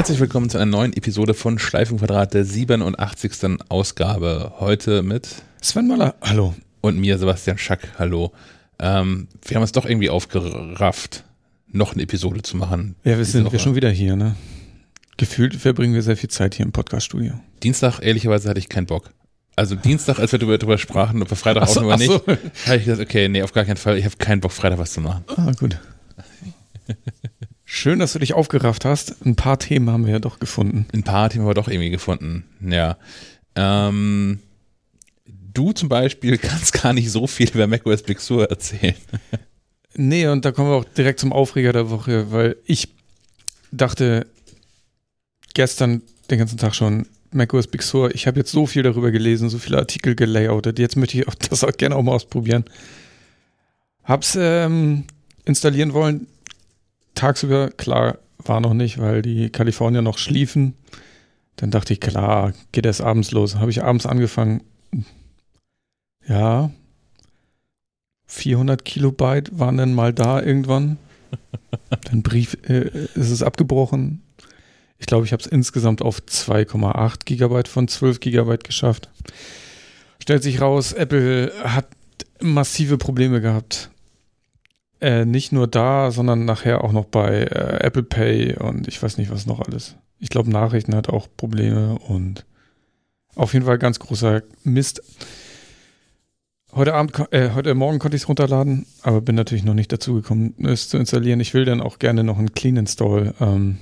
Herzlich willkommen zu einer neuen Episode von Schleifenquadrat, der 87. Ausgabe. Heute mit Sven Maller, hallo. Und mir, Sebastian Schack, hallo. Ähm, wir haben uns doch irgendwie aufgerafft, noch eine Episode zu machen. Ja, wir sind wir schon wieder hier, ne? Gefühlt verbringen wir sehr viel Zeit hier im Podcaststudio. Dienstag, ehrlicherweise, hatte ich keinen Bock. Also Dienstag, als wir darüber sprachen, ob wir Freitag so, oder nicht, so. habe ich gesagt, okay, nee, auf gar keinen Fall, ich habe keinen Bock, Freitag was zu machen. Ah, gut. Schön, dass du dich aufgerafft hast. Ein paar Themen haben wir ja doch gefunden. Ein paar Themen haben wir doch irgendwie gefunden, ja. Ähm, du zum Beispiel kannst gar nicht so viel über macOS Big Sur erzählen. Nee, und da kommen wir auch direkt zum Aufreger der Woche, weil ich dachte gestern den ganzen Tag schon, macOS Big Sur, ich habe jetzt so viel darüber gelesen, so viele Artikel gelayoutet, jetzt möchte ich auch das auch gerne auch mal ausprobieren. Hab's ähm, installieren wollen, tagsüber, klar, war noch nicht, weil die Kalifornier noch schliefen. Dann dachte ich, klar, geht erst abends los. Habe ich abends angefangen. Ja, 400 Kilobyte waren dann mal da irgendwann. Dann Brief, äh, ist es abgebrochen. Ich glaube, ich habe es insgesamt auf 2,8 Gigabyte von 12 Gigabyte geschafft. Stellt sich raus, Apple hat massive Probleme gehabt äh, nicht nur da, sondern nachher auch noch bei äh, Apple Pay und ich weiß nicht, was noch alles. Ich glaube, Nachrichten hat auch Probleme und auf jeden Fall ganz großer Mist. Heute Abend, äh, heute Morgen konnte ich es runterladen, aber bin natürlich noch nicht dazu gekommen, es zu installieren. Ich will dann auch gerne noch einen Clean Install ähm,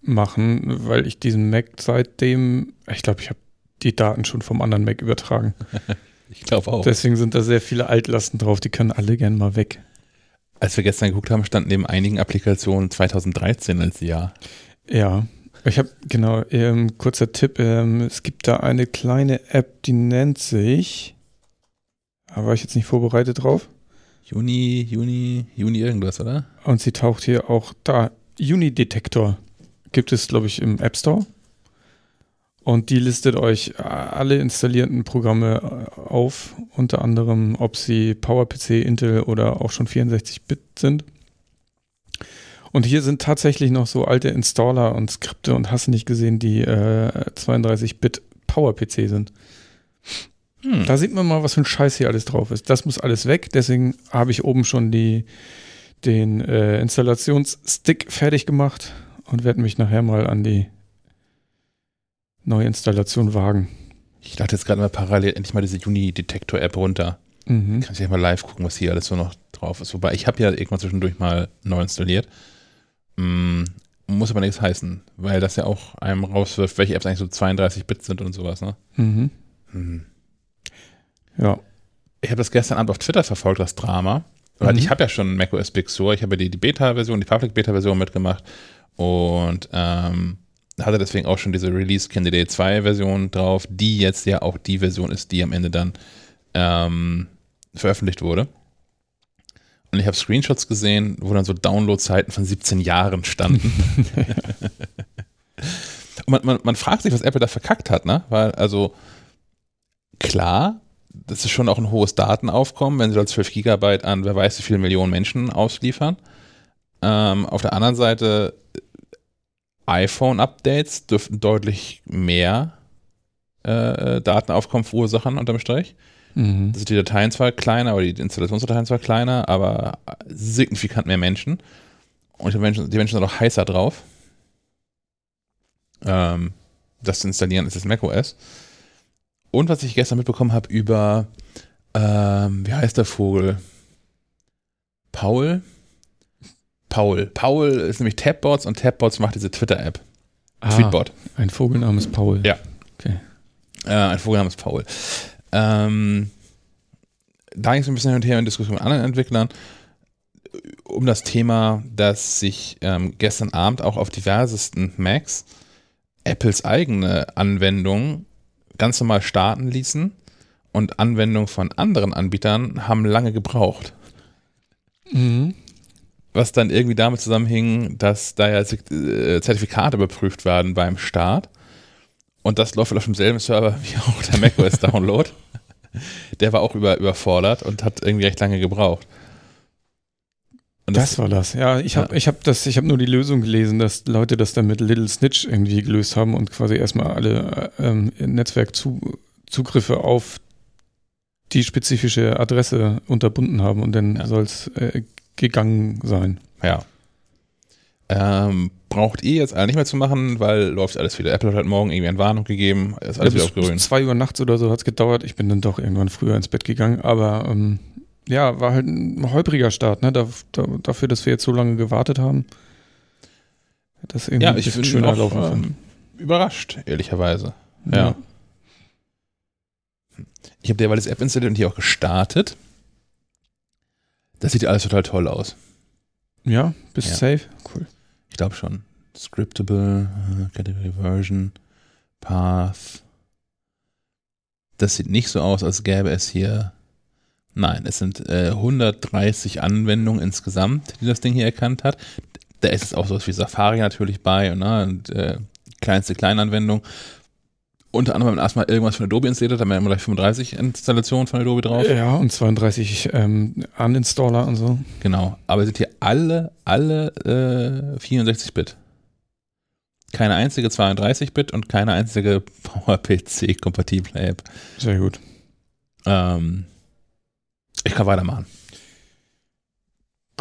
machen, weil ich diesen Mac seitdem, ich glaube, ich habe die Daten schon vom anderen Mac übertragen. ich glaube auch. Deswegen sind da sehr viele Altlasten drauf, die können alle gerne mal weg. Als wir gestern geguckt haben, stand neben einigen Applikationen 2013 als Jahr. Ja, ich habe, genau, ähm, kurzer Tipp, ähm, es gibt da eine kleine App, die nennt sich, da war ich jetzt nicht vorbereitet drauf. Juni, Juni, Juni irgendwas, oder? Und sie taucht hier auch da, Juni-Detektor gibt es, glaube ich, im App Store. Und die listet euch alle installierten Programme äh, auf, unter anderem, ob sie PowerPC, Intel oder auch schon 64-Bit sind. Und hier sind tatsächlich noch so alte Installer und Skripte und hast nicht gesehen, die äh, 32-Bit PowerPC sind. Hm. Da sieht man mal, was für ein Scheiß hier alles drauf ist. Das muss alles weg. Deswegen habe ich oben schon die, den äh, Installationsstick fertig gemacht und werde mich nachher mal an die neue Installation wagen. Ich dachte jetzt gerade mal parallel endlich mal diese Juni-Detektor-App runter. Mhm. Kann ich ja mal live gucken, was hier alles so noch drauf ist. Wobei ich habe ja irgendwann zwischendurch mal neu installiert. Mm, muss aber nichts heißen, weil das ja auch einem rauswirft, welche Apps eigentlich so 32-Bit sind und sowas, ne? Mhm. Mhm. Ja. Ich habe das gestern Abend auf Twitter verfolgt, das Drama. Weil mhm. ich habe ja schon macOS Big Sur, ich habe ja die, die Beta-Version, die Public Beta-Version mitgemacht. Und ähm, hatte deswegen auch schon diese Release Candidate 2 Version drauf, die jetzt ja auch die Version ist, die am Ende dann ähm, veröffentlicht wurde. Und ich habe Screenshots gesehen, wo dann so Download-Zeiten von 17 Jahren standen. Und man, man, man, fragt sich, was Apple da verkackt hat, ne? Weil, also, klar, das ist schon auch ein hohes Datenaufkommen, wenn sie da 12 Gigabyte an wer weiß wie viele Millionen Menschen ausliefern. Ähm, auf der anderen Seite iPhone-Updates dürften deutlich mehr äh, Datenaufkommen verursachen unterm Strich. Mhm. Das sind die Dateien zwar kleiner, aber die Installationsdateien zwar kleiner, aber signifikant mehr Menschen. Und die Menschen, die Menschen sind auch heißer drauf, ähm, das zu installieren, ist das macOS. Und was ich gestern mitbekommen habe über, ähm, wie heißt der Vogel? Paul? Paul. Paul ist nämlich Tabbots und Tabbots macht diese Twitter-App. Ah, Tweetbot. Ein Vogel namens Paul. Ja. Okay. Äh, ein Vogel namens Paul. Ähm, da ging es ein bisschen hin und her in Diskussion mit anderen Entwicklern um das Thema, dass sich ähm, gestern Abend auch auf diversesten Macs Apples eigene Anwendungen ganz normal starten ließen und Anwendungen von anderen Anbietern haben lange gebraucht. Mhm was dann irgendwie damit zusammenhing, dass da ja äh, Zertifikate überprüft werden beim Start. Und das läuft auf demselben Server wie auch der macOS-Download. der war auch über, überfordert und hat irgendwie recht lange gebraucht. Und Das, war das. Ja, ich habe Ja. ich hab das, ich habe nur die Lösung gelesen, dass Leute das dann mit Little Snitch irgendwie gelöst haben und quasi erstmal alle äh, ähm, Netzwerkzugriffe auf die spezifische Adresse unterbunden haben und dann Ja. soll es äh, gegangen sein. Ja. Ähm, braucht ihr jetzt alle nicht mehr zu machen, weil läuft alles wieder. Apple hat heute Morgen irgendwie eine Warnung gegeben, ist alles Ja, wieder auf grün. zwei Uhr nachts oder so hat es gedauert. Ich bin dann doch irgendwann früher ins Bett gegangen, aber ähm, ja, war halt ein holpriger Start, ne? Da, da, dafür, dass wir jetzt so lange gewartet haben. Das irgendwie Ja, ich bin schöner auch, laufen ähm, können. Überrascht, ehrlicherweise. ja. Ich habe derweil das App installiert und hier auch gestartet. Das sieht alles total toll aus. Ja, bist Ja. safe? Cool. Ich glaube schon. Scriptable, äh, Category Version, Path. Das sieht nicht so aus, als gäbe es hier. Nein, es sind äh, 130 Anwendungen insgesamt, die das Ding hier erkannt hat. Da ist es auch so wie Safari natürlich bei und, ne, und äh, kleinste Kleinanwendung. Unter anderem erstmal irgendwas von Adobe installiert, da haben wir immer gleich 35 Installationen von Adobe drauf. Ja, und 32 ähm, Uninstaller und so. Genau, aber sind hier alle, alle äh, 64-Bit. Keine einzige 32-Bit und keine einzige PowerPC-kompatible App. Sehr gut. Ähm, ich kann weitermachen.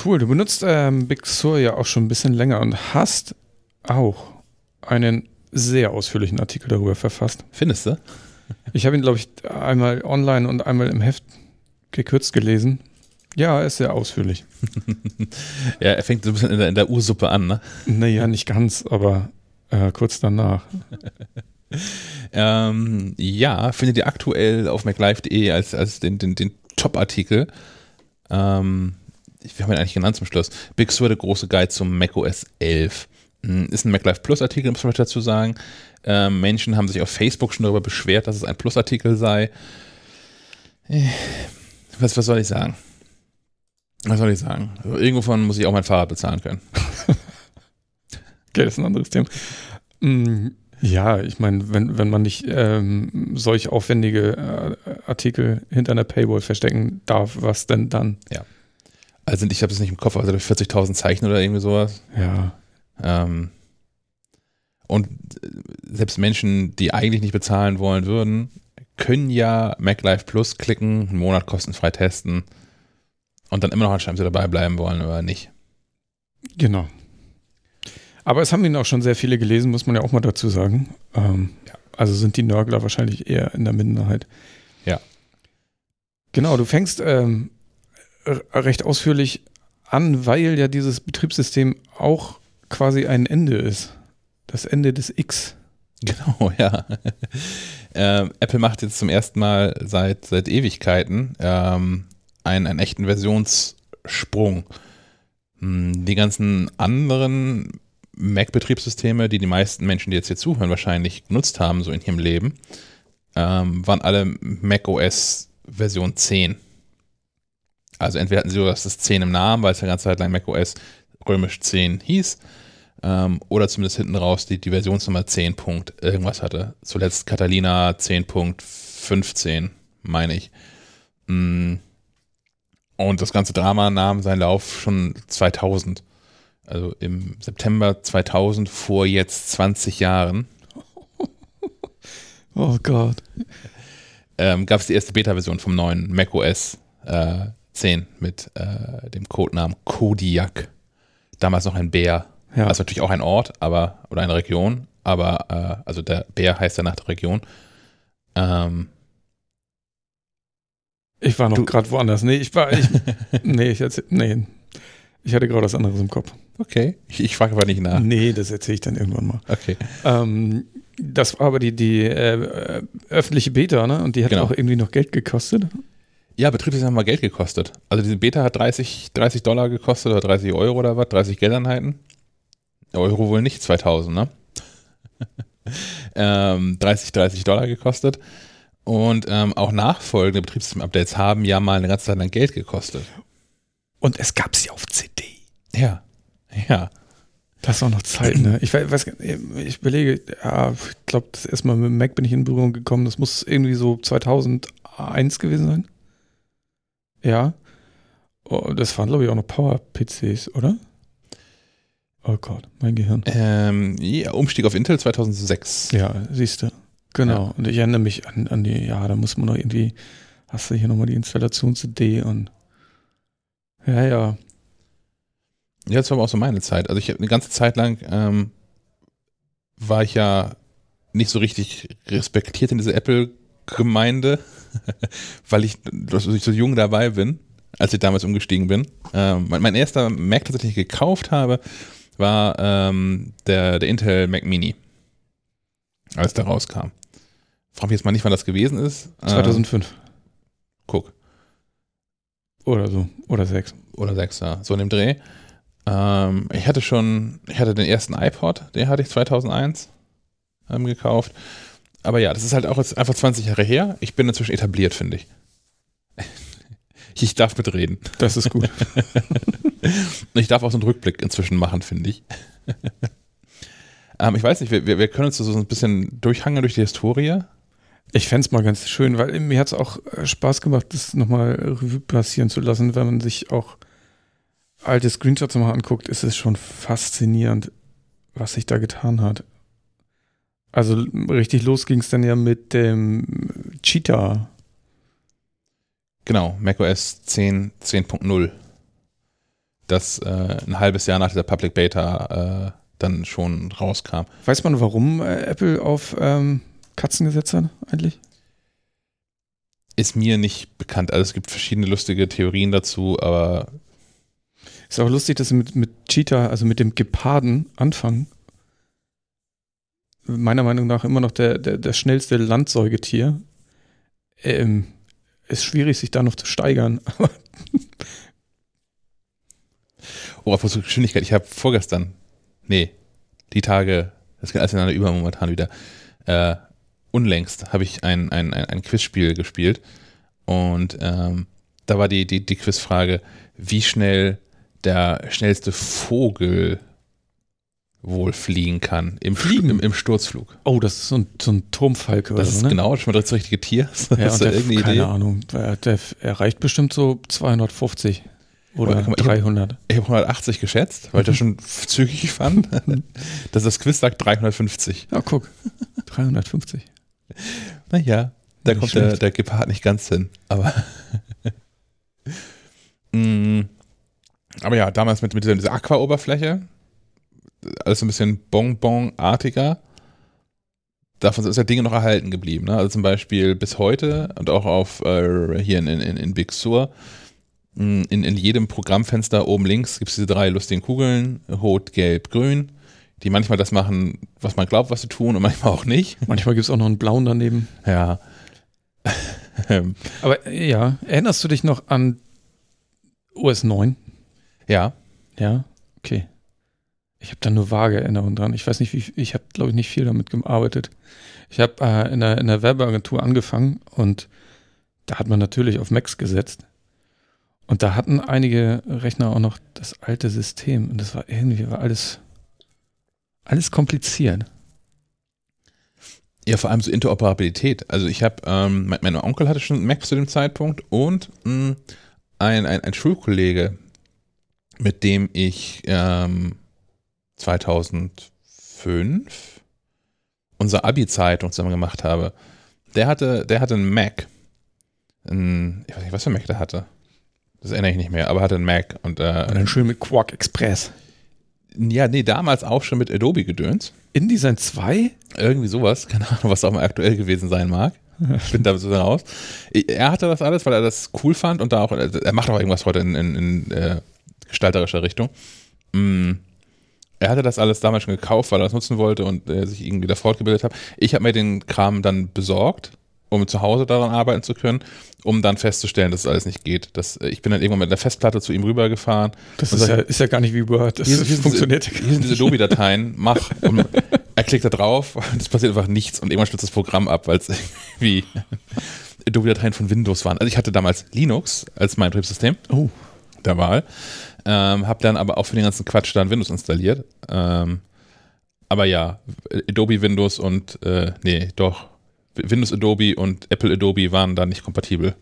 Cool, du benutzt ähm, Big Sur ja auch schon ein bisschen länger und hast auch einen sehr ausführlichen Artikel darüber verfasst. Findest du? Ich habe ihn, glaube ich, einmal online und einmal im Heft gekürzt gelesen. Ja, er ist sehr ausführlich. ja, er fängt so ein bisschen in der, in der Ursuppe an, ne? Naja, nicht ganz, aber äh, kurz danach. Ähm, ja, findet ihr aktuell auf maclife.de als, als den, den, den Top-Artikel. Ähm, wir haben ihn eigentlich genannt zum Schluss. Big Sur, der große Guide zum macOS 11. Hm, Ist ein MacLife Plus-Artikel, muss man dazu sagen. Ähm, Menschen haben sich auf Facebook schon darüber beschwert, dass es ein Plus-Artikel sei. Äh, Was, was soll ich sagen? Was soll ich sagen? Also irgendwovon muss ich auch mein Fahrrad bezahlen können. Okay, das ist ein anderes Thema. Mm, Ja, ich meine, wenn, wenn man nicht ähm, solch aufwendige äh, Artikel hinter einer Paywall verstecken darf, was denn dann? Also ich habe es nicht im Kopf, also 40.000 Zeichen oder irgendwie sowas. Ja, Ähm, und selbst Menschen, die eigentlich nicht bezahlen wollen würden, können ja MacLife Plus klicken, einen Monat kostenfrei testen und dann immer noch anscheinend sie dabei bleiben wollen oder nicht. genau. Aber es haben ihn auch schon sehr viele gelesen, muss man ja auch mal dazu sagen. Ähm, Ja. Also sind die Nörgler wahrscheinlich eher in der Minderheit. Ja. Genau, du fängst ähm, recht ausführlich an, weil ja dieses Betriebssystem auch quasi ein Ende ist. Das Ende des X. Genau, ja. ähm, Apple macht jetzt zum ersten Mal seit, seit Ewigkeiten ähm, einen, einen echten Versionssprung. Hm, Die ganzen anderen Mac-Betriebssysteme, die die meisten Menschen, die jetzt hier zuhören, wahrscheinlich genutzt haben, so in ihrem Leben, ähm, waren alle macOS Version 10. Also entweder hatten sie sogar das 10 im Namen, weil es ja ganze Zeit lang macOS römisch 10 hieß, ähm, oder zumindest hinten raus die, die Versionsnummer 10. Punkt irgendwas hatte. Zuletzt Catalina 10.15, meine ich. Mm. Und das ganze Drama nahm seinen Lauf schon 2000. Also im September 2000 vor jetzt 20 Jahren Oh Gott. ähm, gab es die erste Beta-Version vom neuen macOS äh, 10 mit äh, dem Codenamen Kodiak. Damals noch ein Bär. Ja. Also natürlich auch ein Ort, aber oder eine Region, aber äh, also der Bär heißt ja nach der Region. Ähm, Ich war noch gerade woanders. Nee, ich war. Ich, nee, ich erzähl, nee. Ich hatte gerade was anderes im Kopf. okay, ich, ich frage aber nicht nach. Nee, das erzähle ich dann irgendwann mal. Okay. Ähm, das war aber die, die äh, öffentliche Beta, ne? Und die hat Genau. auch irgendwie noch Geld gekostet. Ja, Betriebssystem haben mal Geld gekostet. Also diese Beta hat 30, 30 Dollar gekostet oder 30 Euro oder was, 30 Geldeinheiten. Euro wohl nicht, 2000, ne? ähm, 30, 30 Dollar gekostet. Und ähm, auch nachfolgende Betriebssystem-Updates haben ja mal eine ganze Zeit lang Geld gekostet. Und es gab sie auf CD. Ja. Ja. Das war noch Zeit, ne? Ich weiß, ich überlege, ja, ich glaube, das erste Mal mit dem Mac bin ich in Berührung gekommen. Das muss irgendwie so 2001 gewesen sein. Ja. Oh, das waren, glaube ich, auch noch Power-PCs, oder? Oh Gott, mein Gehirn. Ähm, ja, Umstieg auf Intel 2006. Ja, siehst du. Genau. Ja. Und ich erinnere mich an, an die, ja, da muss man noch irgendwie, hast du hier nochmal die Installations-CD und ja, ja. Ja, das war aber auch so meine Zeit. Also ich habe eine ganze Zeit lang ähm, war ich ja nicht so richtig respektiert in dieser Apple-Gemeinde, weil ich, dass ich so jung dabei bin, als ich damals umgestiegen bin. Ähm, mein, mein erster Mac, tatsächlich gekauft habe, war ähm, der, der Intel Mac Mini, als der rauskam. Frag mich jetzt mal nicht, wann das gewesen ist. Ähm, 2005 guck. oder so. Oder 6. oder 6er, so in dem Dreh. Ähm, ich hatte schon, ich hatte den ersten iPod, den hatte ich 2001 ähm, gekauft. Aber ja, das ist halt auch jetzt einfach 20 Jahre her. Ich bin inzwischen etabliert, finde ich. Ich darf mitreden. Das ist gut. Ich darf auch so einen Rückblick inzwischen machen, finde ich. ähm, ich weiß nicht, wir, wir können uns so ein bisschen durchhangeln durch die Historie. Ich fände es mal ganz schön, weil mir hat es auch äh, Spaß gemacht, das nochmal Revue passieren zu lassen, wenn man sich auch alte Screenshots mal anguckt, ist es schon faszinierend, was sich da getan hat. Also richtig los ging es dann ja mit dem Cheetah. Genau, macOS 10, 10.0. Das äh, ein halbes Jahr nach dieser Public Beta äh, dann schon rauskam. Weiß man, warum äh, Apple auf ähm, Katzen gesetzt hat eigentlich? Ist mir nicht bekannt. Also es gibt verschiedene lustige Theorien dazu, aber Ist auch lustig, dass sie mit, mit Cheetah, also mit dem Geparden anfangen. Meiner Meinung nach immer noch der, der, der schnellste Landsäugetier. Ähm, ist schwierig, sich da noch zu steigern. Aber Oh, apropos Geschwindigkeit, ich habe vorgestern, nee, die Tage, das geht alles ineinander über momentan wieder, äh, unlängst habe ich ein, ein, ein, ein Quizspiel gespielt und ähm, da war die, die, die Quizfrage, wie schnell der schnellste Vogel wohl fliegen kann. Im, Fliegen? Im, im Sturzflug. oh, das ist so ein, so ein Turmfalke oder Das ist so, ne? genau schon mal das richtige Tier. Hast Ja, du und der, keine Idee? Ahnung. Der, der erreicht bestimmt so 250 oder hab- 300. Ich habe 180 geschätzt, weil ich das schon zügig fand. dass das Quiz sagt 350. Ja, guck. 350. Naja, da Nicht kommt der, schlecht. der Gepard nicht ganz hin. Aber, Mm, aber ja, damals mit, mit dieser, Aqua-Oberfläche, alles so ein bisschen Bonbon-artiger. Davon ist ja Dinge noch erhalten geblieben. Ne? Also zum Beispiel bis heute und auch auf äh, hier in, in, in Big Sur. Mm, In, in jedem Programmfenster oben links gibt es diese drei lustigen Kugeln, rot, gelb, grün, die manchmal das machen, was man glaubt, was sie tun und manchmal auch nicht. Manchmal gibt es auch noch einen blauen daneben. Ja. Aber ja, erinnerst du dich noch an OS 9? ja, Ja, okay. Ich habe da nur vage Erinnerungen dran. Ich weiß nicht, wie ich habe, glaube ich, nicht viel damit gearbeitet. Ich habe äh, in, der, in der Werbeagentur angefangen und da hat man natürlich auf Macs gesetzt. Und da hatten einige Rechner auch noch das alte System. Und das war irgendwie war alles, alles kompliziert. ja, vor allem so Interoperabilität. Also ich habe, ähm, mein, mein Onkel hatte schon Mac zu dem Zeitpunkt und mh, ein, ein, ein Schulkollege, mit dem ich ähm, 2005 unsere Abi-Zeitung zusammen gemacht habe, der hatte, der hatte einen Mac. Ein, ich weiß nicht, was für ein Mac der hatte. Das erinnere ich nicht mehr, aber er hatte einen Mac und Und äh, dann schön mit Quark Express. ja, nee, damals auch schon mit Adobe gedöns. InDesign 2? Irgendwie sowas, keine Ahnung, was auch mal aktuell gewesen sein mag. Ich bin da so raus. Er hatte das alles, weil er das cool fand und da auch, er macht auch irgendwas heute in, in, in äh, gestalterischer Richtung. Mm. Er hatte das alles damals schon gekauft, weil er das nutzen wollte und er sich irgendwie da fortgebildet hat. Ich habe mir den Kram dann besorgt, um zu Hause daran arbeiten zu können, um dann festzustellen, dass es alles nicht geht. Das, äh, ich bin dann irgendwann mit einer Festplatte zu ihm rübergefahren. Das ist sag- ja, ist ja gar nicht wie Word. Das hier, hier funktioniert diese, hier sind diese Adobe-Dateien, mach. Und er klickt da drauf und es passiert einfach nichts und irgendwann stürzt das Programm ab, weil es irgendwie Adobe-Dateien von Windows waren. Also ich hatte damals Linux als mein Betriebssystem Oh, der Wahl, ähm, habe dann aber auch für den ganzen Quatsch dann Windows installiert. Ähm, aber ja, Adobe Windows und, äh, nee, doch, Windows Adobe und Apple Adobe waren da nicht kompatibel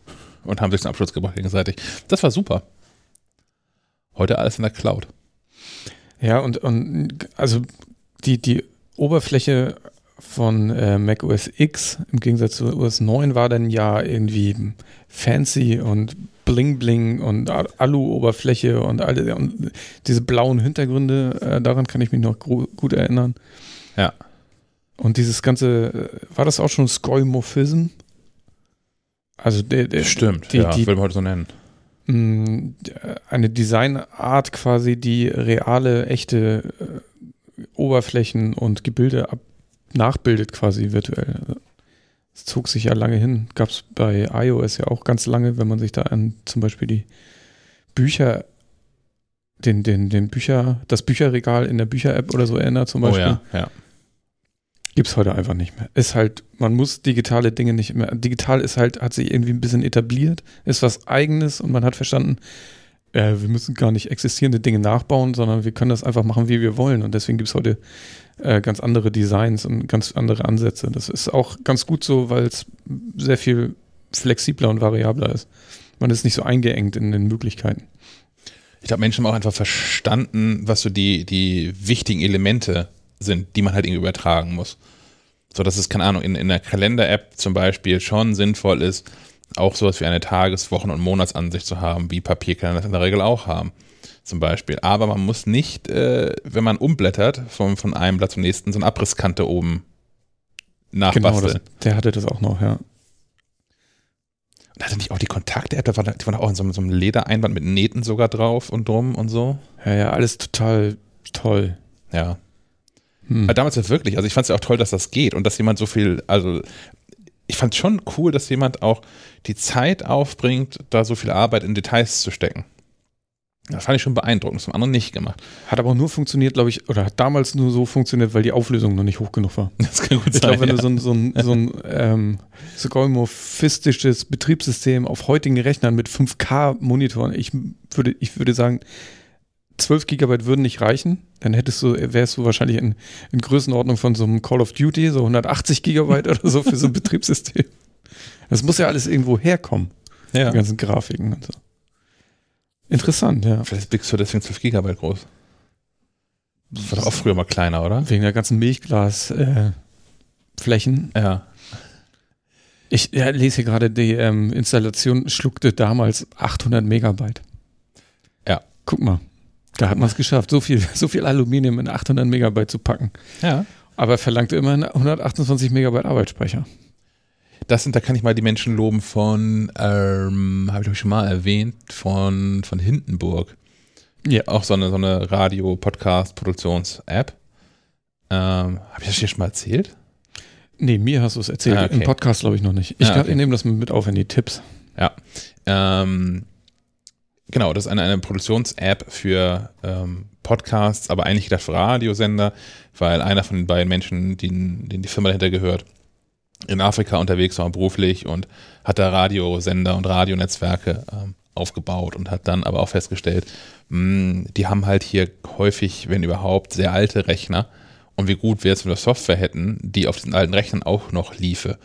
und haben sich zum Abschluss gebracht gegenseitig. Das war super. Heute alles in der Cloud. Ja, und, und also die, die Oberfläche von äh, Mac OS X im Gegensatz zu OS 9 war dann ja irgendwie fancy und bling bling und Alu-Oberfläche und alle und diese blauen Hintergründe, äh, daran kann ich mich noch gut erinnern. Ja. Und dieses ganze, äh, war das auch schon Skoimorphism? Also der, der Stimmt, die, ja, die, will man heute so nennen. Mm, eine Designart quasi, die reale, echte äh, Oberflächen und Gebilde ab, nachbildet quasi virtuell. Es zog sich ja lange hin. Gab es bei iOS ja auch ganz lange, wenn man sich da an zum Beispiel die Bücher, den, den, den Bücher, das Bücherregal in der Bücher-App oder so erinnert zum Beispiel. Oh ja, ja. Gibt es heute einfach nicht mehr. Ist halt, man muss digitale Dinge nicht mehr. Digital ist halt, hat sich irgendwie ein bisschen etabliert, ist was Eigenes und man hat verstanden, äh, wir müssen gar nicht existierende Dinge nachbauen, sondern wir können das einfach machen, wie wir wollen. Und deswegen gibt es heute äh, ganz andere Designs und ganz andere Ansätze. Das ist auch ganz gut so, weil es sehr viel flexibler und variabler ist. Man ist nicht so eingeengt in den Möglichkeiten. Ich glaube, Menschen haben auch einfach verstanden, was so die, die wichtigen Elemente sind, die man halt irgendwie übertragen muss. So dass es, keine Ahnung, in, in der Kalender-App zum Beispiel schon sinnvoll ist, auch sowas wie eine Tages-, Wochen- und Monatsansicht zu haben, wie Papierkalender das in der Regel auch haben. Zum Beispiel. Aber man muss nicht, äh, wenn man umblättert, von, von einem Blatt zum nächsten, so eine Abrisskante oben nachbasteln. Genau, das, der hatte das auch noch, ja. Und hatte nicht auch die Kontakte-App, die war da auch in so, so einem Ledereinband mit Nähten sogar drauf und drum und so. Ja, ja, alles total toll. Ja. Hm. Damals ja wirklich, also ich fand es ja auch toll, dass das geht und dass jemand so viel, also ich fand es schon cool, dass jemand auch die Zeit aufbringt, da so viel Arbeit in Details zu stecken. Das fand ich schon beeindruckend, das haben andere nicht gemacht. Hat aber auch nur funktioniert, glaube ich, oder hat damals nur so funktioniert, weil die Auflösung noch nicht hoch genug war. Das kann gut ich sein. Ich glaube, wenn ja. du so ein, so ein, so ein ähm, skeuomorphistisches Betriebssystem auf heutigen Rechnern mit 5K-Monitoren, ich würde, ich würde sagen, 12 Gigabyte würden nicht reichen. Dann hättest du, wärst du wahrscheinlich in, in Größenordnung von so einem Call of Duty, so 180 Gigabyte oder so für so ein Betriebssystem. Das muss ja alles irgendwo herkommen. Ja. Die ganzen Grafiken und so. Interessant, ja. Vielleicht bist du deswegen 12 Gigabyte groß. Das war doch auch früher mal kleiner, oder? Wegen der ganzen Milchglasflächen. Äh, ja. Ich ja, lese hier gerade, die ähm, Installation schluckte damals 800 Megabyte. Ja. Guck mal. Da hat man es geschafft, so viel, so viel Aluminium in 800 Megabyte zu packen. Ja. Aber verlangte immerhin 128 Megabyte Arbeitsspeicher. Das sind, da kann ich mal die Menschen loben von, ähm, habe ich euch schon mal erwähnt, von, von Hindenburg. Ja. Auch so eine, so eine Radio-Podcast-Produktions-App. Ähm, habe ich das hier schon mal erzählt? Nee, mir hast du es erzählt. Ah, okay. Im Podcast glaube ich noch nicht. Ich, ah, okay. ich nehme das mit auf in die Tipps. Ja. Ähm, Genau, das ist eine, eine Produktions-App für ähm, Podcasts, aber eigentlich gedacht für Radiosender, weil einer von den beiden Menschen, denen, denen die Firma dahinter gehört, in Afrika unterwegs war beruflich und hat da Radiosender und Radionetzwerke ähm, aufgebaut und hat dann aber auch festgestellt, mh, hm, die haben halt hier häufig, wenn überhaupt, sehr alte Rechner und wie gut wäre es, wenn wir Software hätten, die auf diesen alten Rechnern auch noch liefe.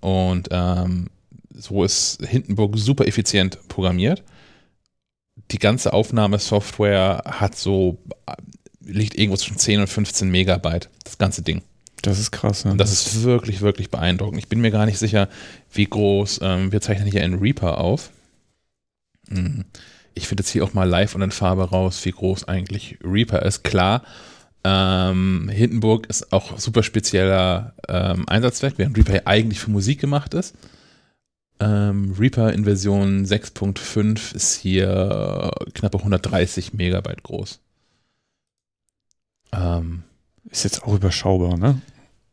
Und ähm, so ist Hindenburg super effizient programmiert die ganze Aufnahmesoftware hat so, liegt irgendwo zwischen 10 und 15 Megabyte, das ganze Ding. Das ist krass. Ja. Und das ist wirklich, wirklich beeindruckend. Ich bin mir gar nicht sicher, wie groß, ähm, wir zeichnen hier in Reaper auf. Mhm. Ich finde jetzt hier auch mal live und in Farbe raus, wie groß eigentlich Reaper ist. Klar, ähm, Hindenburg ist auch super spezieller ähm, Einsatzzweck, während Reaper eigentlich für Musik gemacht ist. Ähm, Reaper in Version 6.5 ist hier knappe 130 Megabyte groß. Ähm, ist jetzt auch überschaubar, ne?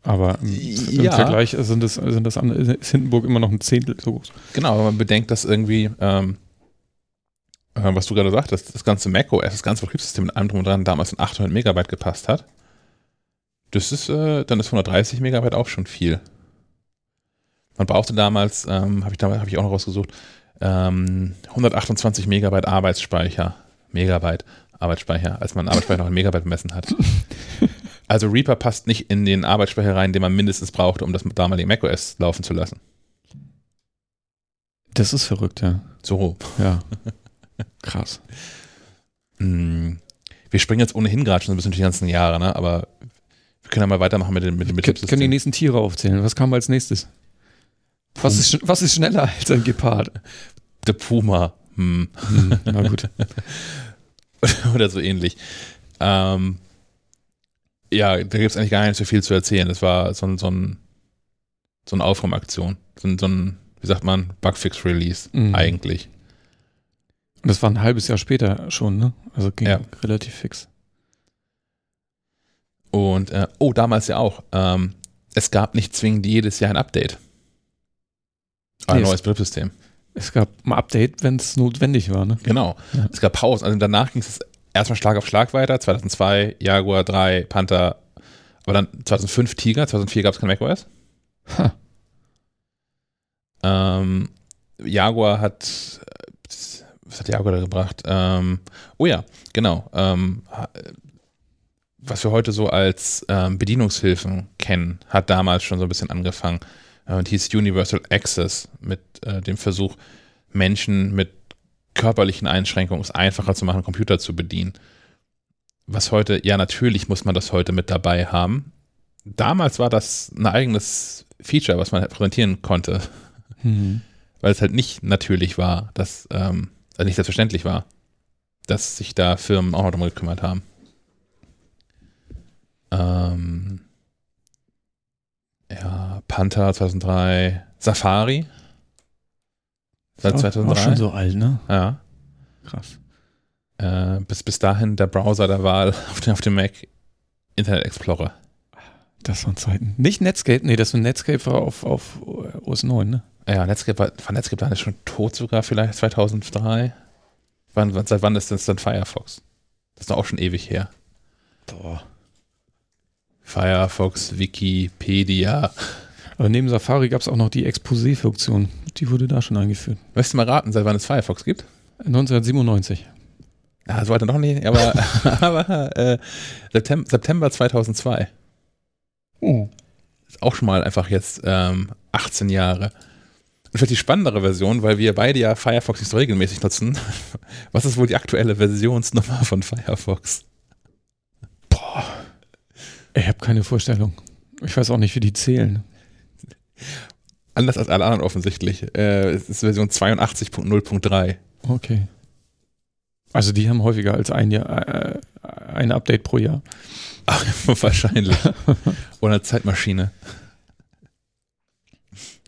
Aber im, im ja. Vergleich sind das, sind das ist Hindenburg immer noch ein Zehntel so groß. Genau, aber man bedenkt, dass irgendwie, ähm, äh, was du gerade sagtest, das ganze macOS, das ganze Betriebssystem mit allem drum und dran damals in 800 Megabyte gepasst hat. Das ist, äh, dann ist 130 Megabyte auch schon viel. Man brauchte damals, ähm, habe ich damals, habe ich auch noch rausgesucht, ähm, 128 Megabyte Arbeitsspeicher. Megabyte Arbeitsspeicher, als man Arbeitsspeicher noch in Megabyte bemessen hat. Also Reaper passt nicht in den Arbeitsspeicher rein, den man mindestens brauchte, um das damalige macOS laufen zu lassen. Das ist verrückt, ja. So. Ja. Krass. Hm, wir springen jetzt ohnehin gerade schon ein bisschen durch die ganzen Jahre, ne? aber wir können ja mal weitermachen mit dem, mit Wir können die nächsten Tiere aufzählen. Was kam als nächstes? Was ist, was ist schneller als ein Gepard? Der Puma. Hm. Hm, na gut. oder so ähnlich. Ähm, ja, da gibt es eigentlich gar nicht so viel zu erzählen. Das war so ein, so ein, so eine Aufräumaktion. So ein, so ein, wie sagt man, Bugfix-Release Mhm. eigentlich. Und das war ein halbes Jahr später schon, ne? Also ging Ja. relativ fix. Und, äh, oh, damals ja auch. Ähm, es gab nicht zwingend jedes Jahr ein Update. Ein Nee, es- neues Betriebssystem. Es gab ein Update, wenn es notwendig war, ne? Genau. Ja. Es gab Pausen. Also danach ging es erstmal Schlag auf Schlag weiter. 2002 Jaguar 3, Panther. Aber dann 2005 Tiger. 2004 gab es kein macOS. Ha. Ähm, Jaguar hat, was hat Jaguar da gebracht? Ähm, oh ja, genau. Ähm, was wir heute so als ähm, Bedienungshilfen kennen, hat damals schon so ein bisschen angefangen und hieß Universal Access mit äh, dem Versuch, Menschen mit körperlichen Einschränkungen es einfacher zu machen, Computer zu bedienen. Was heute, ja, natürlich muss man das heute mit dabei haben. Damals war das ein eigenes Feature, was man präsentieren konnte Mhm. weil es halt nicht natürlich war, dass, ähm, also nicht selbstverständlich war, dass sich da Firmen auch noch drum gekümmert haben. Ähm, ja, Panther 2003, Safari seit Auch- 2003. Auch schon so alt, ne? Ja, Krass. äh, bis, bis dahin der Browser der Wahl auf dem, auf dem Mac Internet Explorer. Das waren Zeiten. Nicht Netscape, nee, das war Netscape war auf, auf OS 9, ne? Ja, Netscape war, war Netscape dann schon tot sogar vielleicht 2003? Wann, wann, seit wann ist das dann Firefox? Das ist doch auch schon ewig her. Boah. Firefox, Wikipedia. Aber neben Safari gab es auch noch die Exposé-Funktion. Die wurde da schon eingeführt. Möchtest du mal raten, seit wann es Firefox gibt? 1997. Ja, so weiter noch nicht, aber, aber äh, September, September 2002. Oh. Ist auch schon mal einfach jetzt ähm, 18 Jahre. Und vielleicht die spannendere Version, weil wir beide ja Firefox nicht so regelmäßig nutzen. Was ist wohl die aktuelle Versionsnummer von Firefox? Ich habe keine Vorstellung. Ich weiß auch nicht, wie die zählen. Anders als alle anderen offensichtlich. Äh, es ist Version 82.0.3. Okay. Also die haben häufiger als ein Jahr, äh, ein Update pro Jahr. Ach, wahrscheinlich. Oder eine Zeitmaschine.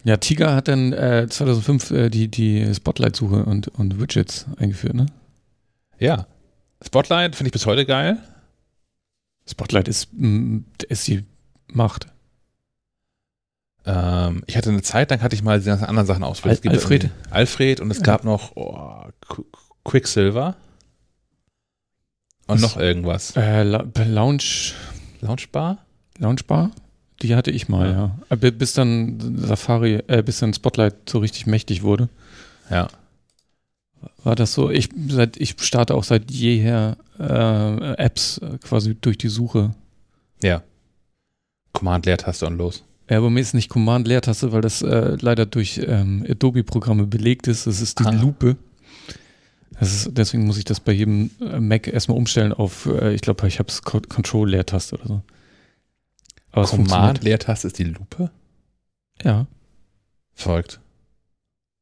Ja, Tiger hat dann äh, 2005 äh, die, die Spotlight-Suche und, und Widgets eingeführt, ne? Ja. Spotlight finde ich bis heute geil. Spotlight ist, mm, ist die Macht. Ähm, ich hatte eine Zeit lang, hatte ich mal die ganzen anderen Sachen ausprobiert. Al- Alfred? Alfred und es Ja. gab noch oh, Qu- Quicksilver. Und noch irgendwas. Äh, La Lounge, Launchbar? Launchbar? Die hatte ich mal, Ja. ja. Aber Bis dann Safari, äh, bis dann Spotlight so richtig mächtig wurde. Ja. War das so? Ich, seit, ich starte auch seit jeher äh, Apps äh, quasi durch die Suche. Ja. Command-Leertaste und los. Ja, aber mir ist nicht Command-Leertaste, weil das äh, leider durch ähm, Adobe-Programme belegt ist. Das ist die Ah. Lupe. Das ist, deswegen muss ich das bei jedem äh, Mac erstmal umstellen auf, äh, ich glaube, ich habe es Control-Leertaste oder so. Command-Leertaste ist die Lupe? Ja. Folgt.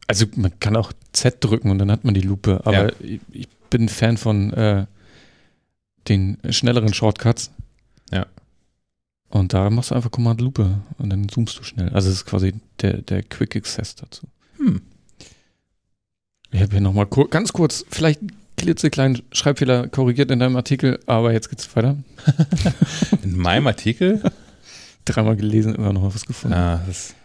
Also man kann auch Z drücken und dann hat man die Lupe. Aber Ja. ich, ich bin Fan von äh, den schnelleren Shortcuts. Ja. Und da machst du einfach Command Lupe und dann zoomst du schnell. Also es ist quasi der, der Quick Access dazu. Hm. Ich habe hier nochmal kur ganz kurz, vielleicht klitzekleinen Schreibfehler korrigiert in deinem Artikel, aber jetzt geht's weiter. In meinem Artikel? Dreimal gelesen, immer noch was gefunden. ah, das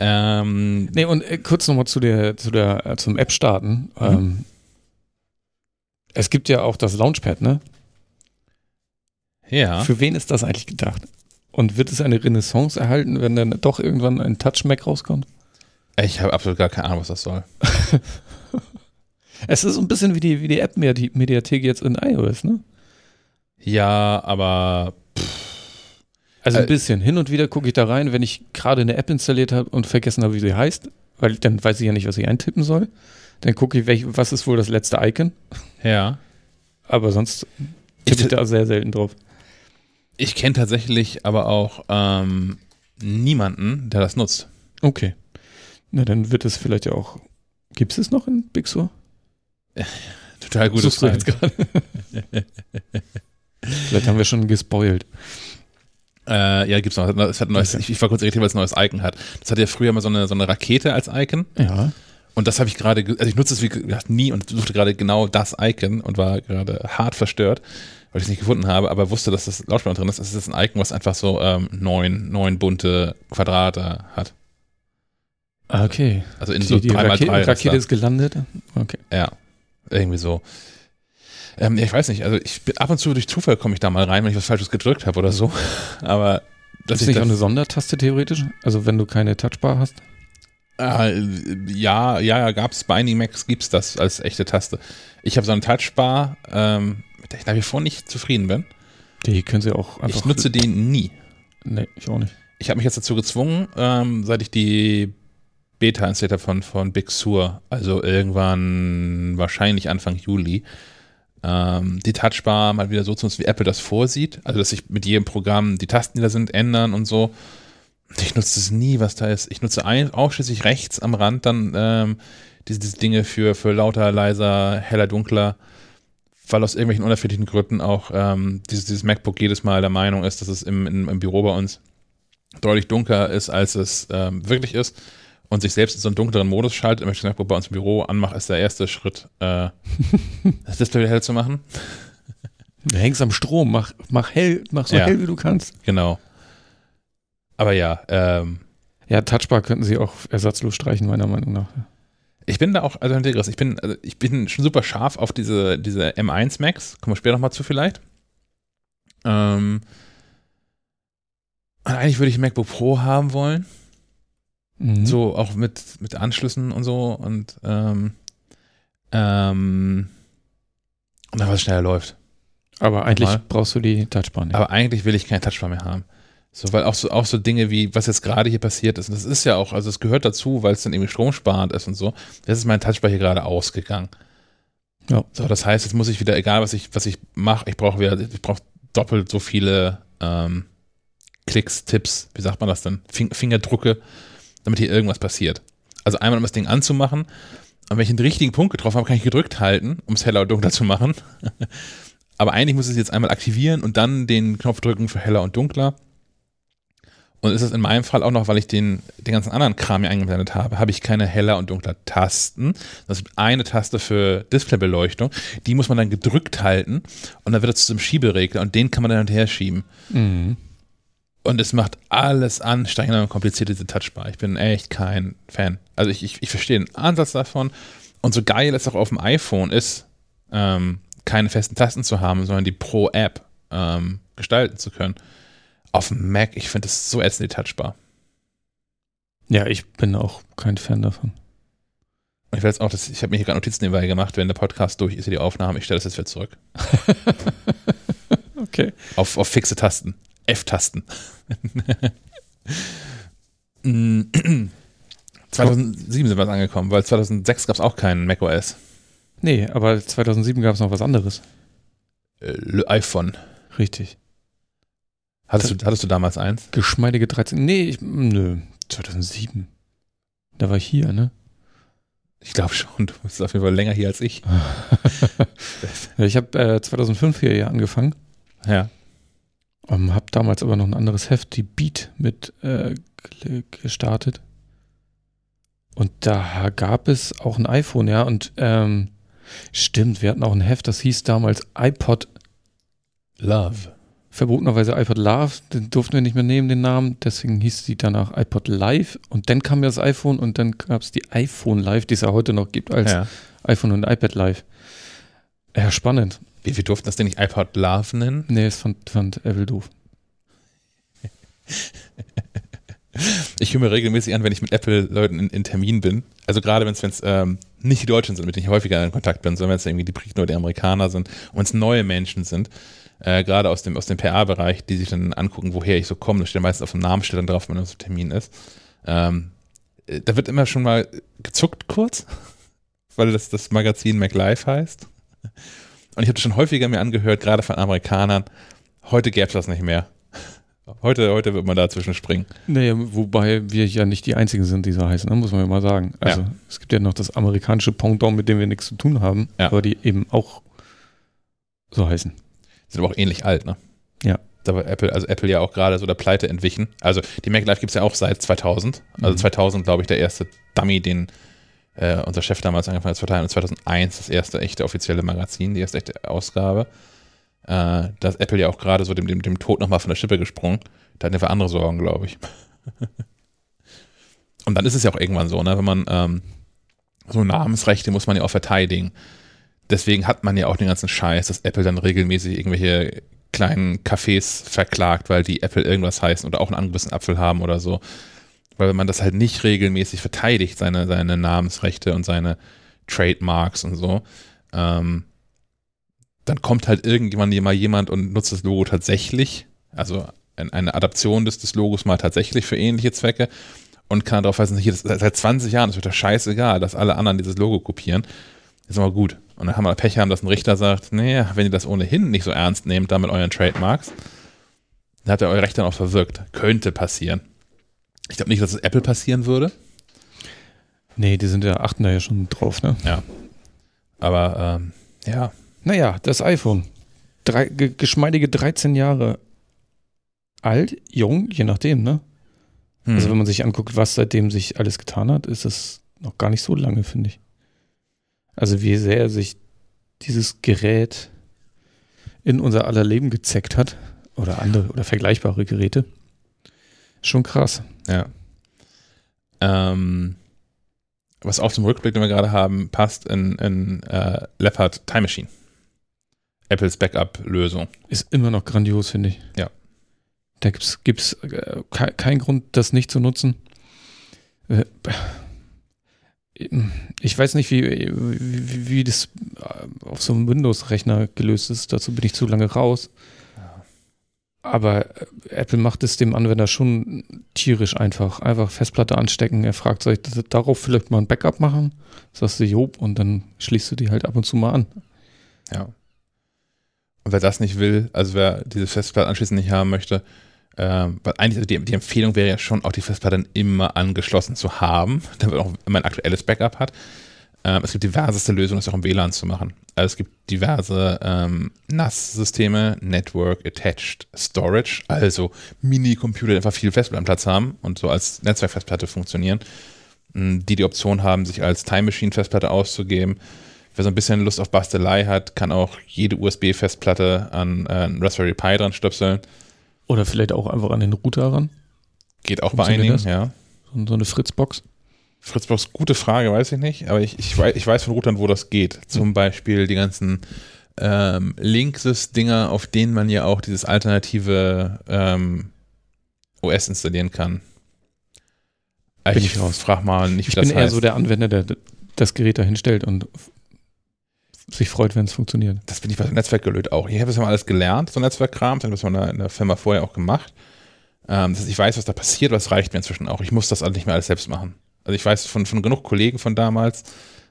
ähm, Nee, und äh, kurz nochmal zu der, zu der, äh, zum App starten. Mhm. Ähm, es gibt ja auch das Launchpad, ne? ja. Für wen ist das eigentlich gedacht? Und wird es eine Renaissance erhalten, wenn dann doch irgendwann ein Touch-Mac rauskommt? Ich habe absolut gar keine Ahnung, was das soll. Es ist so ein bisschen wie die, wie die App-Mediathek jetzt in iOS, ne? Ja, aber Also ein Äh, bisschen. Hin und wieder gucke ich da rein, wenn ich gerade eine App installiert habe und vergessen habe, wie sie heißt, weil dann weiß ich ja nicht, was ich eintippen soll. Dann gucke ich, welch, was ist wohl das letzte Icon. Ja. Aber sonst tippe ich da sehr selten drauf. Ich kenne tatsächlich aber auch ähm, niemanden, der das nutzt. Okay. Na, dann wird es vielleicht ja auch. Gibt es es noch in Big Sur? Total gutes jetzt gerade. vielleicht haben wir schon gespoilt. Äh, ja, gibt's noch. Es hat neues, Okay. ich, ich war kurz irritiert, weil es ein neues Icon hat. Das hatte ja früher mal so eine, so eine Rakete als Icon. Ja. Und das habe ich gerade, ge- also ich nutze es wie gesagt nie und suchte gerade genau das Icon und war gerade hart verstört, weil ich es nicht gefunden habe, aber wusste, dass das Lautsprecher drin ist. Es ist ein Icon, was einfach so ähm, neun, neun bunte Quadrate hat. Okay. Also in Die, so die 3x3 Rakete, Rakete Raster. ist gelandet. Okay. Ja, irgendwie so. Ähm, ja, ich weiß nicht, also ich bin ab und zu durch Zufall komme ich da mal rein, wenn ich was Falsches gedrückt habe oder so. Aber dass Ist ich nicht auch das, eine Sondertaste theoretisch? Also wenn du keine Touchbar hast? äh, ja, ja, gab es bei einigen Macs gibt's das als echte Taste. Ich habe so eine Touchbar, ähm, mit der ich nach wie vor nicht zufrieden bin. Die können sie auch einfach. Ich nutze den nie. Nee, ich auch nicht. Ich habe mich jetzt dazu gezwungen, ähm, seit ich die Beta installiert habe von, von Big Sur, also irgendwann wahrscheinlich Anfang Juli, ähm, die Touchbar mal wieder so zu nutzen, wie Apple das vorsieht. Also, dass ich mit jedem Programm die Tasten, die da sind, ändern und so. Ich nutze das nie, was da ist. Ich nutze ausschließlich rechts am Rand dann ähm, diese, diese Dinge für, für lauter, leiser, heller, dunkler, weil aus irgendwelchen unerfindlichen Gründen auch ähm, dieses, dieses MacBook jedes Mal der Meinung ist, dass es im, im, im Büro bei uns deutlich dunkler ist, als es ähm, wirklich ist und sich selbst in so einen dunkleren Modus schaltet, wenn ich das MacBook bei uns im Büro anmache, ist der erste Schritt, äh, das Display wieder hell zu machen. Du hängst am Strom, mach, mach hell, mach so Ja. hell wie du kannst. Genau. Aber ja, ähm, Ja, Touchbar könnten sie auch ersatzlos streichen, meiner Meinung nach. ich bin da auch, also Integris, ich bin, also ich bin schon super scharf auf diese, diese M1 Max, kommen wir später nochmal zu vielleicht. Ähm, und eigentlich würde ich ein MacBook Pro haben wollen. Mhm. So auch mit, mit Anschlüssen und so und ähm, ähm, und dann was schneller läuft. Aber eigentlich Mal. brauchst du die Touchbar nicht. Aber eigentlich will ich keine Touchbar mehr haben. So, weil auch so, auch so Dinge wie, was jetzt gerade hier passiert ist, und das ist ja auch, also es gehört dazu, weil es dann irgendwie stromsparend ist und so. Jetzt ist mein Touchbar hier gerade ausgegangen. Ja. So, das heißt, jetzt muss ich wieder, egal was ich, was ich mache, ich brauche wieder, ich brauche doppelt so viele ähm, Klicks, Tipps, wie sagt man das denn? Fing, Fingerdrucke, damit hier irgendwas passiert. Also einmal, um das Ding anzumachen, und wenn ich den richtigen Punkt getroffen habe, kann ich gedrückt halten, um es heller und dunkler zu machen. Aber eigentlich muss ich es jetzt einmal aktivieren und dann den Knopf drücken für heller und dunkler. Und ist es in meinem Fall auch noch, weil ich den, den ganzen anderen Kram hier eingeblendet habe, habe ich keine heller und dunkler Tasten. Das ist eine Taste für Displaybeleuchtung. Die muss man dann gedrückt halten und dann wird es zu einem Schieberegler und den kann man dann und her schieben. Mhm. Und es macht alles anstrengender und kompliziert, diese Touchbar. Ich bin echt kein Fan. Also ich, ich, ich verstehe den Ansatz davon. Und so geil es auch auf dem iPhone ist, ähm, keine festen Tasten zu haben, sondern die Pro-App ähm, gestalten zu können. Auf dem Mac, ich finde das so ätzend, die Touchbar. Ja, ich bin auch kein Fan davon. Ich jetzt auch, das, ich habe mir hier gerade Notizen nebenbei gemacht, wenn der Podcast durch ist, hier die Aufnahme, ich stelle das jetzt wieder zurück. Okay. Auf, auf fixe Tasten. F-Tasten. Mm, 2007 sind wir angekommen, weil 2006 gab es auch keinen macOS. Nee, aber 2007 gab es noch was anderes. Äh, iPhone. Richtig. Hattest du, hattest du damals eins? Geschmeidige 13. Nee, ich, nö. 2007. Da war ich hier, ne? Ich glaube schon, du bist auf jeden Fall länger hier als ich. Ich habe äh, 2005 hier angefangen. Ja. Ähm, habe damals aber noch ein anderes Heft, die Beat, mit äh, ge- gestartet. Und da gab es auch ein iPhone, ja. Und ähm, stimmt, wir hatten auch ein Heft, das hieß damals iPod, Love. verbotenerweise iPod Love. Den durften wir nicht mehr nehmen, den Namen. Deswegen hieß die danach iPod Live. Und dann kam ja das iPhone und dann gab es die iPhone Live, die es ja heute noch gibt als Ja. iPhone und iPad Live. Ja, spannend. Wie, wir durften das Ding nicht iPod Love nennen? Nee, es fand, fand Apple doof. Ich höre mir regelmäßig an, wenn ich mit Apple-Leuten in, in Termin bin. Also gerade wenn es ähm, nicht die Deutschen sind, mit denen ich häufiger in Kontakt bin, sondern wenn es irgendwie die Briten oder die Amerikaner sind und wenn es neue Menschen sind, äh, gerade aus dem, aus dem PR-Bereich, die sich dann angucken, woher ich so komme. Da steht meistens auf dem Namensschild dann drauf, wenn man auf dem Termin ist. Ähm, äh, da wird immer schon mal gezuckt kurz, weil das das Magazin MacLife heißt. Und ich habe das schon häufiger mir angehört, gerade von Amerikanern. Heute gäbe es das nicht mehr. Heute, heute wird man dazwischen springen. Naja, wobei wir ja nicht die Einzigen sind, die so heißen, ne? muss man ja mal sagen. Also Ja. es gibt ja noch das amerikanische Pendant, mit dem wir nichts zu tun haben, Ja. aber die eben auch so heißen. Sind aber auch ähnlich alt, ne? Ja. Da war Apple, also Apple ja auch gerade so der Pleite entwichen. Also die Mac Live gibt es ja auch seit 2000. Also Mhm. 2000, glaube ich, der erste Dummy, den äh, unser Chef damals angefangen hat zu verteilen. Und 2001 das erste echte offizielle Magazin, die erste echte Ausgabe. Äh, da ist Apple ja auch gerade so dem, dem, dem Tod nochmal von der Schippe gesprungen. Da hatten wir andere Sorgen, glaube ich. Und dann ist es ja auch irgendwann so, ne, wenn man ähm, so Namensrechte muss man ja auch verteidigen. Deswegen hat man ja auch den ganzen Scheiß, dass Apple dann regelmäßig irgendwelche kleinen Cafés verklagt, weil die Apple irgendwas heißen oder auch einen angebissen Apfel haben oder so. Weil wenn man das halt nicht regelmäßig verteidigt, seine, seine Namensrechte und seine Trademarks und so, ähm, dann kommt halt irgendwann mal jemand und nutzt das Logo tatsächlich, also ein- eine Adaption des, des Logos mal tatsächlich für ähnliche Zwecke und kann darauf weisen, hier, das, seit 20 Jahren, es wird doch scheißegal, dass alle anderen dieses Logo kopieren. Ist aber gut. Und dann haben wir Pech haben, dass ein Richter sagt, naja, wenn ihr das ohnehin nicht so ernst nehmt, da mit euren Trademarks, dann habt ihr eure Rechte dann auch verwirkt. Könnte passieren. Ich glaube nicht, dass es Apple passieren würde, Nee, die sind ja, achten da ja schon drauf, ne? aber ähm, ja, Naja, das iPhone. Drei, ge geschmeidige 13 Jahre alt, jung, je nachdem, ne? hm. Also wenn man sich anguckt, was seitdem sich alles getan hat, ist es noch gar nicht so lange, finde ich. Also wie sehr sich dieses Gerät in unser aller Leben gezeckt hat oder andere oder vergleichbare Geräte. Schon krass. Ja. Ähm, was auch zum Rückblick, den wir gerade haben, passt in, in äh, Leopard Time Machine. Apples Backup-Lösung. Ist immer noch grandios, finde ich. Ja. Da gibt es gibt's, äh, ke keinen Grund, das nicht zu nutzen. Äh, Ich weiß nicht, wie, wie, wie das äh, auf so einem Windows-Rechner gelöst ist. Dazu bin ich zu lange raus. Aber äh, Apple macht es dem Anwender schon tierisch einfach. Einfach Festplatte anstecken. Er fragt, soll ich darauf vielleicht mal ein Backup machen? Sagst du, Job, und dann schließt du die halt ab und zu mal an. Ja. Und wer das nicht will, also wer diese Festplatte anschließend nicht haben möchte, ähm, weil eigentlich also die, die Empfehlung wäre ja schon, auch die Festplatte dann immer angeschlossen zu haben, damit man auch immer ein aktuelles Backup hat. Ähm, es gibt diverseste Lösungen, das auch im WLAN zu machen. Also es gibt diverse ähm, NAS-Systeme, Network Attached Storage, also Minicomputer, die einfach viel Festplattenplatz haben und so als Netzwerkfestplatte funktionieren, die die Option haben, sich als Time Machine Festplatte auszugeben. Wer so ein bisschen Lust auf Bastelei hat, kann auch jede USB-Festplatte an äh, Raspberry Pi dran stöpseln. Oder vielleicht auch einfach an den Router ran. Geht auch bei einigen, das? ja. So eine Fritzbox. Fritzbox, gute Frage, weiß ich nicht, aber ich, ich, weiß, ich weiß von Routern, wo das geht. Zum Beispiel die ganzen ähm, Linksys-Dinger, auf denen man ja auch dieses alternative ähm, OS installieren kann. Äh, Bin ich raus. frag mal nicht, Ich bin eher heißt. so der Anwender, der das Gerät da hinstellt und sich freut, wenn es funktioniert. das bin ich bei Netzwerkgelöt auch. Ich habe das mal alles gelernt, so Netzwerkkram, das haben wir in der Firma vorher auch gemacht. Ähm, das heißt, ich weiß, was da passiert, was reicht mir inzwischen auch. Ich muss das alles nicht mehr alles selbst machen. Also ich weiß von, von genug Kollegen von damals,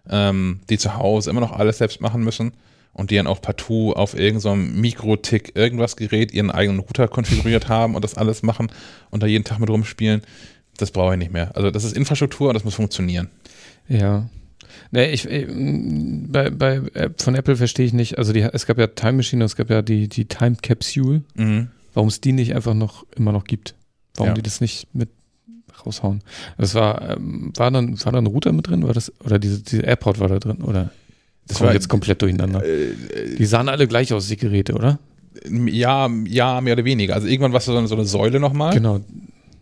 ähm, die zu Hause immer noch alles selbst machen müssen und die dann auch partout auf irgendeinem so Mikrotick irgendwas Gerät ihren eigenen Router konfiguriert haben und das alles machen und da jeden Tag mit rumspielen. Das brauche ich nicht mehr. Also das ist Infrastruktur und das muss funktionieren. Ja. Nee, ich, äh, bei, bei von Apple verstehe ich nicht, also die, es gab ja Time Machine, es gab ja die, die Time Capsule, Mhm. warum es die nicht einfach noch immer noch gibt. Warum Ja. die das nicht mit raushauen. Das war, ähm, war dann, war da ein Router mit drin? War das, oder diese, diese AirPod war da drin? Oder Das Komm war jetzt komplett durcheinander. Äh, Die sahen alle gleich aus, die Geräte, oder? ja, ja, mehr oder weniger. Also irgendwann war es so eine, so eine Säule nochmal. Genau.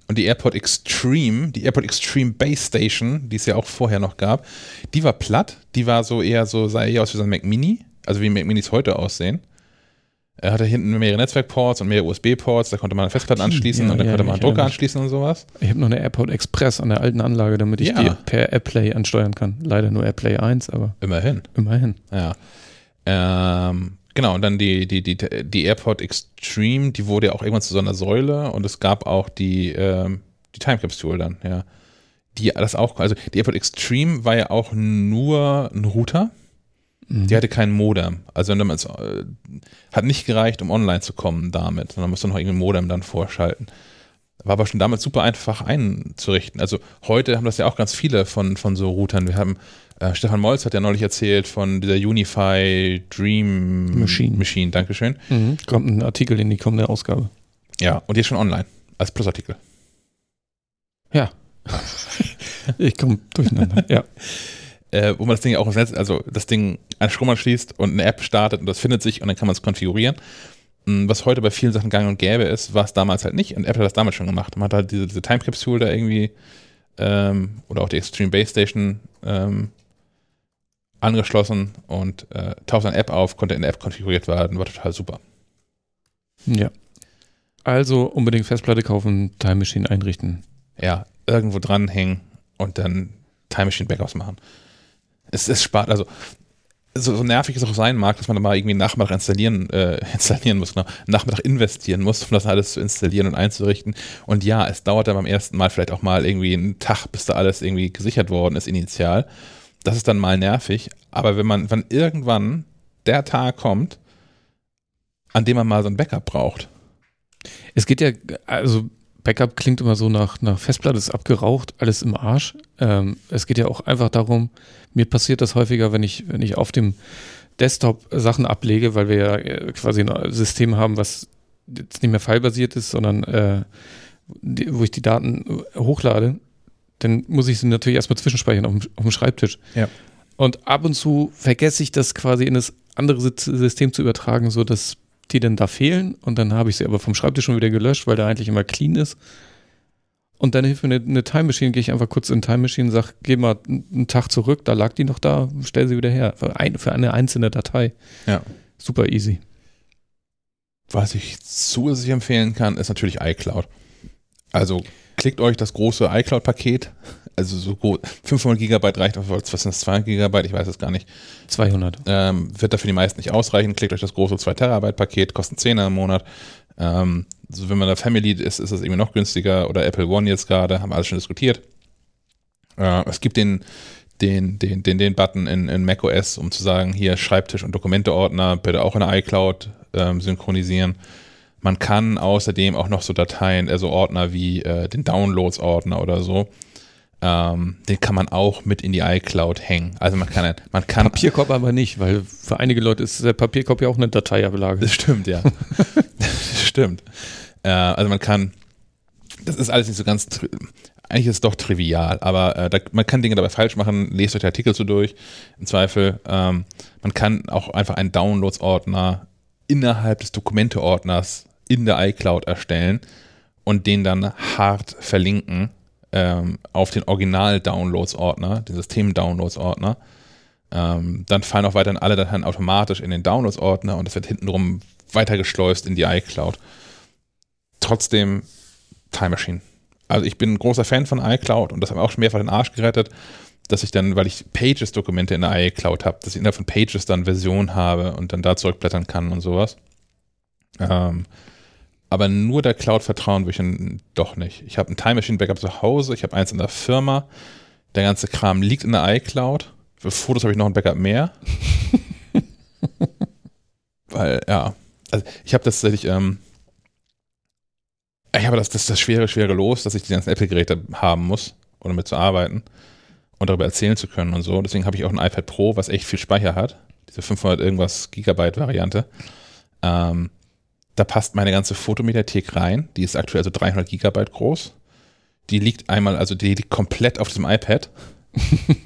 Und die AirPod Extreme, die AirPod Extreme Base Station, die es ja auch vorher noch gab, die war platt. Die war so eher so, sah eher aus wie so ein Mac Mini, also wie Mac Minis heute aussehen. Er hatte hinten mehrere Netzwerkports und mehrere USB-Ports, da konnte man eine Festplatte Ach, die, anschließen ja, und dann ja, konnte man einen Drucker anschließen und sowas. Ich habe noch eine AirPod Express an der alten Anlage, damit ich Ja. die per AirPlay ansteuern kann. Leider nur AirPlay 1, aber Immerhin. immerhin. Ja. Ähm, genau, und dann die, die, die, die AirPod Extreme, die wurde ja auch irgendwann zu so einer Säule und es gab auch die, ähm, die Time Capsule dann, ja. Die das auch, also die AirPod Extreme war ja auch nur ein Router Mhm. Die hatte keinen Modem. Also es äh, hat nicht gereicht, um online zu kommen damit, sondern musste noch irgendwie ein Modem dann vorschalten. War aber schon damals super einfach einzurichten. Also heute haben das ja auch ganz viele von, von so Routern. Wir haben, äh, Stefan Molz hat ja neulich erzählt von dieser Unify Dream Machine. Machine, Dankeschön. Mhm. Kommt ein Artikel in die kommende Ausgabe. Ja, und die ist schon online, als Plusartikel. Ja. ich komme durcheinander, ja. Äh, wo man das Ding auch ins Netz, also das Ding an Strom anschließt und eine App startet und das findet sich und dann kann man es konfigurieren. Mm, was heute bei vielen Sachen gang und gäbe ist, war es damals halt nicht und Apple hat das damals schon gemacht. Man hat halt diese, diese Time Capsule da irgendwie ähm, oder auch die Extreme Base Station ähm, angeschlossen und äh, taucht eine App auf, konnte in der App konfiguriert werden, war total super. Ja. Also unbedingt Festplatte kaufen, Time Machine einrichten. Ja, irgendwo dranhängen und dann Time Machine Backups machen. Es, es spart, also so, so nervig es auch sein mag, dass man da mal irgendwie Nachmittag installieren, äh, installieren muss, genau, Nachmittag investieren muss, um das alles zu installieren und einzurichten. Und ja, es dauert dann beim ersten Mal vielleicht auch mal irgendwie einen Tag, bis da alles irgendwie gesichert worden ist, initial. Das ist dann mal nervig. Aber wenn man, wenn irgendwann der Tag kommt, an dem man mal so ein Backup braucht. Es geht ja, also Backup klingt immer so nach, nach Festplatte ist abgeraucht, alles im Arsch. Ähm, es geht ja auch einfach darum, mir passiert das häufiger, wenn ich, wenn ich auf dem Desktop Sachen ablege, weil wir ja äh, quasi ein System haben, was jetzt nicht mehr fallbasiert ist, sondern äh, die, wo ich die Daten hochlade, dann muss ich sie natürlich erstmal zwischenspeichern auf dem, auf dem Schreibtisch. Ja. Und ab und zu vergesse ich das quasi in das andere System zu übertragen, sodass die dann da fehlen und dann habe ich sie aber vom Schreibtisch schon wieder gelöscht, weil der eigentlich immer clean ist. Und dann hilft mir eine, eine Time Machine, gehe ich einfach kurz in Time Machine und sage, geh mal einen Tag zurück, da lag die noch da, stell sie wieder her. Für, ein, für eine einzelne Datei. Ja. Super easy. Was ich zusätzlich empfehlen kann, ist natürlich iCloud. Also klickt euch das große iCloud-Paket also so gut, 500 Gigabyte reicht auf, was sind das, 200 Gigabyte, ich weiß es gar nicht. 200. Ähm, wird dafür die meisten nicht ausreichen. Klickt euch das große 2 Terabyte Paket, kostet 10 im Monat. Ähm, also wenn man da Family ist, ist das irgendwie noch günstiger oder Apple One jetzt gerade, haben wir alles schon diskutiert. Äh, es gibt den, den, den, den, den Button in, in macOS, um zu sagen, hier Schreibtisch und Dokumenteordner bitte auch in der iCloud ähm, synchronisieren. Man kann außerdem auch noch so Dateien, also Ordner wie äh, den Downloads-Ordner oder so, ähm, den kann man auch mit in die iCloud hängen. Also man kann, man kann Papierkorb aber nicht, weil für einige Leute ist der Papierkorb ja auch eine Dateiablage. Das stimmt, ja. das stimmt. Äh, also man kann, das ist alles nicht so ganz, eigentlich ist es doch trivial, aber äh, da, man kann Dinge dabei falsch machen. Lest euch den Artikel so durch, im Zweifel. Ähm, man kann auch einfach einen Downloads-Ordner innerhalb des Dokumente-Ordners in der iCloud erstellen und den dann hart verlinken ähm, auf den Original-Downloads-Ordner, den System-Downloads-Ordner. Ähm, dann fallen auch weiterhin alle Dateien automatisch in den Downloads-Ordner und das wird hintenrum weitergeschleust in die iCloud. Trotzdem Time Machine. Also ich bin ein großer Fan von iCloud und das hat mir auch schon mehrfach den Arsch gerettet, dass ich dann, weil ich Pages-Dokumente in der iCloud habe, dass ich innerhalb von Pages dann Version habe und dann da zurückblättern kann und sowas. Ähm, aber nur der Cloud vertrauen würde ich doch nicht. Ich habe ein Time Machine Backup zu Hause, ich habe eins in der Firma. Der ganze Kram liegt in der iCloud. Für Fotos habe ich noch ein Backup mehr. Weil, ja, also ich habe das tatsächlich, ähm, ich habe das, das, das schwere, schwere Los, dass ich die ganzen Apple-Geräte haben muss, um damit zu arbeiten und darüber erzählen zu können und so. Deswegen habe ich auch ein iPad Pro, was echt viel Speicher hat. Diese 500 irgendwas Gigabyte Variante. Ähm, da passt meine ganze Fotomediathek rein. Die ist aktuell so 300 Gigabyte groß. Die liegt einmal, also die liegt komplett auf diesem iPad.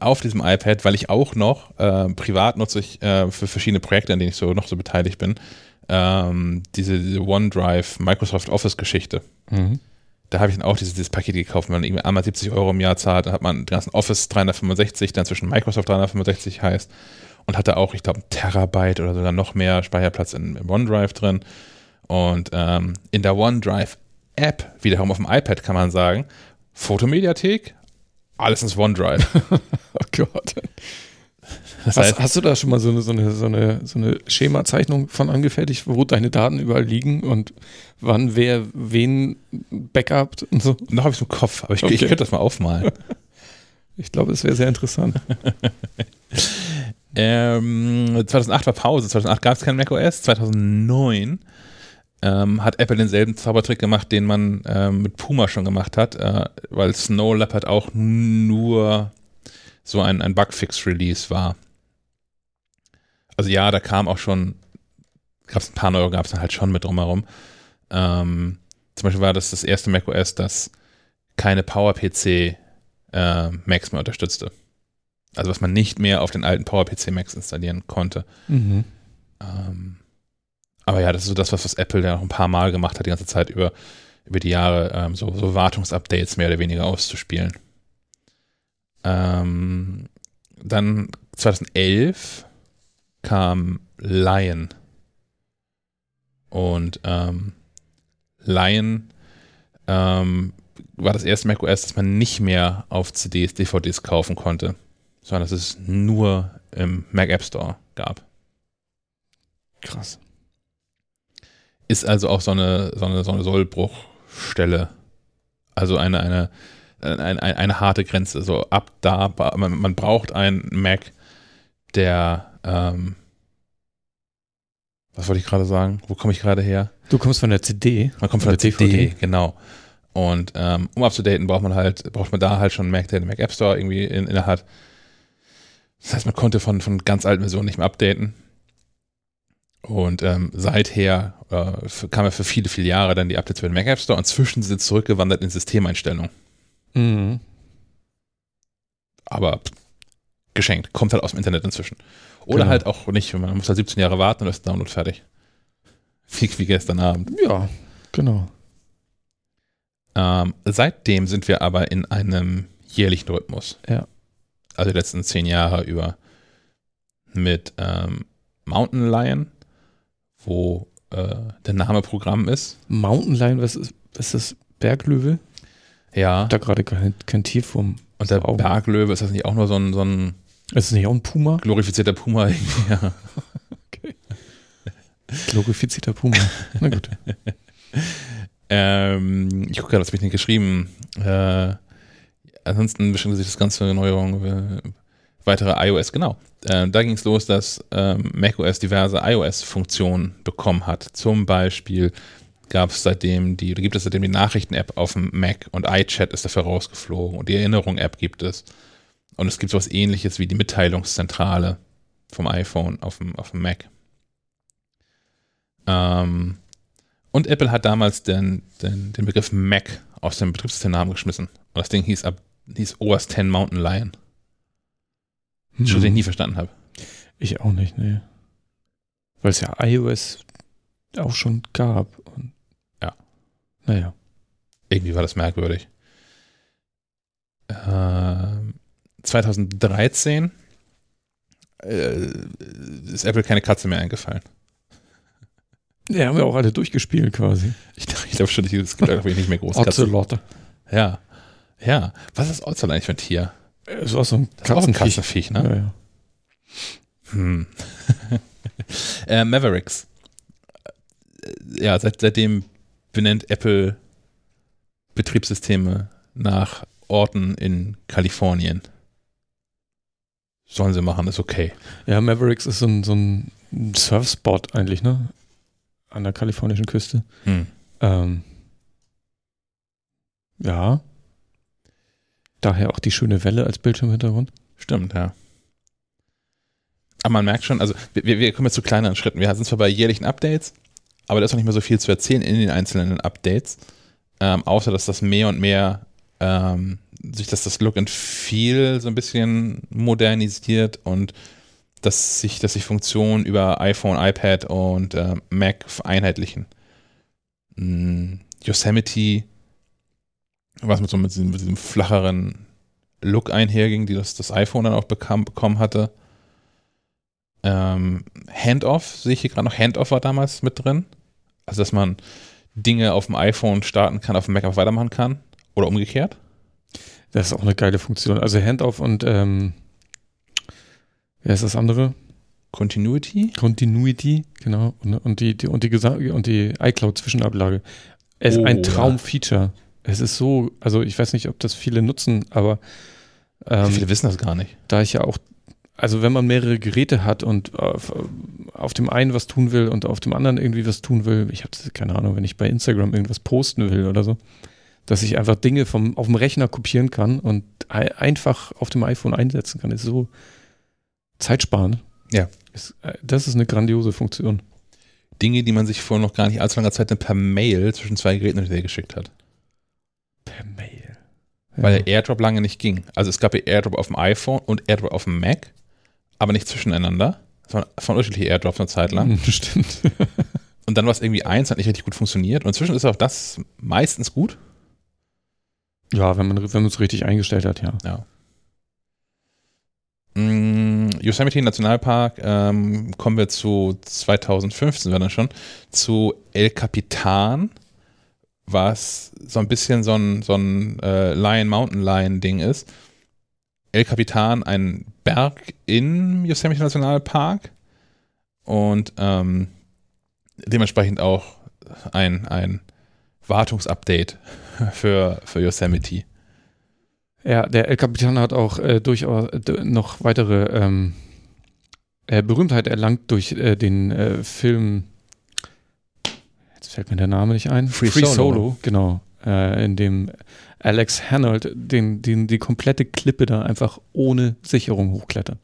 Auf diesem iPad, weil ich auch noch äh, privat nutze ich äh, für verschiedene Projekte, an denen ich so noch so beteiligt bin, ähm, diese, diese, OneDrive Microsoft Office Geschichte. Mhm. Da habe ich dann auch dieses, dieses, Paket gekauft. Wenn man irgendwie einmal 70 Euro im Jahr zahlt, dann hat man den ganzen Office 365, der inzwischen Microsoft 365 heißt und hatte auch, ich glaube, ein Terabyte oder sogar noch mehr Speicherplatz in, in OneDrive drin. Und ähm, in der OneDrive-App, wiederum auf dem iPad kann man sagen, Fotomediathek, alles ins OneDrive. oh Gott. Das heißt, hast, hast, du da schon mal so eine, so, eine, so, eine, so eine Schemazeichnung von angefertigt, wo deine Daten überall liegen und wann wer wen backupt und so? Noch habe ich im Kopf, aber ich, okay. ich könnte das mal aufmalen. ich glaube, es wäre sehr interessant. Ähm, 2008 war Pause, 2008 gab es kein macOS, 2009 ähm, hat Apple denselben Zaubertrick gemacht, den man ähm, mit Puma schon gemacht hat, äh, weil Snow Leopard auch nur so ein, ein Bugfix-Release war. Also ja, da kam auch schon, gab es ein paar neue, gab es dann halt schon mit drumherum. Ähm, zum Beispiel war das das erste macOS, das keine PowerPC äh, Macs mehr unterstützte. Also was man nicht mehr auf den alten PowerPC Macs installieren konnte. Mhm. Ähm, aber ja, das ist so das, was, was Apple ja noch ein paar Mal gemacht hat, die ganze Zeit über, über die Jahre, ähm, so, so Wartungsupdates mehr oder weniger auszuspielen. Ähm, dann 2011 kam Lion. Und ähm, Lion ähm, war das erste macOS, das man nicht mehr auf CDs, DVDs kaufen konnte, sondern dass es nur im Mac App Store gab. Krass. Ist also auch so eine, so eine, so eine Sollbruchstelle. Also eine, eine, eine, eine, harte Grenze. So ab da, man, man braucht einen Mac, der, ähm, was wollte ich gerade sagen? Wo komme ich gerade her? Du kommst von der CD. Man kommt von der, der CD, genau. Und ähm, um abzudaten, braucht man halt, braucht man da halt schon einen Mac, der den Mac App Store irgendwie in, inne hat. Das heißt, man konnte von, von ganz alten Versionen nicht mehr updaten. Und ähm, seither äh, kam ja für viele, viele Jahre dann die Updates für den Mac App Store und zwischen sind zurückgewandert in Systemeinstellungen. Mhm. Aber geschenkt, kommt halt aus dem Internet inzwischen. Oder genau. halt auch nicht, man muss halt 17 Jahre warten und ist der Download fertig. Wie, wie gestern Abend. Ja, genau. Ähm, seitdem sind wir aber in einem jährlichen Rhythmus. Ja. Also die letzten zehn Jahre über mit ähm, Mountain Lion, wo äh, der Name Programm ist. Mountain Lion, was ist, was ist das? Berglöwe? Ja. Da gerade kein, kein Tier vom. Und der Augen. Berglöwe, ist das nicht auch nur so ein, so ein. Ist das nicht auch ein Puma? Glorifizierter Puma irgendwie, ja. okay. Glorifizierter Puma. Na gut. Ähm, ich gucke gerade, was habe ich denn geschrieben? Äh, ansonsten beschränkt sich das ganze Neuerung weitere iOS, genau. Äh, da ging es los, dass ähm, macOS diverse iOS-Funktionen bekommen hat. Zum Beispiel gab es seitdem die, gibt es seitdem die Nachrichten-App auf dem Mac und iChat ist dafür rausgeflogen und die Erinnerung-App gibt es. Und es gibt sowas ähnliches wie die Mitteilungszentrale vom iPhone auf dem, auf dem Mac. Ähm, und Apple hat damals den, den, den Begriff Mac aus dem Betriebssystemnamen geschmissen. Und das Ding hieß, ab, hieß OS X Mountain Lion. Hm. Schon den ich nie verstanden habe. Ich auch nicht, nee. Weil es ja iOS auch schon gab. Und ja. Naja. Irgendwie war das merkwürdig. Äh, 2013 äh, ist Apple keine Katze mehr eingefallen. Ja, haben wir auch alle durchgespielt quasi. Ich, ich glaube schon, es gibt einfach nicht mehr große Ozelotte. Ja. Ja. Was ist Ozelot eigentlich für ein Tier? Es war so ein Katzenviech, ne? Ja, ja. Hm. äh, Mavericks. Äh, ja, seit, seitdem benennt Apple Betriebssysteme nach Orten in Kalifornien. Sollen sie machen, ist okay. Ja, Mavericks ist so ein, so ein Surfspot eigentlich, ne? an der kalifornischen Küste. Hm. Ähm, ja. Daher auch die schöne Welle als Bildschirmhintergrund. Stimmt, ja. Aber man merkt schon, also wir, wir kommen jetzt zu kleineren Schritten. Wir sind zwar bei jährlichen Updates, aber da ist auch nicht mehr so viel zu erzählen in den einzelnen Updates. Ähm, außer dass das mehr und mehr ähm, sich dass das Look and Feel so ein bisschen modernisiert und dass sich, dass sich Funktionen über iPhone, iPad und äh, Mac vereinheitlichen. Mm, Yosemite, was mit so mit diesem, mit diesem, flacheren Look einherging, die das, das iPhone dann auch bekam, bekommen hatte. Ähm, Handoff sehe ich hier gerade noch. Handoff war damals mit drin. Also, dass man Dinge auf dem iPhone starten kann, auf dem Mac auch weitermachen kann. Oder umgekehrt. Das ist auch eine geile Funktion. Also Handoff und ähm, Wer ist das andere? Continuity? Continuity, genau. Und, und die, die, und die, und die iCloud-Zwischenablage. Es ist oh, ein Traumfeature. Ja. Es ist so, also ich weiß nicht, ob das viele nutzen, aber ähm, viele wissen das gar nicht. Da ich ja auch also wenn man mehrere Geräte hat und auf, auf, dem einen was tun will und auf dem anderen irgendwie was tun will, ich habe keine Ahnung, wenn ich bei Instagram irgendwas posten will oder so, dass ich einfach Dinge vom, auf dem Rechner kopieren kann und einfach auf dem iPhone einsetzen kann, ist so zeitsparend. Ja. Ist, äh, das ist eine grandiose Funktion. Dinge, die man sich vor noch gar nicht allzu langer Zeit per Mail zwischen zwei Geräten geschickt hat. Per Mail. Ja. Weil der Airdrop lange nicht ging. Also es gab ja Airdrop auf dem iPhone und Airdrop auf dem Mac, aber nicht zwischeneinander. Es waren, von unterschiedliche Airdrops eine Zeit lang. Stimmt. und dann war es irgendwie eins, hat nicht richtig gut funktioniert. Und inzwischen ist auch das meistens gut. Ja, wenn man es richtig eingestellt hat, ja. Ja. Mm, Yosemite Nationalpark, ähm, kommen wir zu 2015, war dann schon, zu El Capitan, was so ein bisschen so ein, so ein äh, Lion Mountain Lion Ding ist. El Capitan, ein Berg im Yosemite Nationalpark und ähm, dementsprechend auch ein, ein Wartungsupdate für, für Yosemite. Ja, der El Capitan hat auch äh, durchaus äh, noch weitere ähm, äh, Berühmtheit erlangt durch äh, den äh, Film. Fällt mir der Name nicht ein. Free, Free Solo. Solo. genau. Äh, in dem Alex Hanold den, den, die komplette Klippe da einfach ohne Sicherung hochklettert.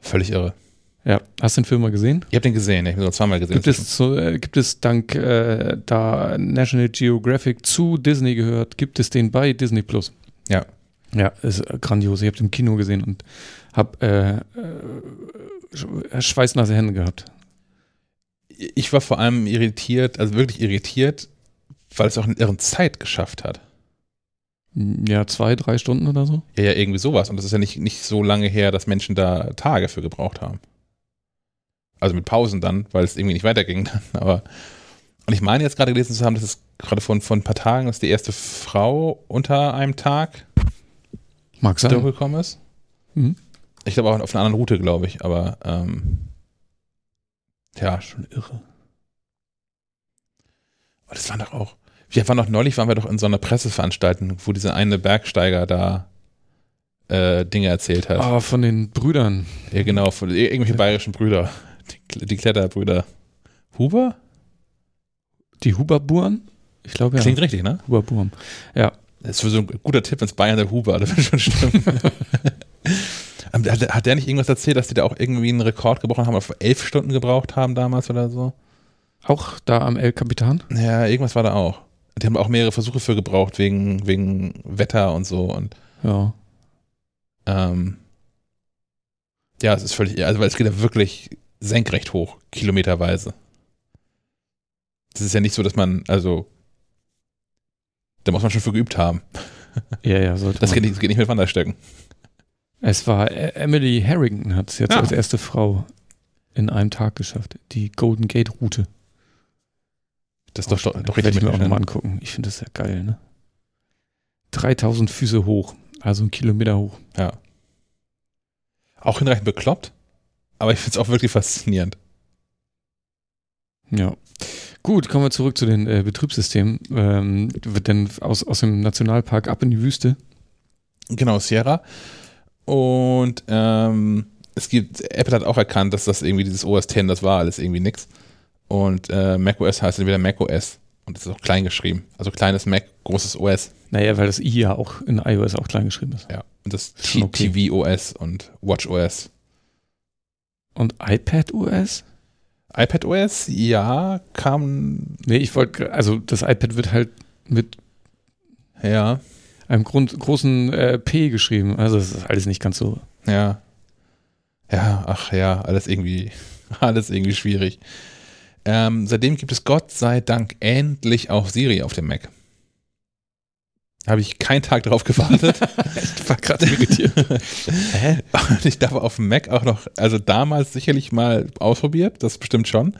Völlig irre. Ja, hast du den Film mal gesehen? Ich habe den gesehen, ich habe ihn zweimal gesehen. Gibt es, so, äh, gibt es dank äh, da National Geographic zu Disney gehört, gibt es den bei Disney Plus? Ja. Ja, ist grandios. Ich habe den im Kino gesehen und habe äh, äh, schweißnasse Hände gehabt. Ich war vor allem irritiert, also wirklich irritiert, weil es auch in ihren Zeit geschafft hat. Ja, zwei, drei Stunden oder so? Ja, ja, irgendwie sowas. Und das ist ja nicht, nicht so lange her, dass Menschen da Tage für gebraucht haben. Also mit Pausen dann, weil es irgendwie nicht weiterging dann. Aber und ich meine jetzt gerade gelesen zu haben, dass es gerade von, von ein paar Tagen, dass die erste Frau unter einem Tag Mag sein. durchgekommen ist. Mhm. Ich glaube auch auf einer anderen Route, glaube ich, aber ähm, ja, schon irre. Aber das waren doch auch. Wir waren doch neulich, waren wir doch in so einer Presseveranstaltung, wo dieser eine Bergsteiger da äh, Dinge erzählt hat. Ah, von den Brüdern. Ja, genau, von irgendwelche bayerischen Brüder. Die, die Kletterbrüder. Huber? Die Huber-Buren? Ich glaube ja. Klingt richtig, ne? Huber-Buren. Ja. Das ist so ein guter Tipp ins Bayern der Huber, das wird schon stimmen. hat, hat der nicht irgendwas erzählt, dass die da auch irgendwie einen Rekord gebrochen haben, auf elf Stunden gebraucht haben damals oder so? Auch da am El Capitan? Ja, irgendwas war da auch. Die haben auch mehrere Versuche für gebraucht, wegen, wegen Wetter und so. Und, ja. Ähm, ja, es ist völlig, also weil es geht ja wirklich senkrecht hoch, kilometerweise. Das ist ja nicht so, dass man, also, da muss man schon für geübt haben. Ja, ja, sollte das geht, nicht, das geht nicht mit Wanderstöcken. Es war e- Emily Harrington, hat es jetzt ja. als erste Frau in einem Tag geschafft. Die Golden Gate Route. Das ist doch, doch, doch richtig. Ich mir auch nochmal angucken. Ich finde das ja geil, ne? 3000 Füße hoch, also ein Kilometer hoch. Ja. Auch hinreichend bekloppt, aber ich finde es auch wirklich faszinierend. Ja. Gut, kommen wir zurück zu den äh, Betriebssystemen. Ähm, wird denn aus, aus dem Nationalpark ab in die Wüste? Genau, Sierra. Und ähm, es gibt, Apple hat auch erkannt, dass das irgendwie dieses OS X, das war alles irgendwie nix. Und äh, macOS heißt dann wieder macOS. Und das ist auch klein geschrieben. Also kleines Mac, großes OS. Naja, weil das i ja auch in iOS auch klein geschrieben ist. Ja. Und das okay. TV OS und Watch OS. Und iPad OS? iPad OS, ja, kam. Nee, ich wollte, also das iPad wird halt mit ja. Einem Grund, großen äh, P geschrieben. Also das ist alles nicht ganz so. Ja. Ja, ach ja, alles irgendwie, alles irgendwie schwierig. Ähm, seitdem gibt es Gott sei Dank endlich auch Siri auf dem Mac. Habe ich keinen Tag drauf gewartet. ich war gerade irritiert. Hä? Und ich darf auf dem Mac auch noch, also damals sicherlich mal ausprobiert, das bestimmt schon.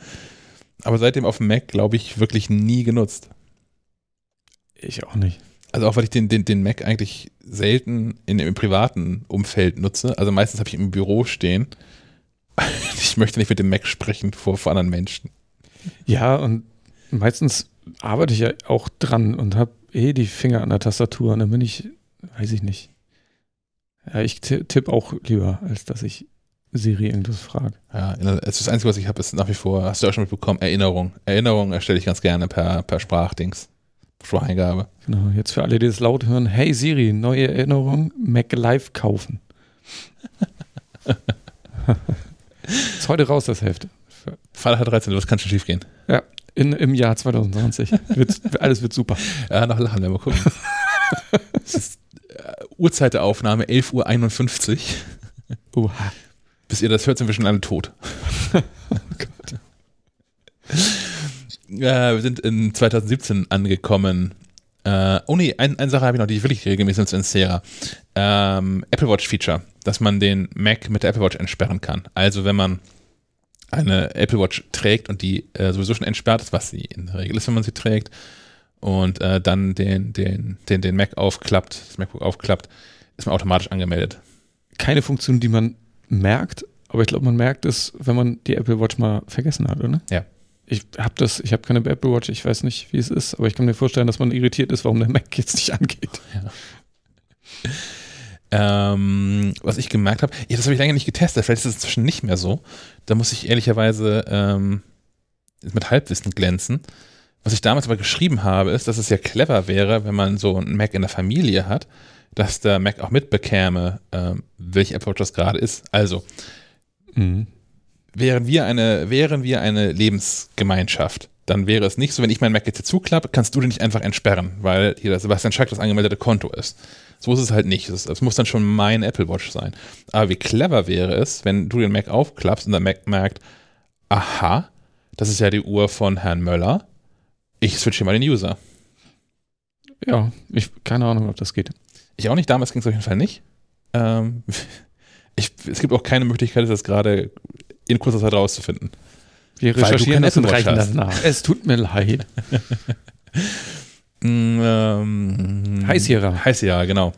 Aber seitdem auf dem Mac, glaube ich, wirklich nie genutzt. Ich auch nicht. Also auch weil ich den, den, den Mac eigentlich selten in, im privaten Umfeld nutze. Also meistens habe ich im Büro stehen. Ich möchte nicht mit dem Mac sprechen vor, vor anderen Menschen. Ja, und meistens arbeite ich ja auch dran und habe eh die Finger an der Tastatur und dann bin ich, weiß ich nicht. Ja, ich tippe auch lieber, als dass ich Siri irgendwas frage. Ja, das, das Einzige, was ich habe, ist nach wie vor, hast du auch schon mitbekommen, Erinnerung. Erinnerung erstelle ich ganz gerne per, per Sprachdings. Spracheingabe. Genau, jetzt für alle, die das laut hören. Hey Siri, neue Erinnerung, Mac Live kaufen. ist heute raus, das Heft. Freitag 13, was kann schon schief gehen? Ja, in, im Jahr 2020. wird, alles wird super. Ja, noch lachen wir mal gucken. es ist äh, Uhrzeit der Aufnahme, 11.51 Uhr. Uha. Bis ihr das hört, sind wir schon alle tot. oh Gott. Äh, wir sind in 2017 angekommen. Äh, oh nee, ein, eine Sache habe ich noch, die ich wirklich regelmäßig nutze in Sierra. Ähm, Apple Watch Feature, dass man den Mac mit der Apple Watch entsperren kann. Also wenn man eine Apple Watch trägt und die äh, sowieso schon entsperrt ist, was sie in der Regel ist, wenn man sie trägt, und äh, dann den, den, den, den Mac aufklappt, das MacBook aufklappt, ist man automatisch angemeldet. Keine Funktion, die man merkt, aber ich glaube, man merkt es, wenn man die Apple Watch mal vergessen hat, oder? Ja. Ich habe das, ich habe keine Apple Watch, ich weiß nicht, wie es ist, aber ich kann mir vorstellen, dass man irritiert ist, warum der Mac jetzt nicht angeht. Ja. Ähm, was ich gemerkt habe, ja, das habe ich lange nicht getestet, vielleicht ist es inzwischen nicht mehr so. Da muss ich ehrlicherweise ähm, mit Halbwissen glänzen. Was ich damals aber geschrieben habe, ist, dass es ja clever wäre, wenn man so einen Mac in der Familie hat, dass der Mac auch mitbekäme, ähm, welche Apple Watch das gerade ist. Also, mhm. Wären, wir eine, wären wir eine Lebensgemeinschaft, dann wäre es nicht so, wenn ich meinen Mac jetzt hier zuklappe, kannst du den nicht einfach entsperren, weil hier der Sebastian Schack das angemeldete Konto ist. So ist es halt nicht. Es muss dann schon mein Apple Watch sein. Aber wie clever wäre es, wenn du den Mac aufklappst und der Mac merkt, aha, das ist ja die Uhr von Herrn Möller ich switche mal den User. Ja, ich keine Ahnung, ob das geht. Ich auch nicht, damals ging es auf jeden Fall nicht. Ähm, ich, es gibt auch keine Möglichkeit, das gerade in kurzer Zeit rauszufinden. Wir recherchieren das und reichen das nach. Es tut mir leid. Mm, ähm, Heißjährer. Heißjährer, genau.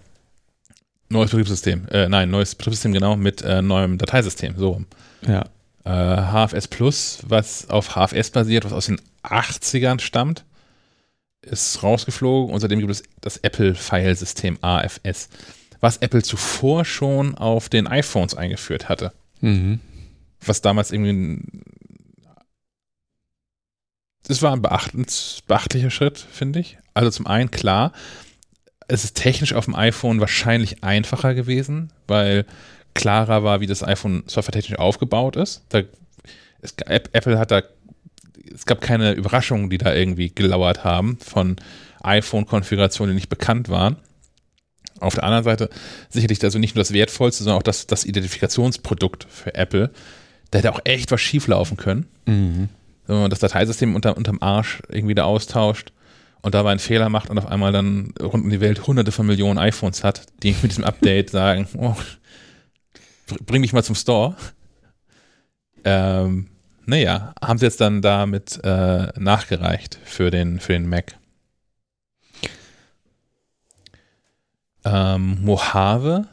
Neues Betriebssystem. Äh, nein, neues Betriebssystem, genau, mit äh, neuem Dateisystem. So. Ja. Äh, HFS Plus, was auf HFS basiert, was aus den 80ern stammt, ist rausgeflogen und seitdem gibt es das Apple-Filesystem AFS, was Apple zuvor schon auf den iPhones eingeführt hatte. Mhm. Was damals irgendwie ein das war ein beachtlicher Schritt, finde ich. Also zum einen, klar, es ist technisch auf dem iPhone wahrscheinlich einfacher gewesen, weil klarer war, wie das iPhone softwaretechnisch aufgebaut ist. Da, es, Apple hat da es gab keine Überraschungen, die da irgendwie gelauert haben von iPhone-Konfigurationen, die nicht bekannt waren. Auf der anderen Seite sicherlich also nicht nur das Wertvollste, sondern auch das, das Identifikationsprodukt für Apple. Da hätte auch echt was schieflaufen können. Mhm. Wenn man das Dateisystem unter, unterm Arsch irgendwie da austauscht und dabei einen Fehler macht und auf einmal dann rund um die Welt hunderte von Millionen iPhones hat, die mit diesem Update sagen, oh, bring mich mal zum Store. Ähm, naja, haben sie jetzt dann damit äh, nachgereicht für den, für den Mac. Ähm, Mojave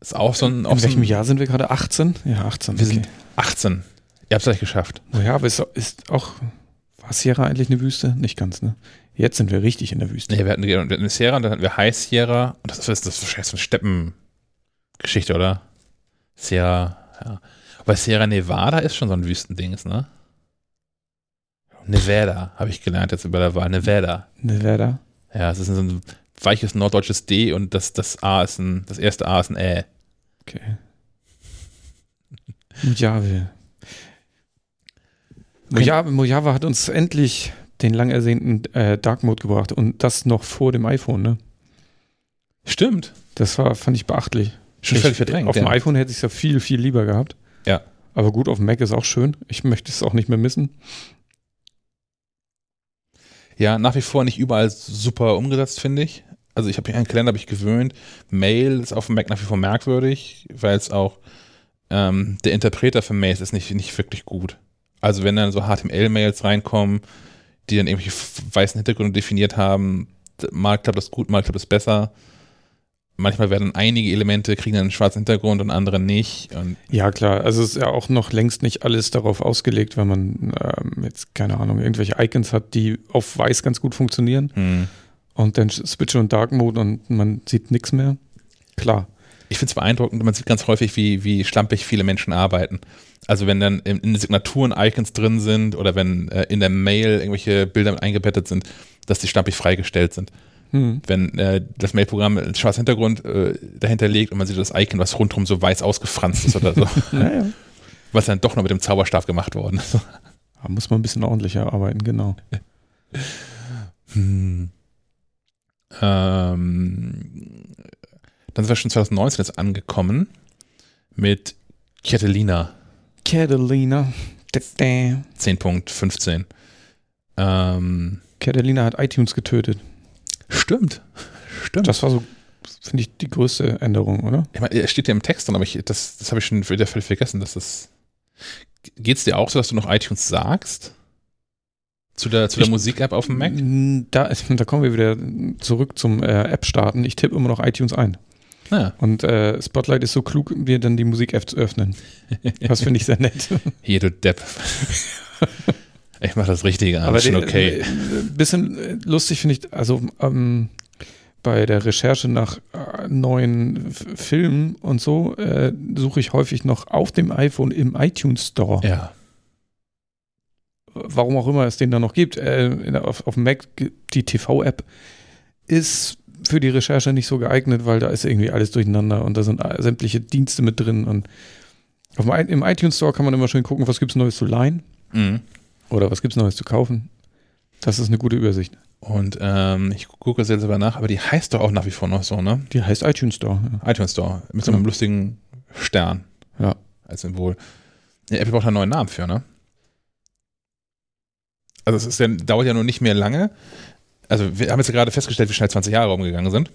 ist auch so ein. In welchem so Jahr sind wir gerade? 18? Ja, 18. Wir okay. sind 18. Ihr habt es gleich geschafft. Mojave ist, ist auch. War Sierra eigentlich eine Wüste? Nicht ganz, ne? Jetzt sind wir richtig in der Wüste. Nee, wir hatten, wir hatten eine Sierra und dann hatten wir High Sierra. Und das ist, das wahrscheinlich so eine Steppengeschichte, oder? Sierra, ja. Weil Sierra Nevada ist schon so ein Wüstendings, ne? Nevada, habe ich gelernt jetzt über der Wahl. Nevada. Nevada. Ja, es ist ein weiches norddeutsches D und das, das A ist ein, das erste A ist ein Ä. Okay. Mojave. Mojave, Mojave hat uns endlich den lang ersehnten äh, Dark Mode gebracht und das noch vor dem iPhone, ne? Stimmt. Das war, fand ich beachtlich. Schon völlig verdrängt. Auf dem iPhone hätte ich es ja viel, viel lieber gehabt. Ja. Aber gut, auf dem Mac ist auch schön. Ich möchte es auch nicht mehr missen. Ja, nach wie vor nicht überall super umgesetzt, finde ich. Also ich habe hier einen Kalender, habe ich gewöhnt. Mail ist auf dem Mac nach wie vor merkwürdig, weil es auch ähm, der Interpreter für Mails ist nicht, nicht wirklich gut. Also wenn dann so HTML-Mails reinkommen, die dann irgendwelche weißen Hintergründe definiert haben, mal klappt das gut, mal klappt es besser manchmal werden einige Elemente, kriegen einen schwarzen Hintergrund und andere nicht. Und ja, klar. Also es ist ja auch noch längst nicht alles darauf ausgelegt, wenn man ähm, jetzt, keine Ahnung, irgendwelche Icons hat, die auf weiß ganz gut funktionieren. Hm. Und dann Switch und Dark Mode und man sieht nichts mehr. Klar. Ich finde es beeindruckend, man sieht ganz häufig, wie, wie schlampig viele Menschen arbeiten. Also wenn dann in, in den Signaturen Icons drin sind oder wenn äh, in der Mail irgendwelche Bilder eingebettet sind, dass die schlampig freigestellt sind. Hm. Wenn äh, das Mail-Programm einen schwarzen Hintergrund äh, dahinter legt und man sieht das Icon, was rundherum so weiß ausgefranst ist oder so. naja. Was dann doch noch mit dem Zauberstab gemacht worden ist. Da muss man ein bisschen ordentlicher arbeiten, genau. hm. ähm, dann sind wir schon 2019 jetzt angekommen mit Catalina. Catalina. 10.15. Ähm, Catalina hat iTunes getötet. Stimmt. Stimmt. Das war so, finde ich, die größte Änderung, oder? Ich meine, es steht ja im Text drin, aber ich, das, das habe ich schon wieder völlig vergessen, dass das. Geht es dir auch so, dass du noch iTunes sagst? Zu der, zu der Musik-App auf dem Mac? Da, da kommen wir wieder zurück zum äh, App-Starten. Ich tippe immer noch iTunes ein. Ja. Und äh, Spotlight ist so klug, mir dann die Musik-App zu öffnen. Das finde ich sehr nett. Hier, du Depp. Ich mache das Richtige, aber schon okay. Ein äh, bisschen lustig finde ich, also ähm, bei der Recherche nach äh, neuen Filmen und so äh, suche ich häufig noch auf dem iPhone im iTunes Store. Ja. Warum auch immer es den da noch gibt. Äh, auf, auf dem Mac die TV-App ist für die Recherche nicht so geeignet, weil da ist irgendwie alles durcheinander und da sind sämtliche Dienste mit drin. Und auf dem, im iTunes Store kann man immer schön gucken, was gibt es Neues zu leihen. Mhm. Oder was gibt es Neues zu kaufen. Das ist eine gute Übersicht. Und ähm, ich gucke es jetzt aber nach, aber die heißt doch auch nach wie vor noch so, ne? Die heißt iTunes Store. Ja. iTunes Store. Mit so einem genau. lustigen Stern. Ja. Als Symbol. Ja, Apple braucht einen neuen Namen für, ne? Also es ist ja, dauert ja nur nicht mehr lange, also wir haben jetzt gerade festgestellt, wie schnell 20 Jahre umgegangen sind.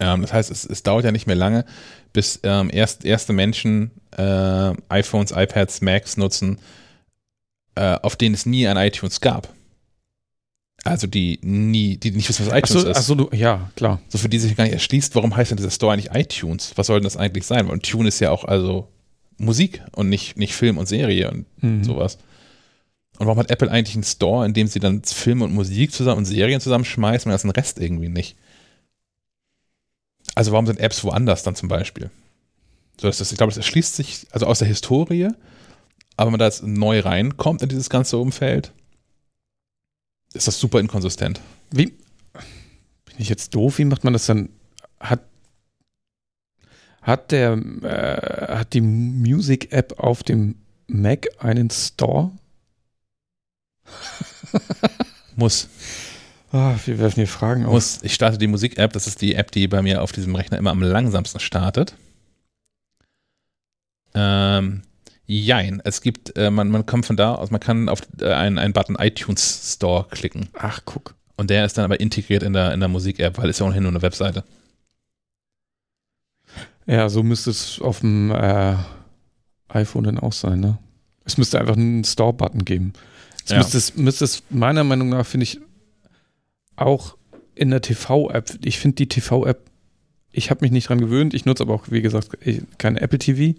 Ähm, das heißt, es, es, dauert ja nicht mehr lange, bis ähm, erst, erste Menschen äh, iPhones, iPads, Macs nutzen, äh, auf denen es nie ein iTunes gab. Also die nie, die nicht wissen, was iTunes so, ist. Achso, ja, klar. So für die sich gar nicht erschließt, warum heißt denn dieser Store eigentlich iTunes? Was soll denn das eigentlich sein? Und Tune ist ja auch also Musik und nicht, nicht Film und Serie und mhm. sowas. Und warum hat Apple eigentlich einen Store, in dem sie dann Filme und Musik zusammen und Serien zusammenschmeißen und den Rest irgendwie nicht? Also warum sind Apps woanders dann zum Beispiel? So, das, ich glaube, das erschließt sich also aus der Historie, aber wenn man da jetzt neu reinkommt in dieses ganze Umfeld, ist das super inkonsistent. Wie, bin ich jetzt doof? Wie macht man das dann? Hat, hat der, äh, hat die Music-App auf dem Mac einen Store? Muss. Oh, wir werfen hier Fragen auf. Muss. Ich starte die Musik-App. Das ist die App, die bei mir auf diesem Rechner immer am langsamsten startet. Ähm, jein. Es gibt, äh, man, man kommt von da aus, man kann auf äh, einen, einen Button iTunes Store klicken. Ach, guck. Und der ist dann aber integriert in der, in der Musik-App, weil es ja ohnehin nur eine Webseite. Ja, so müsste es auf dem äh, iPhone dann auch sein, ne? Es müsste einfach einen Store-Button geben. Es ja. müsste, es, müsste es meiner Meinung nach, finde ich, auch in der TV-App, ich finde die TV-App, ich habe mich nicht dran gewöhnt, ich nutze aber auch, wie gesagt, kein Apple TV.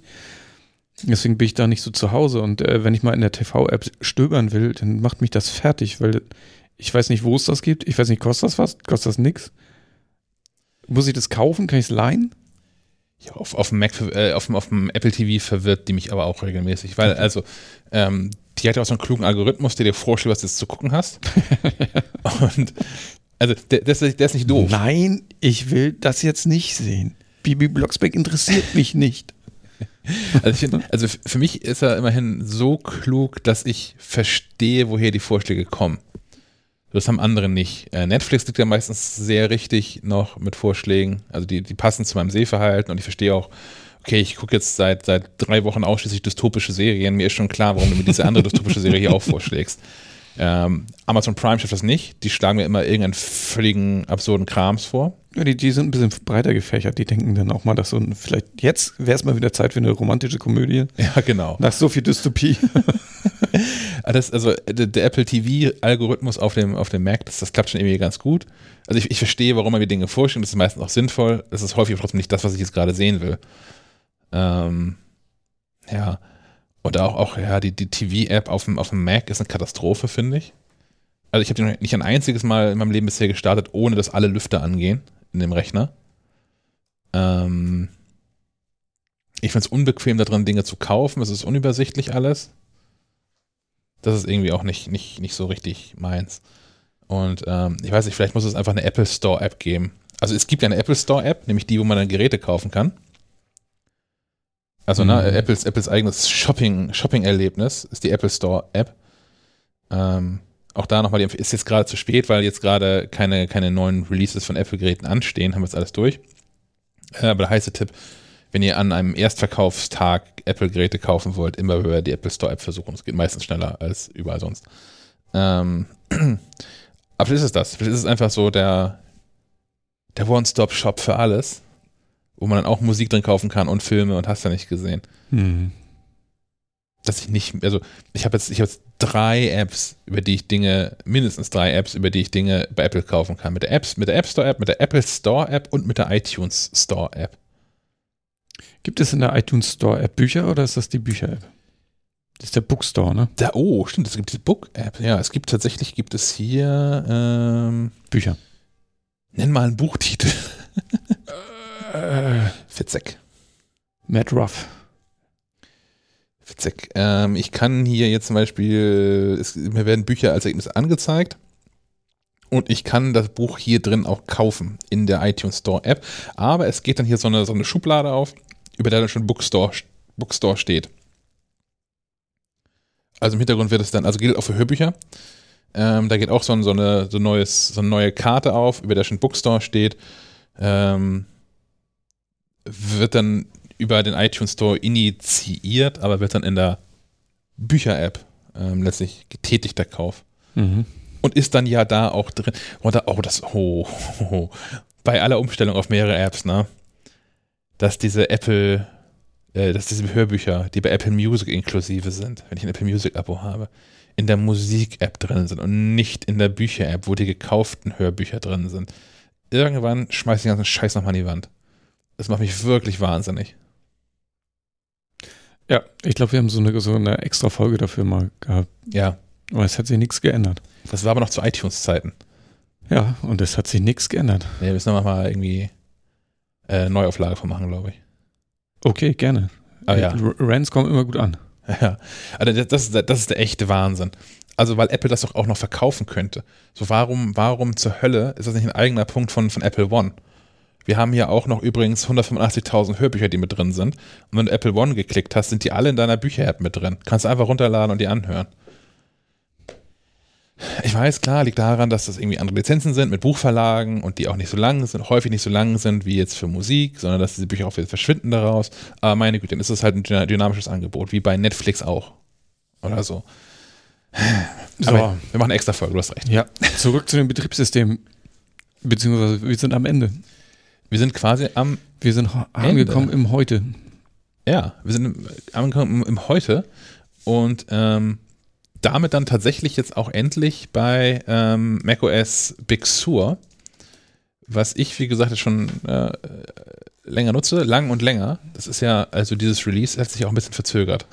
Deswegen bin ich da nicht so zu Hause. Und äh, wenn ich mal in der TV-App stöbern will, dann macht mich das fertig, weil ich weiß nicht, wo es das gibt. Ich weiß nicht, kostet das was? Kostet das nix? Muss ich das kaufen? Kann ich es leihen? Ja, auf, auf, dem Mac, äh, auf, auf, dem Apple TV verwirrt die mich aber auch regelmäßig, weil also ähm, die hat ja auch so einen klugen Algorithmus, der dir vorschlägt, was du jetzt zu gucken hast. Und also der, der, ist, der ist nicht doof. Nein, ich will das jetzt nicht sehen. Bibi Blocksberg interessiert mich nicht. Also, find, also, für mich ist er immerhin so klug, dass ich verstehe, woher die Vorschläge kommen. Das haben andere nicht. Äh, Netflix liegt ja meistens sehr richtig noch mit Vorschlägen. Also die, die passen zu meinem Sehverhalten und ich verstehe auch, okay, ich gucke jetzt seit, seit drei Wochen ausschließlich dystopische Serien. Mir ist schon klar, warum du mir diese andere dystopische Serie hier auch vorschlägst. Ähm, Amazon Prime schafft das nicht. Die schlagen mir immer irgendeinen völligen absurden Krams vor. Ja, die, die sind ein bisschen breiter gefächert. Die denken dann auch mal, dass so ein, vielleicht jetzt wäre es mal wieder Zeit für eine romantische Komödie. Ja, genau. Nach so viel Dystopie. das, also der, der Apple TV-Algorithmus auf dem, auf dem Mac, das, das klappt schon irgendwie ganz gut. Also ich, ich verstehe, warum man mir Dinge vorstellt. Das ist meistens auch sinnvoll. Das ist häufig trotzdem nicht das, was ich jetzt gerade sehen will. Ähm, ja. Und auch, auch ja, die, die TV-App auf dem, auf dem Mac ist eine Katastrophe, finde ich. Also ich habe die noch nicht ein einziges Mal in meinem Leben bisher gestartet, ohne dass alle Lüfter angehen in dem Rechner. Ähm, ich finde es unbequem, da drin Dinge zu kaufen. Es ist unübersichtlich alles. Das ist irgendwie auch nicht, nicht, nicht so richtig meins. Und ähm, ich weiß nicht, vielleicht muss es einfach eine Apple Store App geben. Also es gibt ja eine Apple Store App, nämlich die, wo man dann Geräte kaufen kann. Also ne, mhm. Apples, Apples eigenes Shopping, Shopping-Erlebnis ist die Apple Store App. Ähm, auch da nochmal, ist jetzt gerade zu spät, weil jetzt gerade keine, keine neuen Releases von Apple-Geräten anstehen, haben wir jetzt alles durch. Äh, aber der heiße Tipp, wenn ihr an einem Erstverkaufstag Apple-Geräte kaufen wollt, immer über die Apple Store App versuchen. Es geht meistens schneller als überall sonst. Ähm, aber vielleicht ist es das. Vielleicht ist es einfach so der, der One-Stop-Shop für alles, wo man dann auch Musik drin kaufen kann und Filme und hast ja nicht gesehen. Hm. Dass ich nicht, also ich habe jetzt, ich habe jetzt drei Apps, über die ich Dinge, mindestens drei Apps, über die ich Dinge bei Apple kaufen kann. Mit der Apps, mit der App Store App, mit der Apple Store App und mit der iTunes Store App. Gibt es in der iTunes Store App Bücher oder ist das die Bücher App? Das ist der Bookstore, ne? Da, oh, stimmt, es gibt die Book App. Ja, es gibt tatsächlich, gibt es hier ähm, Bücher. Nenn mal einen Buchtitel. äh, Fitzek. Matt Ruff. Witzig. Ähm, ich kann hier jetzt zum Beispiel, es, mir werden Bücher als Ergebnis angezeigt. Und ich kann das Buch hier drin auch kaufen in der iTunes Store App. Aber es geht dann hier so eine, so eine Schublade auf, über der dann schon Bookstore, Bookstore steht. Also im Hintergrund wird es dann, also gilt auch für Hörbücher. Ähm, da geht auch so, ein, so, eine, so, neues, so eine neue Karte auf, über der schon Bookstore steht. Ähm, wird dann über den iTunes Store initiiert, aber wird dann in der Bücher-App ähm, letztlich getätigt, der Kauf. Mhm. Und ist dann ja da auch drin. Und da, oh, das, oh, oh, oh, bei aller Umstellung auf mehrere Apps, ne? Dass diese Apple, äh, dass diese Hörbücher, die bei Apple Music inklusive sind, wenn ich ein Apple Music Abo habe, in der Musik-App drin sind und nicht in der Bücher-App, wo die gekauften Hörbücher drin sind. Irgendwann schmeiß ich den ganzen Scheiß nochmal an die Wand. Das macht mich wirklich wahnsinnig. Ja, ich glaube, wir haben so eine, so eine extra Folge dafür mal gehabt. Ja. Aber es hat sich nichts geändert. Das war aber noch zu iTunes-Zeiten. Ja, und es hat sich nichts geändert. Nee, wir müssen mal irgendwie äh, Neuauflage von machen, glaube ich. Okay, gerne. Ah, ja. Rants kommen immer gut an. Ja, also das, das, das ist der echte Wahnsinn. Also, weil Apple das doch auch noch verkaufen könnte. So, warum, warum zur Hölle ist das nicht ein eigener Punkt von, von Apple One? Wir haben hier auch noch übrigens 185.000 Hörbücher, die mit drin sind. Und wenn du Apple One geklickt hast, sind die alle in deiner Bücher-App mit drin. Kannst du einfach runterladen und die anhören. Ich weiß, klar, liegt daran, dass das irgendwie andere Lizenzen sind mit Buchverlagen und die auch nicht so lang sind, häufig nicht so lang sind wie jetzt für Musik, sondern dass diese Bücher auch wieder verschwinden daraus. Aber meine Güte, dann ist es halt ein dynamisches Angebot, wie bei Netflix auch. Oder so. so. Aber wir machen extra Folge, du hast recht. Ja, zurück zu dem Betriebssystem. Beziehungsweise wir sind am Ende. Wir sind quasi am. Wir sind angekommen Ende. im Heute. Ja, wir sind angekommen im Heute und ähm, damit dann tatsächlich jetzt auch endlich bei ähm, macOS Big Sur, was ich, wie gesagt, schon äh, länger nutze, lang und länger. Das ist ja, also dieses Release hat sich auch ein bisschen verzögert.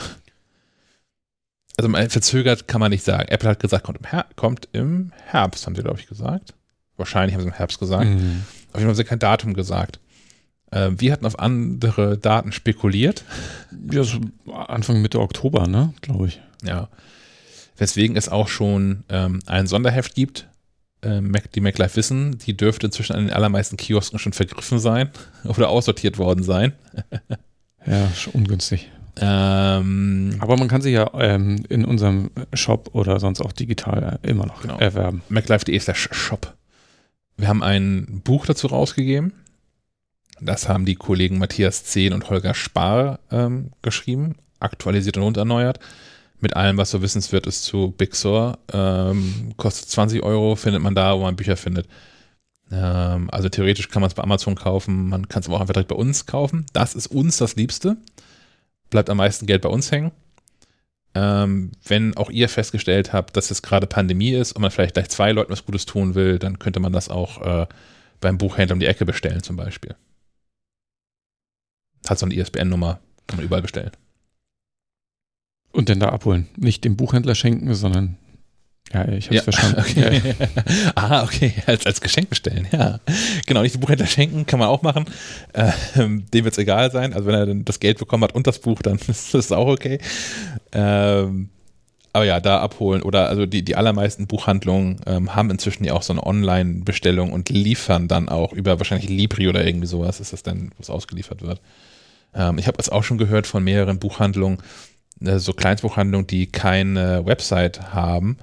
Also verzögert kann man nicht sagen. Apple hat gesagt, kommt im, Her kommt im Herbst, haben sie, glaube ich, gesagt. Wahrscheinlich haben sie im Herbst gesagt. Mhm. Auf jeden Fall haben sie kein Datum gesagt. Äh, wir hatten auf andere Daten spekuliert. Ja, so Anfang Mitte Oktober, ne, glaube ich. Ja. Weswegen es auch schon ähm, ein Sonderheft gibt, äh, Mac, die MacLife wissen, die dürfte inzwischen an den allermeisten Kiosken schon vergriffen sein oder aussortiert worden sein. ja, schon ungünstig. Ähm, Aber man kann sie ja ähm, in unserem Shop oder sonst auch digital immer noch genau. erwerben. MacLife.de ist der Shop. Wir haben ein Buch dazu rausgegeben. Das haben die Kollegen Matthias Zehn und Holger Spar ähm, geschrieben, aktualisiert und erneuert. Mit allem, was so wissenswert ist zu Big Sur. Ähm, kostet 20 Euro, findet man da, wo man Bücher findet. Ähm, also theoretisch kann man es bei Amazon kaufen, man kann es aber auch einfach direkt bei uns kaufen. Das ist uns das Liebste. Bleibt am meisten Geld bei uns hängen. Ähm, wenn auch ihr festgestellt habt, dass es gerade Pandemie ist und man vielleicht gleich zwei Leuten was Gutes tun will, dann könnte man das auch äh, beim Buchhändler um die Ecke bestellen zum Beispiel. Hat so eine ISBN-Nummer, kann man überall bestellen. Und dann da abholen. Nicht dem Buchhändler schenken, sondern Ja, ich habe Ja, verstanden. Okay. ah, okay, als, als Geschenk bestellen, ja. Genau, nicht den Buchhändler schenken, kann man auch machen. Ähm, dem wird es egal sein. Also wenn er dann das Geld bekommen hat und das Buch, dann ist das auch okay. Ähm, aber ja, da abholen oder also die, die allermeisten Buchhandlungen ähm, haben inzwischen ja auch so eine Online-Bestellung und liefern dann auch über wahrscheinlich Libri oder irgendwie sowas, ist das dann, wo es ausgeliefert wird. Ähm, ich habe es auch schon gehört von mehreren Buchhandlungen, äh, so Kleinstbuchhandlungen, die keine Website haben,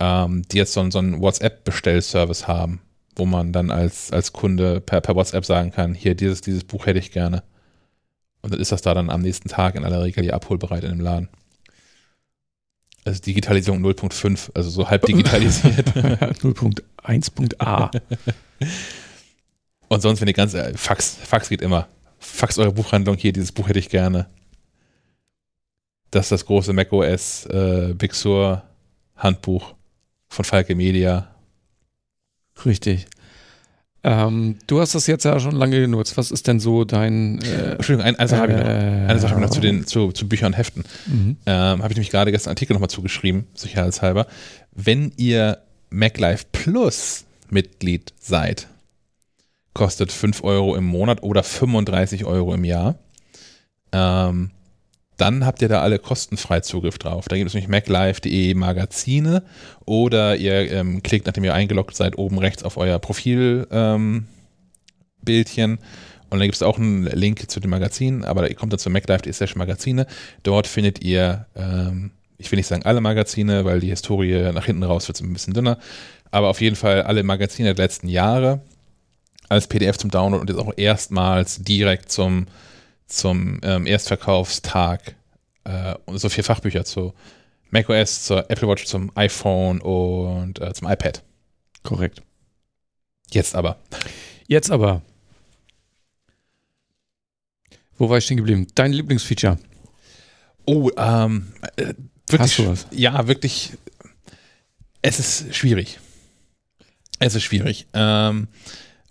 ähm, die jetzt so, einen- so einen WhatsApp-Bestellservice haben, wo man dann als, als Kunde per, per WhatsApp sagen kann, hier, dieses, dieses Buch hätte ich gerne. Und dann ist das da dann am nächsten Tag in aller Regel ja abholbereit in dem Laden. Also Digitalisierung 0.5, also so halb digitalisiert. 0.1.a. Und sonst, wenn die ganze äh, Fax, Fax geht immer. Fax eure Buchhandlung hier, dieses Buch hätte ich gerne. Das ist das große macOS äh, Big Sur Handbuch von Falke Media. Richtig. Ähm, du hast das jetzt ja schon lange genutzt. Was ist denn so dein. Äh, Entschuldigung, ein, eine Sache habe ich noch. äh, Eine Sache noch zu, den, zu, zu Büchern und Heften. Mhm. Ähm, habe ich nämlich gerade gestern einen Artikel nochmal zugeschrieben, sicherheitshalber. Wenn ihr MacLife Plus Mitglied seid, kostet 5 Euro im Monat oder 35 Euro im Jahr. Ähm, dann habt ihr da alle kostenfrei Zugriff drauf. Da gibt es nämlich maclife.de Magazine oder ihr ähm, klickt, nachdem ihr eingeloggt seid, oben rechts auf euer Profilbildchen ähm, und dann gibt es auch einen Link zu den Magazinen, aber ihr kommt dann zu maclife.de slash Magazine. Dort findet ihr, ähm, ich will nicht sagen alle Magazine, weil die Historie nach hinten raus wird ein bisschen dünner, aber auf jeden Fall alle Magazine der letzten Jahre als PDF zum Download und jetzt auch erstmals direkt zum, zum ähm, Erstverkaufstag äh, und so vier Fachbücher zu macOS, zur Apple Watch, zum iPhone und äh, zum iPad. Korrekt. Jetzt aber. Jetzt aber. Wo war ich stehen geblieben? Dein Lieblingsfeature. Oh, ähm, äh, wirklich, Hast du was? Ja, wirklich. Es ist schwierig. Es ist schwierig. Ähm,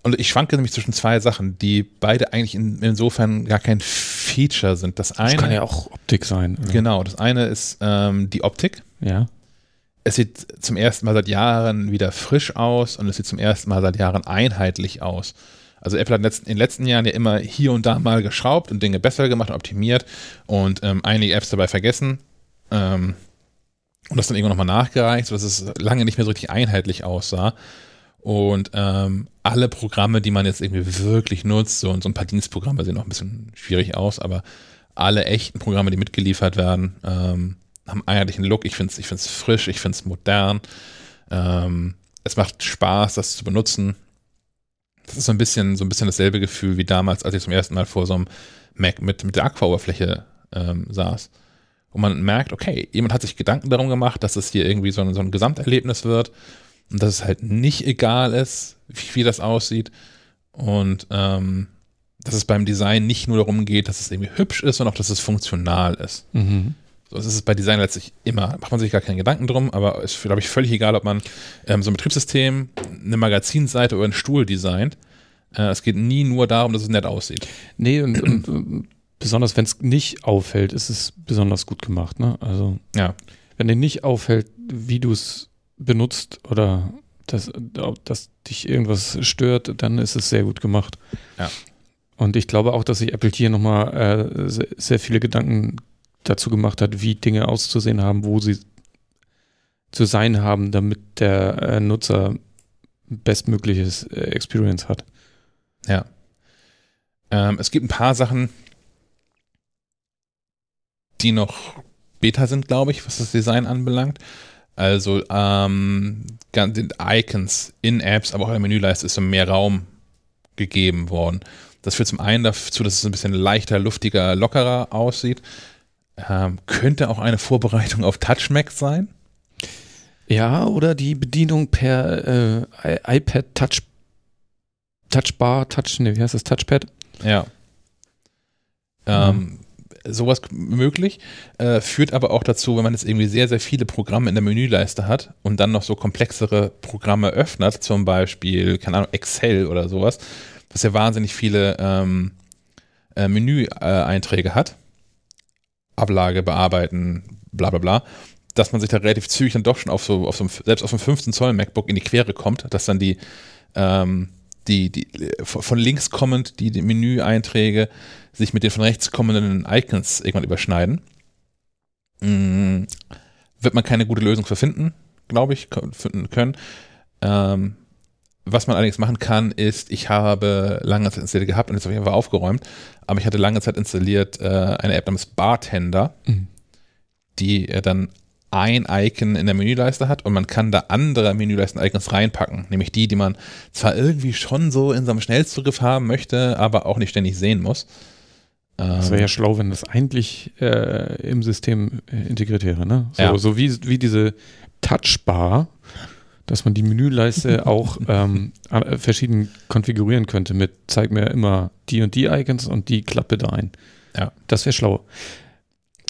und ich schwanke nämlich zwischen zwei Sachen, die beide eigentlich in, insofern gar kein Feature sind. Das Das eine, kann ja auch Optik sein. Oder? genau, das eine ist ähm, die Optik. Ja. Es sieht zum ersten Mal seit Jahren wieder frisch aus und es sieht zum ersten Mal seit Jahren einheitlich aus. Also Apple hat in den letzten- in den letzten Jahren ja immer hier und da mal geschraubt und Dinge besser gemacht und optimiert und ähm, einige Apps dabei vergessen ähm, und das dann irgendwann nochmal nachgereicht, sodass es lange nicht mehr so richtig einheitlich aussah. Und ähm, alle Programme, die man jetzt irgendwie wirklich nutzt, so, und so ein paar Dienstprogramme sehen noch ein bisschen schwierig aus, aber alle echten Programme, die mitgeliefert werden, ähm, haben einen einheitlichen Look. Ich finde es ich find's frisch, ich finde es modern. Ähm, es macht Spaß, das zu benutzen. Das ist so ein bisschen, so ein bisschen dasselbe Gefühl wie damals, als ich zum ersten Mal vor so einem Mac mit, mit der Aqua-Oberfläche ähm, saß. Wo man merkt, okay, jemand hat sich Gedanken darum gemacht, dass es hier irgendwie so ein, so ein Gesamterlebnis wird und dass es halt nicht egal ist, wie, wie das aussieht. Und ähm, dass es beim Design nicht nur darum geht, dass es irgendwie hübsch ist, sondern auch, dass es funktional ist. Mhm. So, das ist es bei Design letztlich immer. Macht man sich gar keine Gedanken drum, aber es ist, glaube ich, völlig egal, ob man ähm, so ein Betriebssystem, eine Magazinseite oder einen Stuhl designt. Äh, es geht nie nur darum, dass es nett aussieht. Nee, und, und, und besonders wenn es nicht auffällt, ist es besonders gut gemacht. Ne? Also, Ja. wenn dir nicht auffällt, wie du es benutzt oder dass, dass dich irgendwas stört, dann ist es sehr gut gemacht. Ja. Und ich glaube auch, dass sich Apple hier nochmal äh, sehr, sehr viele Gedanken dazu gemacht hat, wie Dinge auszusehen haben, wo sie zu sein haben, damit der äh, Nutzer bestmögliches äh, Experience hat. Ja. Ähm, es gibt ein paar Sachen, die noch Beta sind, glaube ich, was das Design anbelangt. Also ähm, den Icons in Apps, aber auch in der Menüleiste ist so mehr Raum gegeben worden. Das führt zum einen dazu, dass es ein bisschen leichter, luftiger, lockerer aussieht. Ähm, könnte auch eine Vorbereitung auf TouchMac sein. Ja, oder die Bedienung per äh, iPad Touch Touchbar, Touch, ne, wie heißt das, Touchpad? Ja. Ähm, Sowas möglich, äh, führt aber auch dazu, wenn man jetzt irgendwie sehr, sehr viele Programme in der Menüleiste hat und dann noch so komplexere Programme öffnet, zum Beispiel, keine Ahnung, Excel oder sowas, was ja wahnsinnig viele ähm, äh, Menü-Einträge hat. Ablage bearbeiten, bla bla bla. dass man sich da relativ zügig dann doch schon auf so, auf so selbst auf dem 15 Zoll MacBook in die Quere kommt, dass dann die, ähm, die, die von links kommend die, die Menüeinträge sich mit den von rechts kommenden Icons irgendwann überschneiden. Mhm. Wird man keine gute Lösung für finden, glaube ich, finden können. Ähm, was man allerdings machen kann, ist, ich habe lange Zeit installiert gehabt und jetzt auf jeden Fall aufgeräumt, aber ich hatte lange Zeit installiert äh, eine App namens Bartender, mhm. die äh, dann ein Icon in der Menüleiste hat und man kann da andere Menüleisten-Icons reinpacken, nämlich die, die man zwar irgendwie schon so in seinem Schnellzugriff haben möchte, aber auch nicht ständig sehen muss. Das wäre ja ähm, schlau, wenn das eigentlich äh, im System äh, integriert wäre, ne? So, ja. so wie, wie diese Touchbar, dass man die Menüleiste auch ähm, äh, verschieden konfigurieren könnte mit zeig mir immer die und die Icons und die klappe da ein. Ja. Das wäre schlau.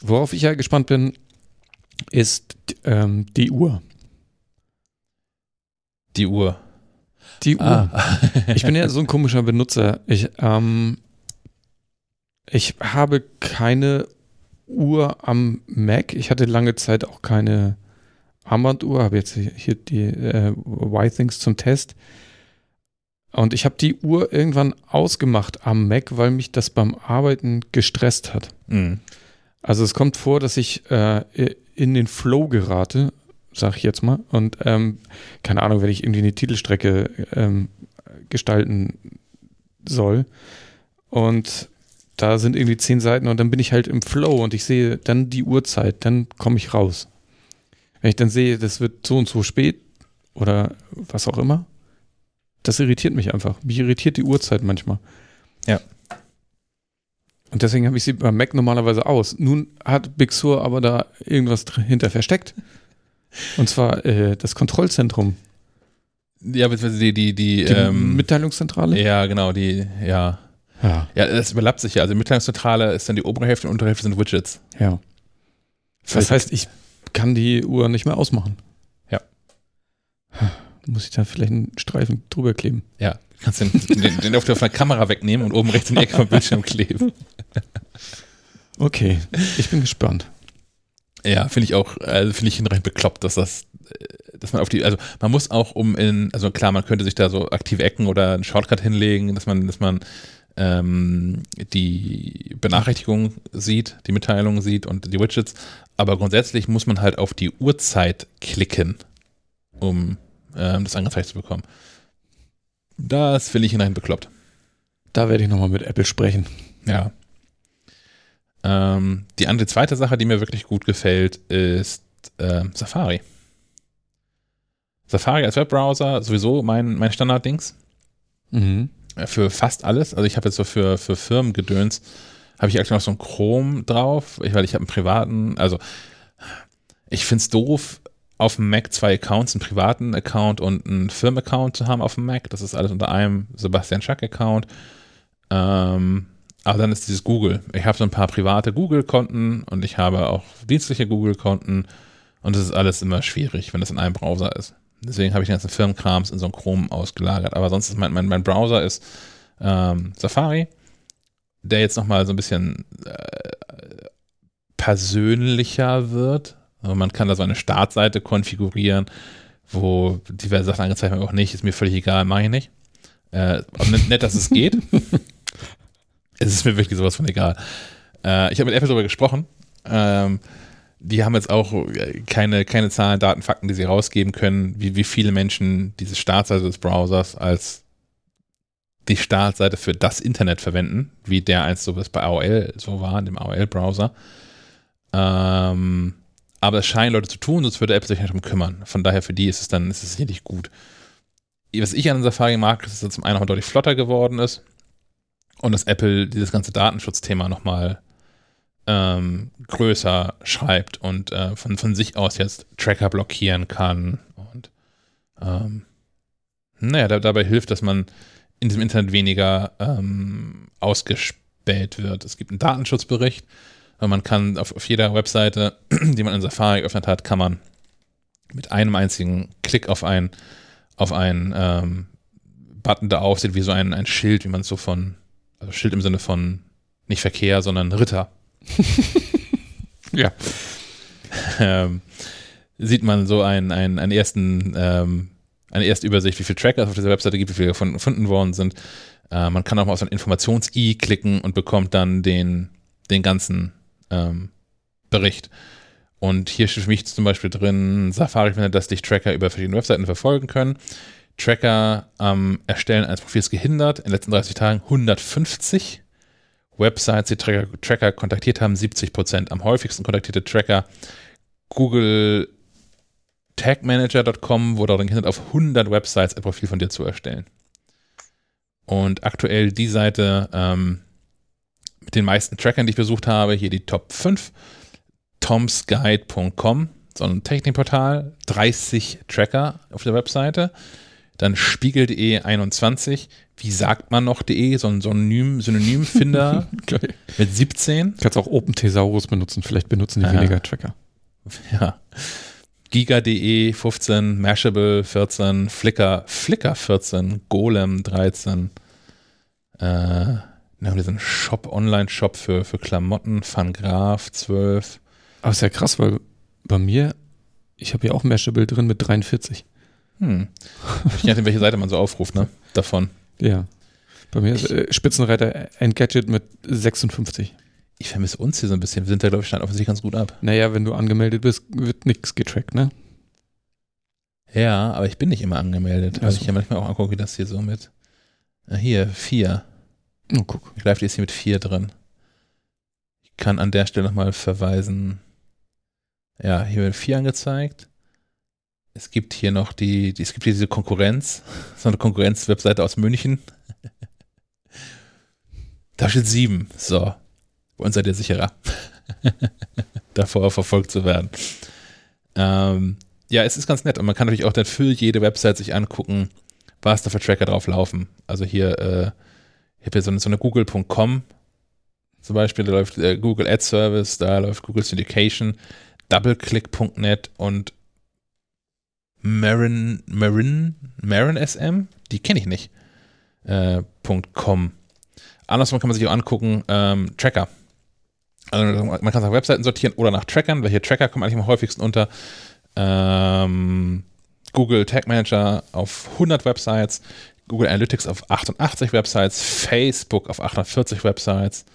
Worauf ich ja gespannt bin, ist ähm, die Uhr. Die Uhr. Die Uhr. Ah. ich bin ja so ein komischer Benutzer. Ich, ähm, ich habe keine Uhr am Mac. Ich hatte lange Zeit auch keine Armbanduhr, habe jetzt hier die äh, Y-Things zum Test. Und ich habe die Uhr irgendwann ausgemacht am Mac, weil mich das beim Arbeiten gestresst hat. Mhm. Also es kommt vor, dass ich äh, in den Flow gerate, sag ich jetzt mal. Und ähm, keine Ahnung, wenn ich irgendwie eine Titelstrecke ähm, gestalten soll. Und da sind irgendwie zehn Seiten und dann bin ich halt im Flow und ich sehe dann die Uhrzeit, dann komme ich raus. Wenn ich dann sehe, das wird so und so spät oder was auch immer, das irritiert mich einfach. Mich irritiert die Uhrzeit manchmal. Ja. Und deswegen habe ich sie beim Mac normalerweise aus. Nun hat Big Sur aber da irgendwas hinter versteckt. Und zwar äh, das Kontrollzentrum. Ja, beziehungsweise die, die, die, die ähm, Mitteilungszentrale? Ja, genau, die, ja. Ja. Ja, das überlappt sich ja. Also die Mitteilungszentrale ist dann die obere Hälfte und untere Hälfte sind Widgets. Ja. Das heißt, ich kann die Uhr nicht mehr ausmachen. Ja. Muss ich da vielleicht einen Streifen drüber kleben? Ja, kannst den, den, den auf der Kamera wegnehmen und oben rechts in die Ecke vom Bildschirm kleben. Okay, ich bin gespannt. Ja, finde ich auch, also finde ich hinreichend bekloppt, dass das, dass man auf die, also man muss auch um in, also klar, man könnte sich da so aktive Ecken oder einen Shortcut hinlegen, dass man, dass man ähm, die Benachrichtigungen sieht, die Mitteilungen sieht und die Widgets, aber grundsätzlich muss man halt auf die Uhrzeit klicken, um ähm, das angezeigt zu bekommen. Das finde ich hinein bekloppt. Da werde ich nochmal mit Apple sprechen. Ja. Ähm, die andere zweite Sache, die mir wirklich gut gefällt, ist äh, Safari. Safari als Webbrowser, sowieso mein, mein Standarddings. Mhm. Für fast alles. Also ich habe jetzt so für, für Firmengedöns habe ich aktuell noch so ein Chrome drauf, ich, weil ich habe einen privaten, also ich finde es doof, auf dem Mac zwei Accounts, einen privaten Account und einen Firmenaccount zu haben auf dem Mac. Das ist alles unter einem Sebastian Schack-Account. Ähm, aber dann ist dieses Google. Ich habe so ein paar private Google-Konten und ich habe auch dienstliche Google-Konten und das ist alles immer schwierig, wenn das in einem Browser ist. Deswegen habe ich den ganzen Firmenkrams in so einem Chrome ausgelagert. Aber sonst ist mein, mein, mein Browser ist ähm, Safari der jetzt nochmal so ein bisschen äh, persönlicher wird. Also man kann da so eine Startseite konfigurieren, wo diverse Sachen angezeigt werden, auch nicht, ist mir völlig egal, mache ich nicht. Äh, nett, dass es geht. es ist mir wirklich sowas von egal. Äh, ich habe mit Apple darüber gesprochen. Ähm, die haben jetzt auch keine, keine Zahlen, Daten, Fakten, die sie rausgeben können, wie, wie viele Menschen diese Startseite des Browsers als die Startseite für das Internet verwenden, wie der einst so was bei AOL so war, dem AOL-Browser. Ähm, aber es scheinen Leute zu tun, sonst würde Apple sich nicht darum kümmern. Von daher für die ist es dann ist es sicherlich gut. Was ich an Safari mag, ist, dass es zum einen nochmal deutlich flotter geworden ist und dass Apple dieses ganze Datenschutzthema nochmal ähm, größer schreibt und äh, von, von sich aus jetzt Tracker blockieren kann. Und ähm, naja, da, dabei hilft, dass man in diesem Internet weniger ähm, ausgespäht wird. Es gibt einen Datenschutzbericht, weil man kann auf, auf jeder Webseite, die man in Safari geöffnet hat, kann man mit einem einzigen Klick auf ein auf einen ähm, Button, der aussieht wie so ein, ein Schild, wie man es so von, also Schild im Sinne von nicht Verkehr, sondern Ritter. Ja. ähm, sieht man so einen, einen, einen ersten, ähm, eine erste Übersicht, wie viele Tracker es auf dieser Webseite gibt, wie viele davon gefunden worden sind. Äh, man kann auch mal auf so ein Informations-I klicken und bekommt dann den, den ganzen ähm, Bericht. Und hier steht für mich zum Beispiel drin, Safari findet, dass dich Tracker über verschiedene Webseiten verfolgen können. Tracker am Erstellen eines Profils gehindert, in den letzten 30 Tagen 150. Websites, die Tracker, Tracker kontaktiert haben, 70 Prozent. Am häufigsten kontaktierte Tracker Google Tagmanager.com wurde daran gehindert, auf 100 Websites ein Profil von dir zu erstellen. Und aktuell die Seite ähm, mit den meisten Trackern, die ich besucht habe, hier die Top 5 tomsguide.com, so ein Technikportal, 30 Tracker auf der Webseite. Dann spiegel.de 21, wie sagt man noch de, so ein Synonym, Synonymfinder mit 17. Du kannst auch OpenThesaurus benutzen, vielleicht benutzen die Aha. weniger Tracker. Ja. Giga.de 15, Mashable 14, Flickr, Flickr 14, Golem 13, äh, dann haben wir diesen Shop, Online-Shop für, für Klamotten, Fangraph 12, aber ist ja krass, weil bei mir, ich habe ja auch Mashable drin mit 43. Hm. Je nachdem, welche Seite man so aufruft, ne? Davon. Ja. Bei mir ist äh, Spitzenreiter Engadget mit 56. Ich vermisse uns hier so ein bisschen. Wir sind da, glaube ich, stand offensichtlich ganz gut ab. Naja, wenn du angemeldet bist, wird nichts getrackt, ne? Ja, aber ich bin nicht immer angemeldet. Also, also ich kann manchmal auch angucken, wie das hier so mit. Ah, hier, vier. Oh, guck. Ich die ist hier mit vier drin. Ich kann an der Stelle nochmal verweisen ja, hier wird 4 angezeigt. Es gibt hier noch die, die es gibt hier diese Konkurrenz, so eine Konkurrenz-Webseite aus München. da steht 7. So. Bei uns seid ihr sicherer, davor verfolgt zu werden. Ähm, ja, es ist ganz nett und man kann natürlich auch dann für jede Website sich angucken, was da für Tracker drauf laufen. Also hier, äh, ich habe hier so eine, so eine Google.com zum Beispiel, da läuft äh, Google Ad Service, da läuft Google Syndication doubleclick.net und Marin, Marin, Marin SM, die kenne ich nicht, äh, .com. Andersrum kann man sich auch angucken, ähm, Tracker. Also man kann es nach Webseiten sortieren oder nach Trackern. Welche Tracker kommen eigentlich am häufigsten unter? Ähm, Google Tag Manager auf 100 Websites, Google Analytics auf 88 Websites, Facebook auf 840 Websites,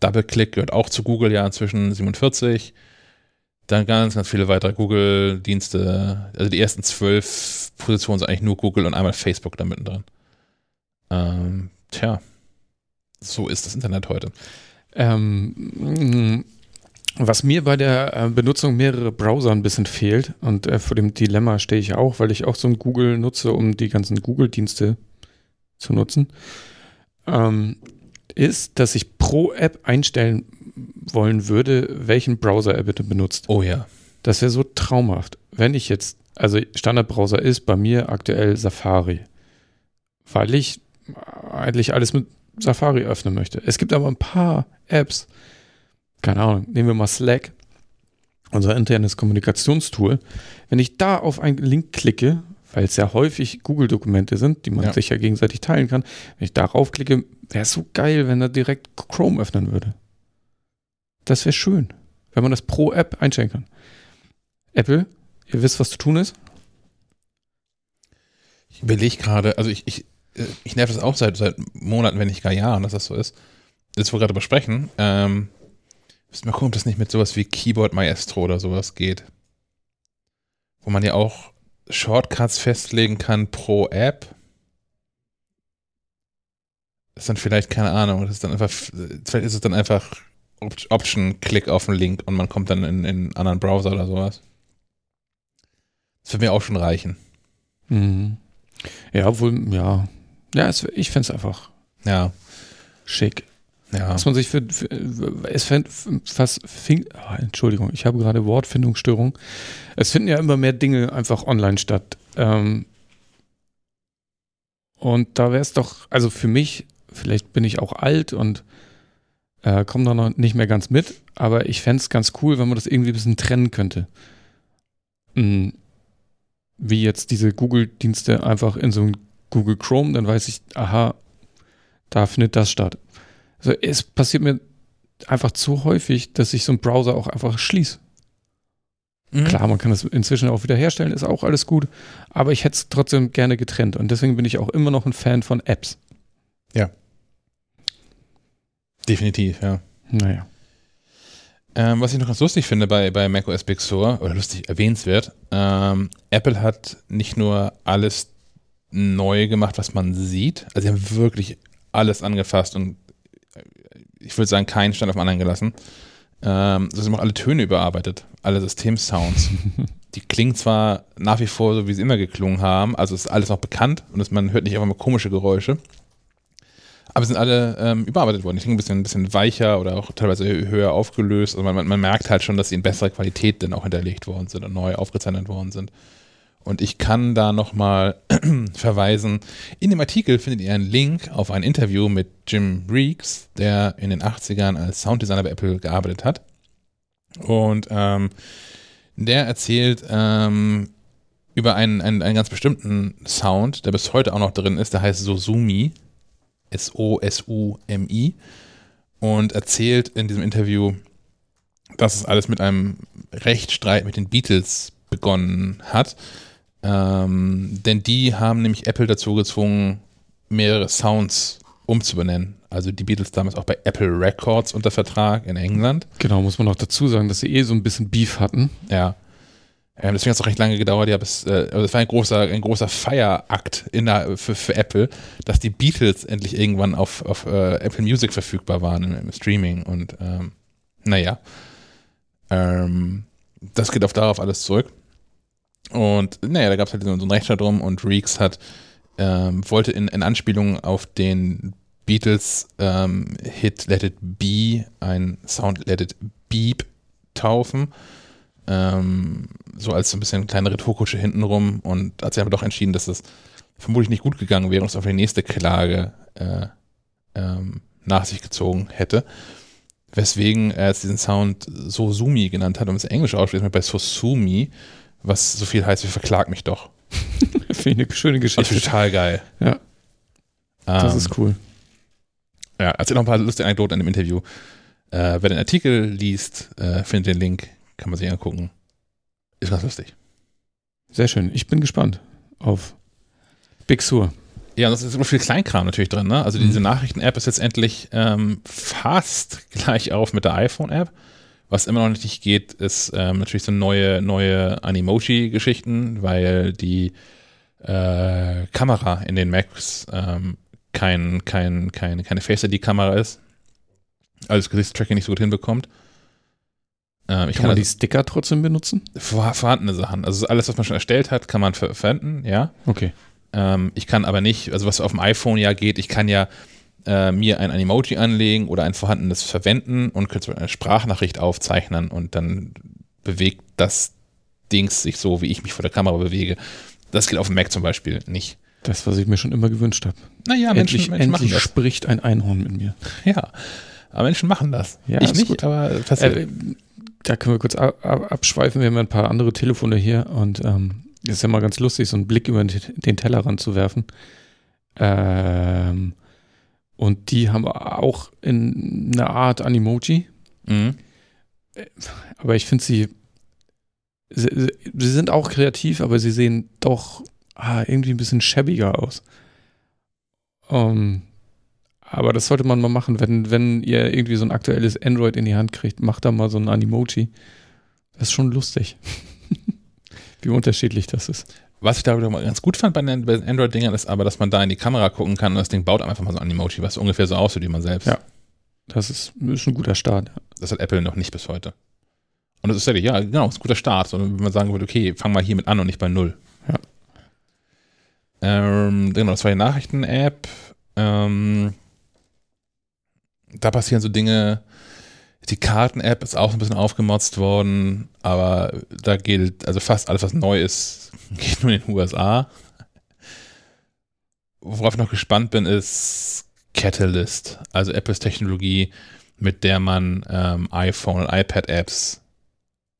DoubleClick gehört auch zu Google ja inzwischen 47, dann ganz, ganz viele weitere Google-Dienste. Also die ersten zwölf Positionen sind eigentlich nur Google und einmal Facebook da mittendrin. Ähm, tja, so ist das Internet heute. Ähm, was mir bei der äh, Benutzung mehrerer Browser ein bisschen fehlt, und äh, vor dem Dilemma stehe ich auch, weil ich auch so ein Google nutze, um die ganzen Google-Dienste zu nutzen, ähm, ist, dass ich pro App einstellen wollen würde, welchen Browser er bitte benutzt. Oh ja. Das wäre so traumhaft. Wenn ich jetzt, also Standardbrowser ist bei mir aktuell Safari, weil ich eigentlich alles mit Safari öffnen möchte. Es gibt aber ein paar Apps, keine Ahnung, nehmen wir mal Slack, unser internes Kommunikationstool. Wenn ich da auf einen Link klicke, weil es ja häufig Google-Dokumente sind, die man ja. sich ja gegenseitig teilen kann, wenn ich darauf klicke, wäre es so geil, wenn er direkt Chrome öffnen würde. Das wäre schön, wenn man das pro App einstellen kann. Apple, ihr wisst, was zu tun ist? Ich überlege gerade, also ich, ich, ich nerv das auch seit, seit Monaten, wenn nicht gar Jahren, dass das so ist. Jetzt, wo wir gerade besprechen, ähm, müssen wir gucken, ob das nicht mit sowas wie Keyboard Maestro oder sowas geht. Wo man ja auch Shortcuts festlegen kann pro App. Das ist dann vielleicht, keine Ahnung, das ist dann einfach, vielleicht ist es dann einfach Option-Klick auf den Link und man kommt dann in, in einen anderen Browser oder sowas. Das würde mir auch schon reichen. Mhm. Ja, obwohl, ja. Ja, es, ich fände es einfach ja. schick. Ja. Dass man sich für, für es fände fast, fing, oh, Entschuldigung, ich habe gerade Wortfindungsstörung. Es finden ja immer mehr Dinge einfach online statt. Ähm, und da wäre es doch, also für mich, vielleicht bin ich auch alt und äh, komme da noch nicht mehr ganz mit, aber ich fände es ganz cool, wenn man das irgendwie ein bisschen trennen könnte. Mhm. Wie jetzt diese Google-Dienste einfach in so ein Google Chrome, dann weiß ich, aha, da findet das statt. Also es passiert mir einfach zu häufig, dass ich so einen Browser auch einfach schließe. Mhm. Klar, man kann das inzwischen auch wieder herstellen, ist auch alles gut, aber ich hätte es trotzdem gerne getrennt und deswegen bin ich auch immer noch ein Fan von Apps. Ja. Definitiv, ja. Naja. Ähm, was ich noch ganz lustig finde bei, bei macOS Big Sur, oder lustig erwähnenswert, ähm, Apple hat nicht nur alles neu gemacht, was man sieht, also sie haben wirklich alles angefasst und äh, ich würde sagen, keinen Stand auf dem anderen gelassen. Ähm, sie haben auch alle Töne überarbeitet, alle Systemsounds. die klingen zwar nach wie vor so, wie sie immer geklungen haben, also ist alles noch bekannt und es, man hört nicht einfach mal komische Geräusche. Aber sind alle ähm, überarbeitet worden. Die klingen ein bisschen, ein bisschen weicher oder auch teilweise höher aufgelöst. Also man, man, merkt halt schon, dass sie in besserer Qualität dann auch hinterlegt worden sind und neu aufgezeichnet worden sind. Und ich kann da nochmal verweisen. In dem Artikel findet ihr einen Link auf ein Interview mit Jim Reeks, der in den 80ern als Sounddesigner bei Apple gearbeitet hat. Und ähm, der erzählt ähm, über einen, einen, einen ganz bestimmten Sound, der bis heute auch noch drin ist, der heißt Sosumi. S-O-S-U-M-I. Und erzählt in diesem Interview, dass es alles mit einem Rechtsstreit mit den Beatles begonnen hat ähm, denn die haben nämlich Apple dazu gezwungen, mehrere Sounds umzubenennen. Also die Beatles damals auch bei Apple Records unter Vertrag in England. Genau, muss man auch dazu sagen, dass sie eh so ein bisschen Beef hatten. Ja. Ähm, deswegen hat es auch recht lange gedauert. Ja, bis, äh, also es war ein großer, ein großer Feierakt in der, für, für Apple, dass die Beatles endlich irgendwann auf, auf äh, Apple Music verfügbar waren im, im Streaming. Und ähm, naja, ähm, das geht auf darauf alles zurück. Und naja, da gab es halt so einen Rechtsstreit drum und Reeks hat, ähm, wollte in, in Anspielung auf den Beatles ähm, Let It Be ein Sound Let It Beep taufen. Ähm, so als so ein bisschen kleine Retourkutsche hintenrum und hat sich aber doch entschieden, dass das vermutlich nicht gut gegangen wäre und es auf die nächste Klage äh, ähm, nach sich gezogen hätte. Weswegen er jetzt diesen Sound Sosumi genannt hat und es Englisch ausspricht bei Sosumi was so viel heißt wie verklag mich doch. Finde ich eine schöne Geschichte. Das total geil. Ja. Das ähm, ist cool. Ja, erzähl noch ein paar lustige Anekdoten in dem Interview. Äh, wer den Artikel liest, äh, findet den Link, kann man sich angucken. Ist ganz lustig. Sehr schön. Ich bin gespannt auf Big Sur. Ja, das ist immer viel Kleinkram natürlich drin. Ne? Also mhm. diese Nachrichten-App ist jetzt endlich ähm, fast gleich auf mit der iPhone-App. Was immer noch nicht geht, ist ähm, natürlich so neue, neue Animoji-Geschichten, weil die äh, Kamera in den Macs ähm, kein, kein, kein, keine Face-ID-Kamera ist. Also das Gesichtstracking nicht so gut hinbekommt. Ähm, ich kann, kann man also, die Sticker trotzdem benutzen? Vor, vorhandene Sachen. Also alles, was man schon erstellt hat, kann man ver verwenden, ja. Okay. Ähm, ich kann aber nicht, also was auf dem iPhone ja geht, ich kann ja äh, mir ein Animoji anlegen oder ein vorhandenes verwenden und könnte eine Sprachnachricht aufzeichnen und dann bewegt das Dings sich so, wie ich mich vor der Kamera bewege. Das geht auf dem Mac zum Beispiel nicht. Das, was ich mir schon immer gewünscht habe. Naja, endlich, Menschen, Menschen endlich spricht ein Einhorn mit mir. Ja, aber Menschen machen das. Ja, ich nicht, gut. aber passiert. Äh, da können wir kurz abschweifen. Wir haben ein paar andere Telefone hier und ähm, ist ja mal ganz lustig, so einen Blick über den Tellerrand zu werfen. Ähm, und die haben auch in einer Art Animoji. Mhm. Aber ich finde sie, sie, sie, sind auch kreativ, aber sie sehen doch ah, irgendwie ein bisschen shabbiger aus. Um, ähm, aber das sollte man mal machen, wenn, wenn ihr irgendwie so ein aktuelles Android in die Hand kriegt, macht da mal so ein Animoji. Das ist schon lustig. Wie unterschiedlich das ist. Was ich da ganz gut fand bei den, Android-Dingern ist aber, dass man da in die Kamera gucken kann und das Ding baut einfach mal so ein Emoji, was ungefähr so aussieht wie man selbst. Ja. Das ist, ist ein guter Start. Das hat Apple noch nicht bis heute. Und das ist ja, ja, genau, ist ein guter Start. So, wenn man sagen würde, okay, fang mal hiermit an und nicht bei Null. Ja. Ähm, genau, das war die Nachrichten-App. Ähm, da passieren so Dinge, die Karten-App ist auch ein bisschen aufgemotzt worden, aber da gilt, also fast alles, was neu ist, geht nur in den USA. Worauf ich noch gespannt bin, ist Catalyst, also Apples Technologie, mit der man ähm, iPhone und iPad-Apps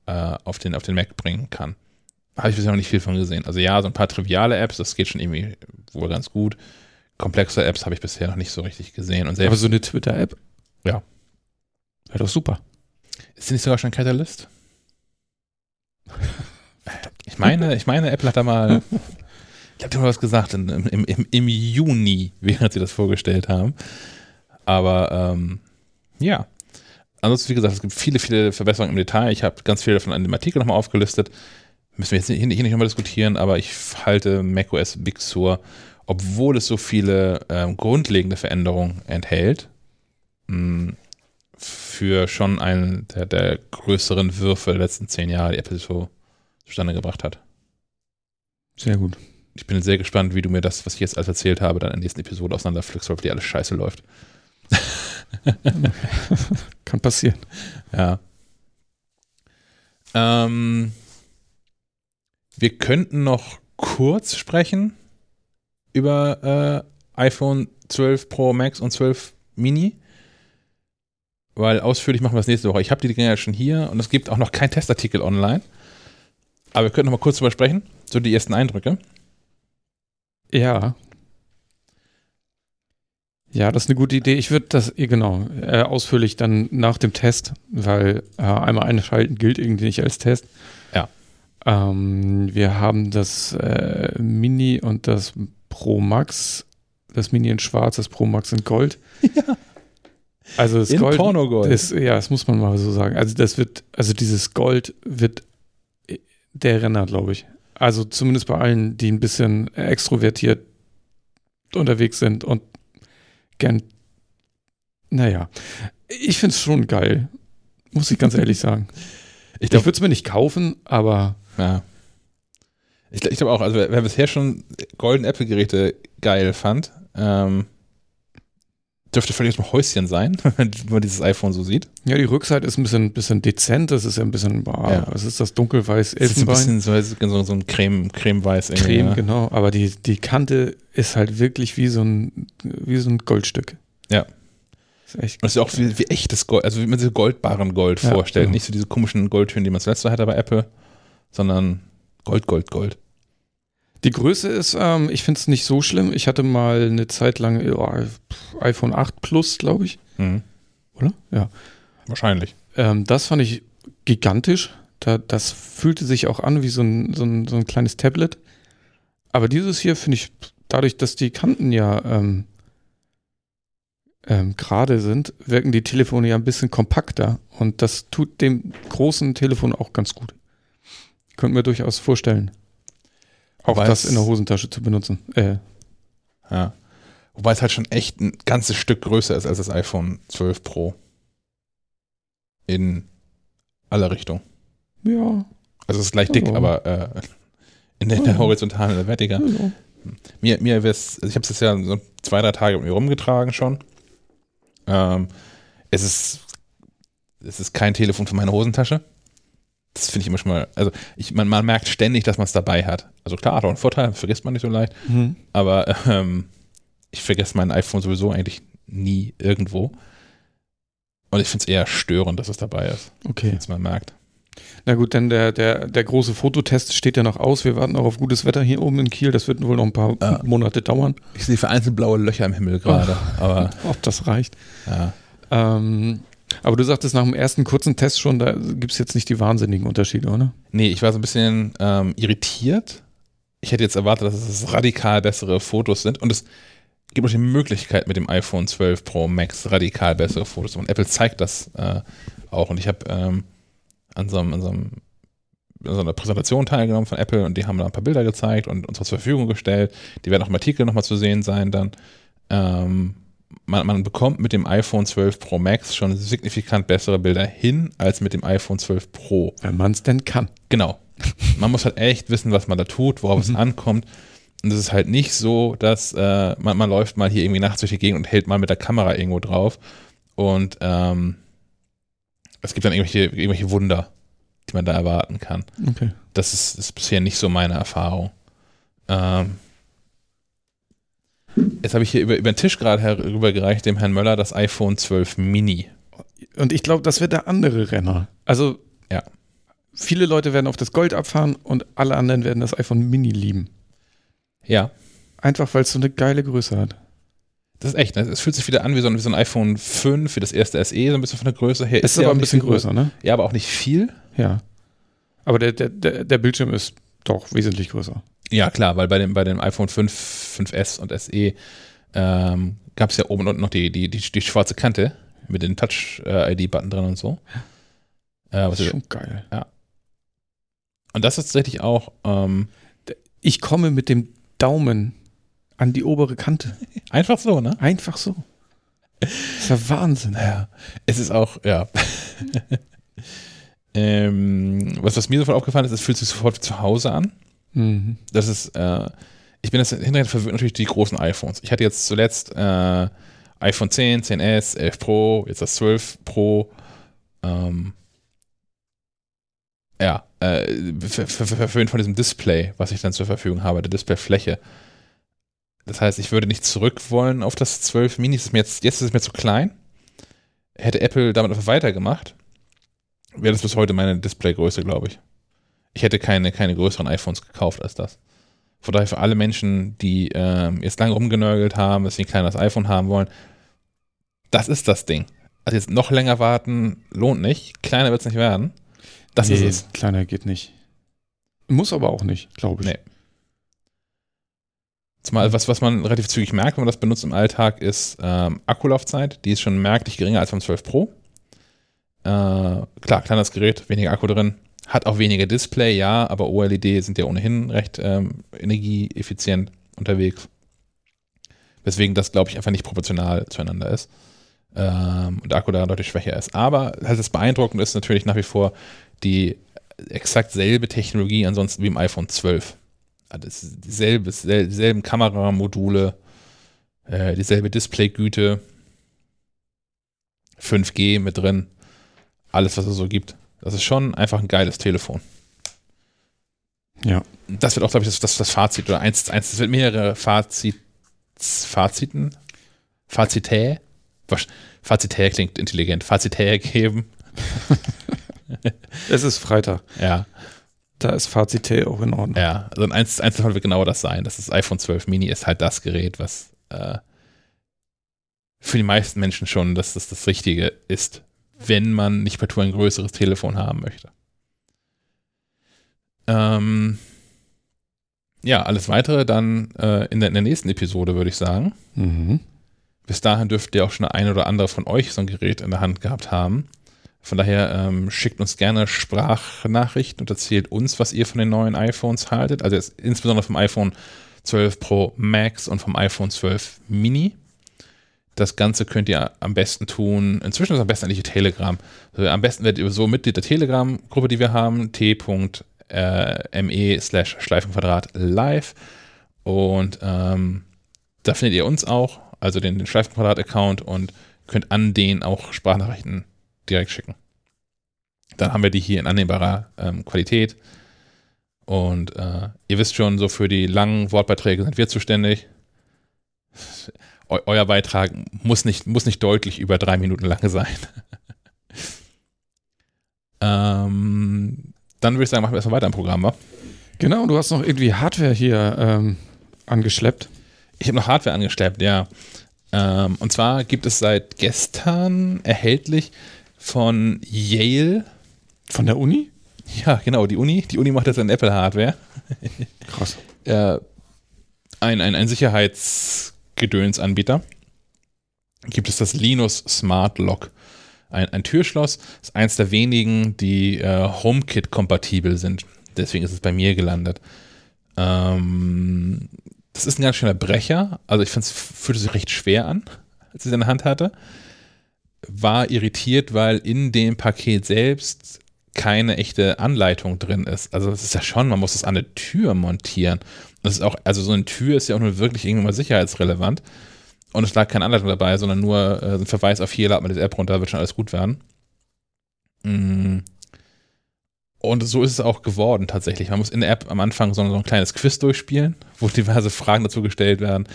äh, auf, den, auf den Mac bringen kann. Habe ich bisher noch nicht viel von gesehen. Also ja, so ein paar triviale Apps, das geht schon irgendwie wohl ganz gut. Komplexe Apps habe ich bisher noch nicht so richtig gesehen. Und selbst, Aber so eine Twitter-App? Ja. Wäre doch super. Ist die nicht sogar schon Catalyst? Ich meine, ich meine, Apple hat da mal, ich habe dir mal was gesagt, im, im, im, im Juni, während sie das vorgestellt haben. Aber ähm, ja. Ansonsten, wie gesagt, es gibt viele, viele Verbesserungen im Detail. Ich habe ganz viel davon in dem Artikel nochmal aufgelistet. Müssen wir jetzt hier nicht, nochmal diskutieren, aber ich halte macOS Big Sur, obwohl es so viele ähm, grundlegende Veränderungen enthält, mh, für schon einen der, der größeren Würfe der letzten zehn Jahre, die Apple so zustande gebracht hat. Sehr gut. Ich bin sehr gespannt, wie du mir das, was ich jetzt alles erzählt habe, dann in der nächsten Episode auseinanderpflückst, weil dir alles scheiße läuft. Kann passieren. Ja. Ähm, wir könnten noch kurz sprechen über äh, iPhone 12 Pro Max und 12 Mini. Weil ausführlich machen wir es nächste Woche. Ich habe die Dinge ja schon hier und es gibt auch noch keinen Testartikel online. Aber wir können noch mal kurz drüber sprechen. So die ersten Eindrücke. Ja. Ja, das ist eine gute Idee. Ich würde das, genau, äh, ausführlich dann nach dem Test, weil äh, einmal einschalten gilt irgendwie nicht als Test. Ja. Ähm, wir haben das äh, Mini und das Pro Max. Das Mini in schwarz, das Pro Max in Gold. Ja. Also das in Gold. Pornogold. Das, ja, das muss man mal so sagen. Also das wird, also dieses Gold wird der Renner, glaube ich. Also zumindest bei allen, die ein bisschen extrovertiert unterwegs sind und gern. Naja, ich finde es schon geil. Muss ich ganz ehrlich sagen. Ich, ich würde es mir nicht kaufen, aber. Ja. Ich, ich glaube auch, also wer, wer, bisher schon Golden Apple-Geräte geil fand, ähm, dürfte völlig aus dem Häuschen sein, wenn man dieses iPhone so sieht. Ja, die Rückseite ist ein bisschen, bisschen dezent, das ist ja ein bisschen, boah, ja. was ist das, dunkelweiß Elfenbein? Das ist ein bisschen so, so ein Creme, Cremeweiß. Creme, ja. genau, aber die, die Kante ist halt wirklich wie so ein, wie so ein Goldstück. Ja. Ist echt das ist ja auch wie, wie, echtes Gold, also wie man sich goldbaren Gold ja, vorstellt. Genau. Nicht so diese komischen Goldtöne, die man zuletzt hatte bei Apple, sondern Gold, Gold, Gold. Die Größe ist, ähm, ich finde es nicht so schlimm. Ich hatte mal eine Zeit lang oh, iPhone 8 Plus, glaube ich. Mhm. Oder? Ja. Wahrscheinlich. Ähm, das fand ich gigantisch. Da, das fühlte sich auch an wie so ein, so ein, so ein kleines Tablet. Aber dieses hier finde ich, dadurch, dass die Kanten ja ähm, ähm, gerade sind, wirken die Telefone ja ein bisschen kompakter. Und das tut dem großen Telefon auch ganz gut. Könnte mir durchaus vorstellen. Auch Wobei das in der Hosentasche zu benutzen. Äh. Ja. Wobei es halt schon echt ein ganzes Stück größer ist als das iPhone 12 Pro. In aller Richtung. Ja. Also es ist gleich dick, also. aber äh, in der, in der horizontalen, in der vertikalen. Also. Mir, mir also ich habe es ja so zwei, drei Tage mit mir rumgetragen schon. Ähm, es ist, es ist kein Telefon für meine Hosentasche das finde ich immer schon mal, also ich, man, man merkt ständig, dass man es dabei hat. Also klar, hat auch einen Vorteil, vergisst man nicht so leicht. Mhm. Aber ähm, ich vergesse mein iPhone sowieso eigentlich nie irgendwo. Und ich finde es eher störend, dass es dabei ist. Okay. Dass man merkt. Na gut, denn der, der, der große Fototest steht ja noch aus. Wir warten auch auf gutes Wetter hier oben in Kiel. Das wird wohl noch ein paar ja. Monate dauern. Ich sehe vereinzelt blaue Löcher im Himmel gerade. aber ob das reicht. Ja. Ähm, aber du sagtest nach dem ersten kurzen Test schon, da gibt es jetzt nicht die wahnsinnigen Unterschiede, oder? Nee, ich war so ein bisschen ähm, irritiert. Ich hätte jetzt erwartet, dass es radikal bessere Fotos sind. Und es gibt auch die Möglichkeit, mit dem iPhone 12 Pro Max radikal bessere Fotos machen. Apple zeigt das äh, auch. Und ich habe ähm, an so einem, an so einem so einer Präsentation teilgenommen von Apple und die haben da ein paar Bilder gezeigt und uns zur Verfügung gestellt. Die werden auch im Artikel nochmal zu sehen sein dann. Ähm, man, man, bekommt mit dem iPhone 12 Pro Max schon signifikant bessere Bilder hin als mit dem iPhone 12 Pro. Wenn man es denn kann. Genau. Man muss halt echt wissen, was man da tut, worauf es mhm. ankommt. Und es ist halt nicht so, dass äh, man, man läuft mal hier irgendwie nachts durch die Gegend und hält mal mit der Kamera irgendwo drauf. Und ähm, es gibt dann irgendwelche, irgendwelche Wunder, die man da erwarten kann. Okay. Das ist, ist bisher nicht so meine Erfahrung. Ähm, Jetzt habe ich hier über, über den Tisch gerade herübergereicht, dem Herrn Möller, das iPhone 12 Mini. Und ich glaube, das wird der andere Renner. Also, ja. viele Leute werden auf das Gold abfahren und alle anderen werden das iPhone Mini lieben. Ja. Einfach, weil es so eine geile Größe hat. Das ist echt, ne? Es fühlt sich wieder an wie so, ein, wie so ein iPhone 5 für das erste SE, so ein bisschen von der Größe her. Ist, ist aber ein bisschen größer, ne? Ja, aber auch nicht viel. Ja. Aber der, der, der Bildschirm ist Doch, wesentlich größer. Ja, klar, weil bei dem, bei dem iPhone 5, 5S und SE ähm, gab es ja oben und unten noch die, die, die, die schwarze Kante mit den Touch-ID-Button drin und so. Äh, das ist schon geil. Ja. Und das ist tatsächlich auch. Ähm, ich komme mit dem Daumen an die obere Kante. Einfach so, ne? Einfach so. Das ist ja Wahnsinn. Ja. Es ist auch, ja. ähm, was, was mir sofort aufgefallen ist, es fühlt sich sofort zu Hause an. Mhm. Das ist, äh, ich bin das hinterher verwirrt natürlich die großen iPhones. Ich hatte jetzt zuletzt äh, iPhone 10, 10S, 11 Pro, jetzt das 12 Pro. Ähm, ja, äh, verwöhnt von diesem Display, was ich dann zur Verfügung habe, der Displayfläche. Das heißt, ich würde nicht zurück wollen auf das 12 Mini. Ist mir jetzt, jetzt ist es mir zu klein. Hätte Apple damit einfach weitergemacht, wäre das bis heute meine Displaygröße, glaube ich. Ich hätte keine, keine größeren iPhones gekauft als das. Von daher für alle Menschen, die ähm, jetzt lange rumgenörgelt haben, dass sie ein kleines iPhone haben wollen, das ist das Ding. Also jetzt noch länger warten lohnt nicht. Kleiner wird es nicht werden. Das nee, ist es. Kleiner geht nicht. Muss aber auch nicht, glaube ich. Nee. Zumal was, was man relativ zügig merkt, wenn man das benutzt im Alltag, ist ähm, Akkulaufzeit. Die ist schon merklich geringer als beim 12 Pro. Äh, klar, kleines Gerät, weniger Akku drin. Hat auch weniger Display, ja, aber OLED sind ja ohnehin recht ähm, energieeffizient unterwegs. Weswegen das, glaube ich, einfach nicht proportional zueinander ist. Ähm, und der Akku da deutlich schwächer ist. Aber halt das Beeindruckende ist natürlich nach wie vor die exakt selbe Technologie ansonsten wie im iPhone 12. Also dieselbe, dieselben Kameramodule, äh, dieselbe Displaygüte, 5G mit drin, alles, was es so gibt. Das ist schon einfach ein geiles Telefon. Ja. Das wird auch, glaube ich, das, das, das Fazit oder eins, eins, es wird mehrere Fazit, Faziten, Fazitä, Fazitä klingt intelligent, Fazitä geben. es ist Freitag. Ja. Da ist Fazit auch in Ordnung. Ja, also ein Einzelfall wird genau das sein. Das ist iPhone 12 Mini ist halt das Gerät, was äh, für die meisten Menschen schon dass das, das Richtige ist, wenn man nicht partout ein größeres Telefon haben möchte. Ähm, ja, alles weitere dann äh, in, der, in, der, nächsten Episode, würde ich sagen. Mhm. Bis dahin dürfte ja auch schon ein oder andere von euch so ein Gerät in der Hand gehabt haben. Von daher ähm, schickt uns gerne Sprachnachrichten und erzählt uns, was ihr von den neuen iPhones haltet. Also insbesondere vom iPhone 12 Pro Max und vom iPhone 12 Mini. Das Ganze könnt ihr am besten tun. Inzwischen ist es am besten eigentlich Telegram. Also am besten werdet ihr so Mitglied der Telegram-Gruppe, die wir haben, t.me slash Schleifenquadrat live. Und ähm, da findet ihr uns auch, also den, den Schleifenquadrat-Account und könnt an den auch Sprachnachrichten direkt schicken. Dann haben wir die hier in annehmbarer ähm, Qualität. Und äh, ihr wisst schon, so für die langen Wortbeiträge sind wir zuständig. Eu euer Beitrag muss nicht, muss nicht deutlich über drei Minuten lang sein. ähm, dann würde ich sagen, machen wir erstmal weiter im Programm, wa? Genau, du hast noch irgendwie Hardware hier ähm, angeschleppt. Ich habe noch Hardware angeschleppt, ja. Ähm, und zwar gibt es seit gestern erhältlich von Yale. Von der Uni? Ja, genau, die Uni. Die Uni macht jetzt ein Apple-Hardware. Krass. äh, ein, ein, ein Sicherheitsgedönsanbieter. Gibt es das Linus Smart Lock. Ein, ein Türschloss ist eins der wenigen, die äh, HomeKit-kompatibel sind. Deswegen ist es bei mir gelandet. Ähm, das ist ein ganz schöner Brecher. Also ich finde es fühlte sich recht schwer an, als ich es in der Hand hatte war irritiert, weil in dem Paket selbst keine echte Anleitung drin ist. Also das ist ja schon, man muss es an eine Tür montieren. Das ist auch, also so eine Tür ist ja auch nur wirklich irgendwann mal sicherheitsrelevant. Und es lag keine Anleitung dabei, sondern nur äh, ein Verweis auf hier, lad mal das App runter, wird schon alles gut werden. Mm. Und so ist es auch geworden tatsächlich. Man muss in der App am Anfang so ein kleines Quiz durchspielen, wo diverse Fragen dazu gestellt werden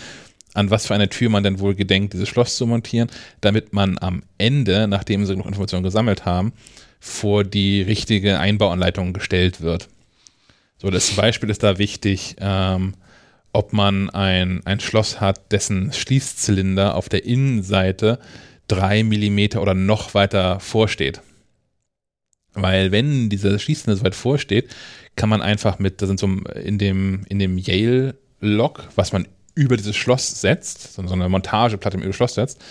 an was für eine Tür man denn wohl gedenkt, dieses Schloss zu montieren, damit man am Ende, nachdem sie genug Informationen gesammelt haben, vor die richtige Einbauanleitung gestellt wird. So, das Beispiel ist da wichtig, ähm, ob man ein, ein Schloss hat, dessen Schließzylinder auf der Innenseite drei Millimeter oder noch weiter vorsteht. Weil wenn dieser Schließende so weit vorsteht, kann man einfach mit, da sind so in dem, in dem Yale-Lock, was man über dieses Schloss setzt, so eine Montageplatte über das Schloss setzt,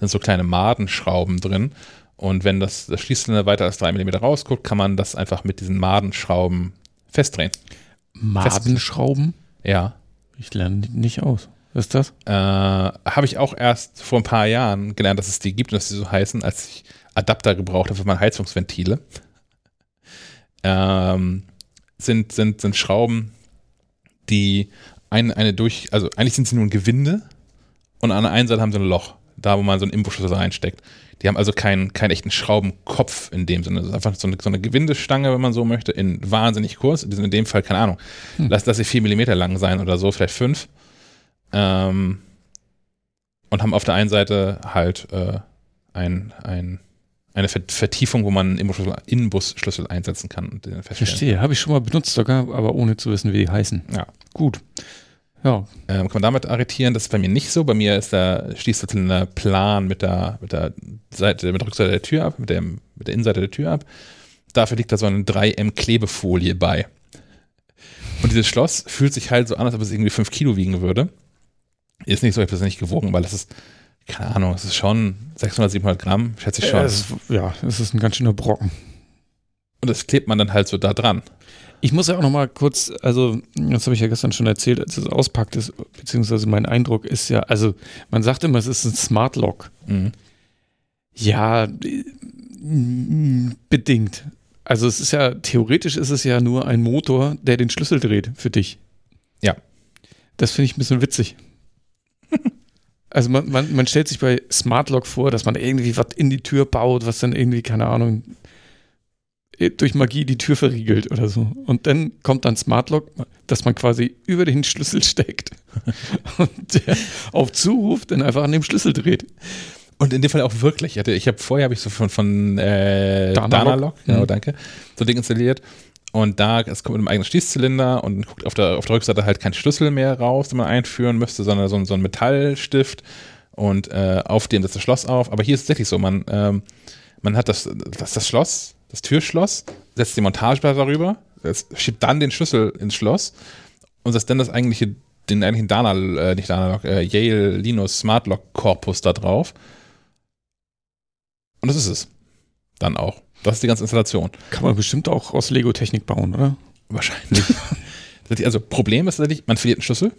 sind so kleine Madenschrauben drin. Und wenn das, das Schließende weiter als 3 mm rausguckt, kann man das einfach mit diesen Madenschrauben festdrehen. Madenschrauben? Ja. Ich lerne nicht aus. Was ist das? Äh, Habe ich auch erst vor ein paar Jahren gelernt, dass es die gibt und dass sie so heißen, als ich Adapter gebraucht habe für meine Heizungsventile. Ähm, sind, sind, sind Schrauben, die eine, eine durch, also eigentlich sind sie nur ein Gewinde und an der einen Seite haben sie ein Loch, da wo man so einen Imbusschlüssel reinsteckt. Die haben also keinen, keinen echten Schraubenkopf in dem Sinne. Das ist einfach so eine, so eine Gewindestange, wenn man so möchte, in wahnsinnig kurz. Die sind in dem Fall, keine Ahnung, hm. lass, lass sie vier Millimeter lang sein oder so, vielleicht fünf. Ähm, und haben auf der einen Seite halt äh, ein, ein eine Vertiefung, wo man einen Inbusschlüssel, Inbusschlüssel einsetzen kann. Und den Verstehe, habe ich schon mal benutzt sogar, aber ohne zu wissen, wie die heißen. Ja. Gut. Ja. Ähm, kann man damit arretieren? Das ist bei mir nicht so. Bei mir ist der Schließzylinder plan mit der, mit der Seite, mit der Rückseite der Tür ab, mit, dem, mit der Innenseite der Tür ab. Dafür liegt da so eine 3M-Klebefolie bei. Und dieses Schloss fühlt sich halt so an, als ob es irgendwie 5 Kilo wiegen würde. Ist nicht so, ich habe das nicht gewogen, weil das ist keine Ahnung, es ist schon 600, 700 Gramm, schätze ich schon. Es ja, es ist ein ganz schöner Brocken. Und das klebt man dann halt so da dran. Ich muss ja auch noch mal kurz, also das habe ich ja gestern schon erzählt, als es auspackt ist, beziehungsweise mein Eindruck ist ja, also man sagt immer, es ist ein Smart Lock. Mhm. Ja, bedingt. Also es ist ja, theoretisch ist es ja nur ein Motor, der den Schlüssel dreht für dich. Ja. Das finde ich ein bisschen witzig. Also man, man, man stellt sich bei Smart Lock vor, dass man irgendwie was in die Tür baut, was dann irgendwie, keine Ahnung, durch Magie die Tür verriegelt oder so. Und dann kommt dann Smart Lock, dass man quasi über den Schlüssel steckt und der auf Zuruf dann einfach an dem Schlüssel dreht. Und in dem Fall auch wirklich. Ich habe vorher habe ich so von, von äh, Danalog, genau, mhm. danke, so Ding installiert und da, es kommt mit einem eigenen Schließzylinder und guckt auf der, auf der Rückseite halt kein Schlüssel mehr raus, den man einführen müsste, sondern so, so ein Metallstift und äh, auf dem setzt das Schloss auf. Aber hier ist es tatsächlich so, man, ähm, man hat das, das, das Schloss, das Türschloss, setzt die Montageplatte darüber, schiebt dann den Schlüssel ins Schloss und setzt dann das eigentliche, den eigentlichen Dana, äh, nicht Dana äh, Yale Linux Smart Lock Korpus da drauf. Und das ist es. Dann auch. Das ist die ganze Installation. Kann man bestimmt auch aus Lego-Technik bauen, oder? Wahrscheinlich. also Problem ist natürlich, man verliert einen Schlüssel,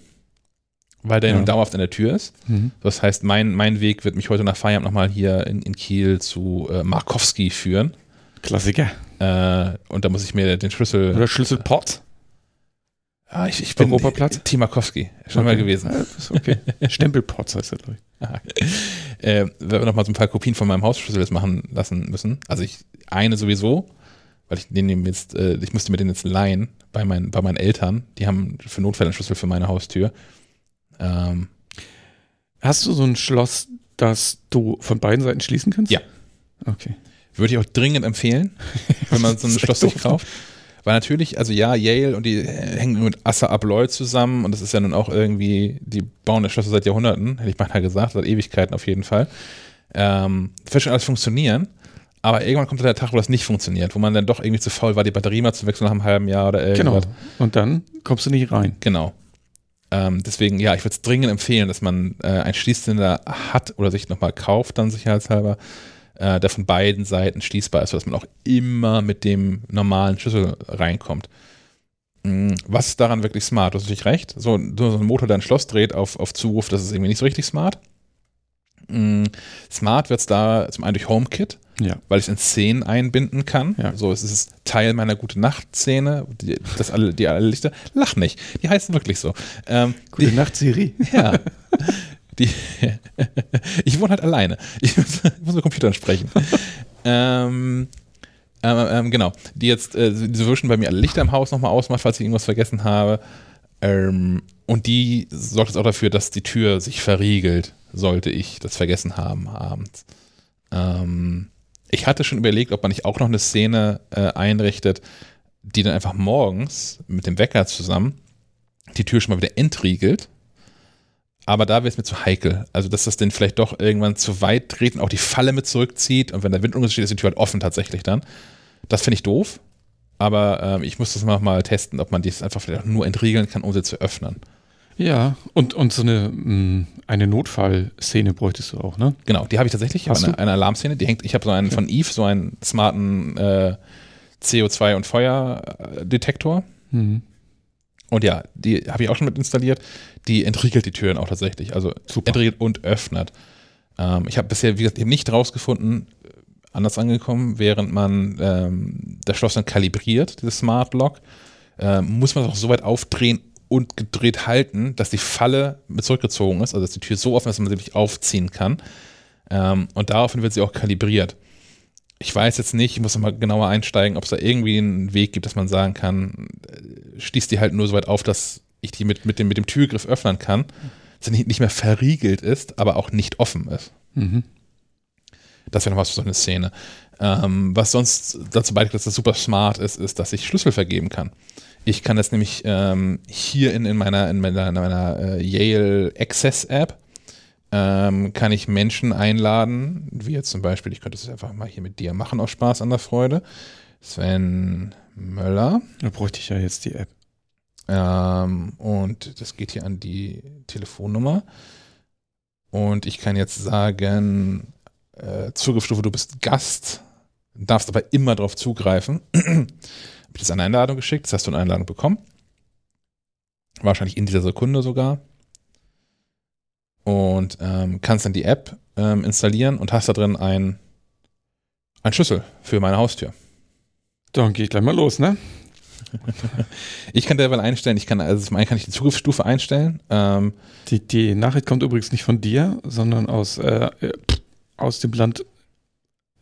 weil der ja. dauerhaft in der Tür ist. Mhm. Das heißt, mein, mein Weg wird mich heute nach Feierabend nochmal hier in, in Kiel zu äh, Markowski führen. Klassiker. Äh, und da muss ich mir den Schlüssel. Oder Schlüsselport. Ja, ich, ich bin Europaplatz? Timakowski, schon okay. mal gewesen. Ja, okay. Stempelpotz heißt er, glaube ich. äh, wenn wir nochmal so ein paar Kopien von meinem Hausschlüssel jetzt machen lassen müssen. Also ich eine sowieso, weil ich den jetzt, äh, ich musste mir den jetzt leihen bei, mein, bei meinen Eltern. Die haben für Notfälle einen Schlüssel für meine Haustür. Ähm, Hast du so ein Schloss, das du von beiden Seiten schließen kannst? Ja. Okay. Würde ich auch dringend empfehlen, wenn man so ein Schloss sich kauft. Weil natürlich, also ja, Yale und die hängen mit Assa Abloy zusammen und das ist ja nun auch irgendwie, die bauen das Schloss seit Jahrhunderten, hätte ich mal gesagt, seit Ewigkeiten auf jeden Fall. Ähm, das wird schon alles funktionieren, aber irgendwann kommt dann der Tag, wo das nicht funktioniert, wo man dann doch irgendwie zu faul war, die Batterie mal zu wechseln nach einem halben Jahr oder irgendwas. Genau. Und dann kommst du nicht rein. Genau. Ähm, deswegen, ja, ich würde es dringend empfehlen, dass man äh, einen Schließzylinder hat oder sich nochmal kauft, dann sicherheitshalber, äh, der von beiden Seiten schließbar ist, sodass man auch immer mit dem normalen Schlüssel reinkommt. Mhm. Was ist daran wirklich smart? Du hast natürlich recht. So, so ein Motor, der ein Schloss dreht auf, auf Zuruf, das ist irgendwie nicht so richtig smart. Mhm. Smart wird es da zum einen durch HomeKit, ja. weil ich es in Szenen einbinden kann. Ja. So, es ist Teil meiner gute Nacht-Szene. Die, das alle, die alle Lichter, lach nicht. Die heißen wirklich so. Ähm, gute die, Nacht, Siri. Ja. Die, ich wohne halt alleine. Ich muss, ich muss mit Computern sprechen. ähm, ähm, ähm, genau. Die jetzt, äh, die wischen bei mir alle Lichter im Haus nochmal ausmacht, falls ich irgendwas vergessen habe. Ähm, und die sorgt jetzt auch dafür, dass die Tür sich verriegelt, sollte ich das vergessen haben abends. Ähm, ich hatte schon überlegt, ob man nicht auch noch eine Szene äh, einrichtet, die dann einfach morgens mit dem Wecker zusammen die Tür schon mal wieder entriegelt aber da wäre es mir zu heikel. Also, dass das den vielleicht doch irgendwann zu weit dreht und auch die Falle mit zurückzieht. Und wenn der Wind steht, ist die Tür halt offen tatsächlich dann. Das finde ich doof, aber ähm, ich muss das mal, mal testen, ob man dies einfach vielleicht auch nur entriegeln kann, um sie zu öffnen. Ja, und, und so eine, mh, eine Notfallszene bräuchtest du auch, ne? Genau, die habe ich tatsächlich. Hast eine, du? eine Alarmszene, die hängt, ich habe so einen von Eve, so einen smarten äh, CO2- und Feuerdetektor. Mhm. Und ja, die habe ich auch schon mit installiert. Die entriegelt die Türen auch tatsächlich. Also Super. entriegelt und öffnet. Ähm, ich habe bisher, wie gesagt, eben nicht rausgefunden, äh, anders angekommen, während man ähm, das Schloss dann kalibriert, dieses Smart Lock, ähm, muss man es auch so weit aufdrehen und gedreht halten, dass die Falle mit zurückgezogen ist, also dass die Tür so offen ist, dass man sie wirklich aufziehen kann. Ähm, und daraufhin wird sie auch kalibriert. Ich weiß jetzt nicht, ich muss noch mal genauer einsteigen, ob es da irgendwie einen Weg gibt, dass man sagen kann, äh, schließt die halt nur so weit auf, dass ich die mit, mit, dem, mit dem Türgriff öffnen kann, dass sie nicht, nicht mehr verriegelt ist, aber auch nicht offen ist. Mhm. Das wäre noch was für so eine Szene. Ähm, was sonst dazu beiträgt, dass das super smart ist, ist, dass ich Schlüssel vergeben kann. Ich kann das nämlich ähm, hier in, in meiner, in meiner, in meiner äh, Yale Access App ähm, kann ich Menschen einladen, wie jetzt zum Beispiel, ich könnte es einfach mal hier mit dir machen, aus Spaß an der Freude. Sven Möller. Da bräuchte ich ja jetzt die App. Ähm, und das geht hier an die Telefonnummer. Und ich kann jetzt sagen, äh, Zugriffsstufe, du bist Gast, darfst aber immer darauf zugreifen. Hab ich das eine Einladung geschickt, das hast du eine Einladung bekommen. Wahrscheinlich in dieser Sekunde sogar. Und ähm, kannst dann die App ähm, installieren und hast da drin ein, ein Schlüssel für meine Haustür. Dann gehe ich gleich mal los, ne? Ich kann derweil einstellen, ich kann, also zum einen kann ich die Zugriffsstufe einstellen. Ähm, Die, die Nachricht kommt übrigens nicht von dir, sondern aus, äh, äh, aus dem Land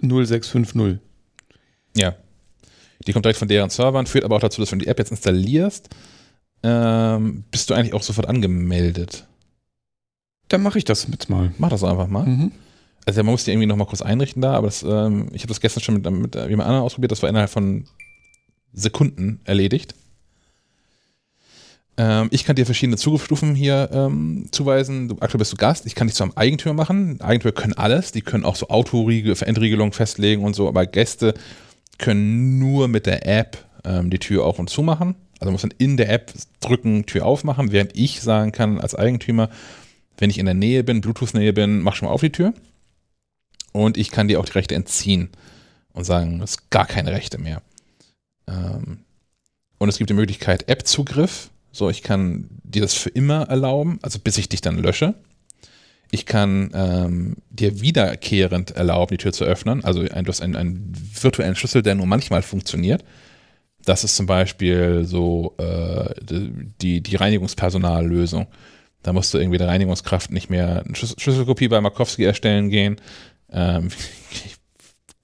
0650. Ja. Die kommt direkt von deren Servern, führt aber auch dazu, dass wenn du die App jetzt installierst, ähm, bist du eigentlich auch sofort angemeldet. Dann mache ich das jetzt mal. Mach das einfach mal. Mhm. Also man muss die irgendwie nochmal kurz einrichten da, aber das, ähm, ich habe das gestern schon mit, mit jemand anderem ausprobiert, das war innerhalb von Sekunden erledigt. Ähm, ich kann dir verschiedene Zugriffsstufen hier ähm, zuweisen. Du, aktuell bist du Gast, ich kann dich zu einem Eigentümer machen. Eigentümer können alles, die können auch so Autoriegel, Entriegelung festlegen und so, aber Gäste können nur mit der App ähm, die Tür auf und zu machen. Also muss man in der App drücken, Tür aufmachen, während ich sagen kann als Eigentümer, wenn ich in der Nähe bin, Bluetooth-Nähe bin, mach schon mal auf die Tür. Und ich kann dir auch die Rechte entziehen und sagen, es ist gar keine Rechte mehr. Ähm, und es gibt die Möglichkeit App-Zugriff. So, ich kann dir das für immer erlauben, also bis ich dich dann lösche. Ich kann ähm, dir wiederkehrend erlauben, die Tür zu öffnen. Also ein, du hast einen, einen virtuellen Schlüssel, der nur manchmal funktioniert. Das ist zum Beispiel so äh, die, die Reinigungspersonallösung. Da musst du irgendwie der Reinigungskraft nicht mehr eine Schlüssel- Schlüsselkopie bei Markowski erstellen gehen. Ähm, ich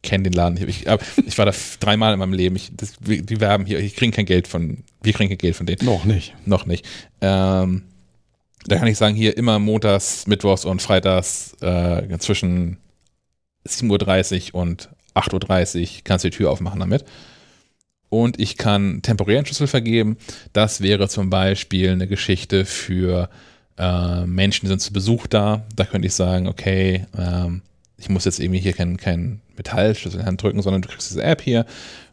kenne den Laden nicht. Ich, ich war da dreimal in meinem Leben. Ich, das, wir- die werben hier. Ich kriege kein Geld von. Wir kriegen kein Geld von denen. Noch nicht. Noch nicht. Ähm, da kann ich sagen, hier immer montags, mittwochs und freitags äh, zwischen 7.30 Uhr und 8.30 Uhr kannst du die Tür aufmachen damit. Und ich kann temporären Schlüssel vergeben. Das wäre zum Beispiel eine Geschichte für äh, Menschen, die sind zu Besuch da. Da könnte ich sagen, okay, ähm, ich muss jetzt irgendwie hier keinen kein Metallschlüssel in die Hand drücken, sondern du kriegst diese App hier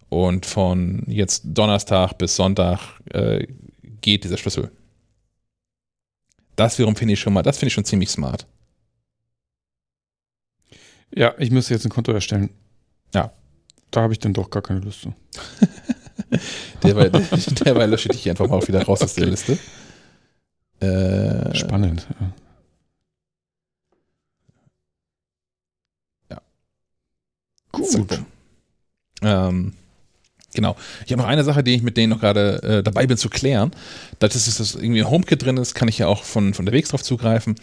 und von jetzt Donnerstag bis Sonntag äh, geht dieser Schlüssel. Das wiederum finde ich schon mal, das finde ich schon ziemlich smart. Ja, ich müsste jetzt ein Konto erstellen. Ja. Da habe ich dann doch gar keine Lust zu. Derweil, derweil lösche ich dich einfach mal auch wieder raus aus der. Liste. Äh, Spannend. Ja. Gut. Ähm, genau. Ich habe noch eine Sache, die ich mit denen noch gerade äh, dabei bin zu klären. Das ist, dass irgendwie ein HomeKit drin ist, kann ich ja auch von, von der Wegs drauf zugreifen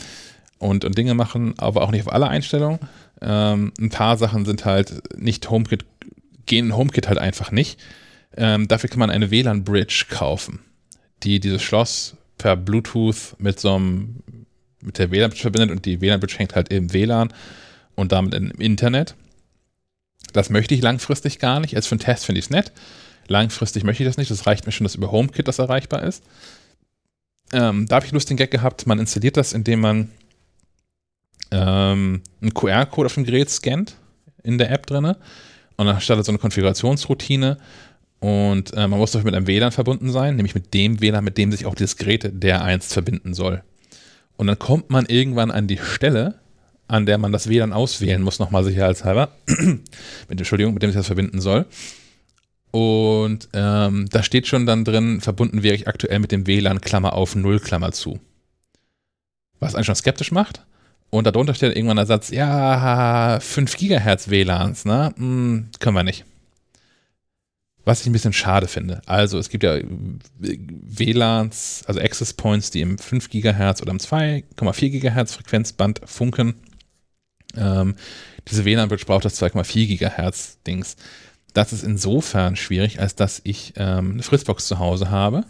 und, und Dinge machen, aber auch nicht auf alle Einstellungen. Ähm, ein paar Sachen sind halt nicht HomeKit, gehen in HomeKit halt einfach nicht. Ähm, dafür kann man eine WLAN-Bridge kaufen, die dieses Schloss per Bluetooth mit so einem, mit der WLAN-Bridge verbindet und die WLAN-Bridge hängt halt im WLAN und damit im Internet. Das möchte ich langfristig gar nicht. Als für einen Test finde ich es nett. Langfristig möchte ich das nicht. Das reicht mir schon, dass über HomeKit das erreichbar ist. Ähm, da habe ich Lust den Gag gehabt. Man installiert das, indem man ähm, einen QR-Code auf dem Gerät scannt in der App drinne Und dann startet so eine Konfigurationsroutine und äh, man muss doch mit einem WLAN verbunden sein, nämlich mit dem WLAN, mit dem sich auch dieses Gerät der einst verbinden soll. Und dann kommt man irgendwann an die Stelle, an der man das WLAN auswählen muss, nochmal sicherheitshalber, mit, Entschuldigung, mit dem sich das verbinden soll. Und ähm, da steht schon dann drin, verbunden wäre ich aktuell mit dem WLAN, Klammer auf, Null, Klammer zu. Was einen schon skeptisch macht. Und darunter steht irgendwann der Satz, ja, 5 Gigahertz WLANs, ne? Hm, können wir nicht. Was ich ein bisschen schade finde. Also es gibt ja WLANs, also Access Points, die im 5 Gigahertz oder im 2,4 Gigahertz Frequenzband funken. Ähm, diese WLAN-Bridge braucht das 2,4 Gigahertz Dings. Das ist insofern schwierig, als dass ich ähm, eine Fritzbox zu Hause habe.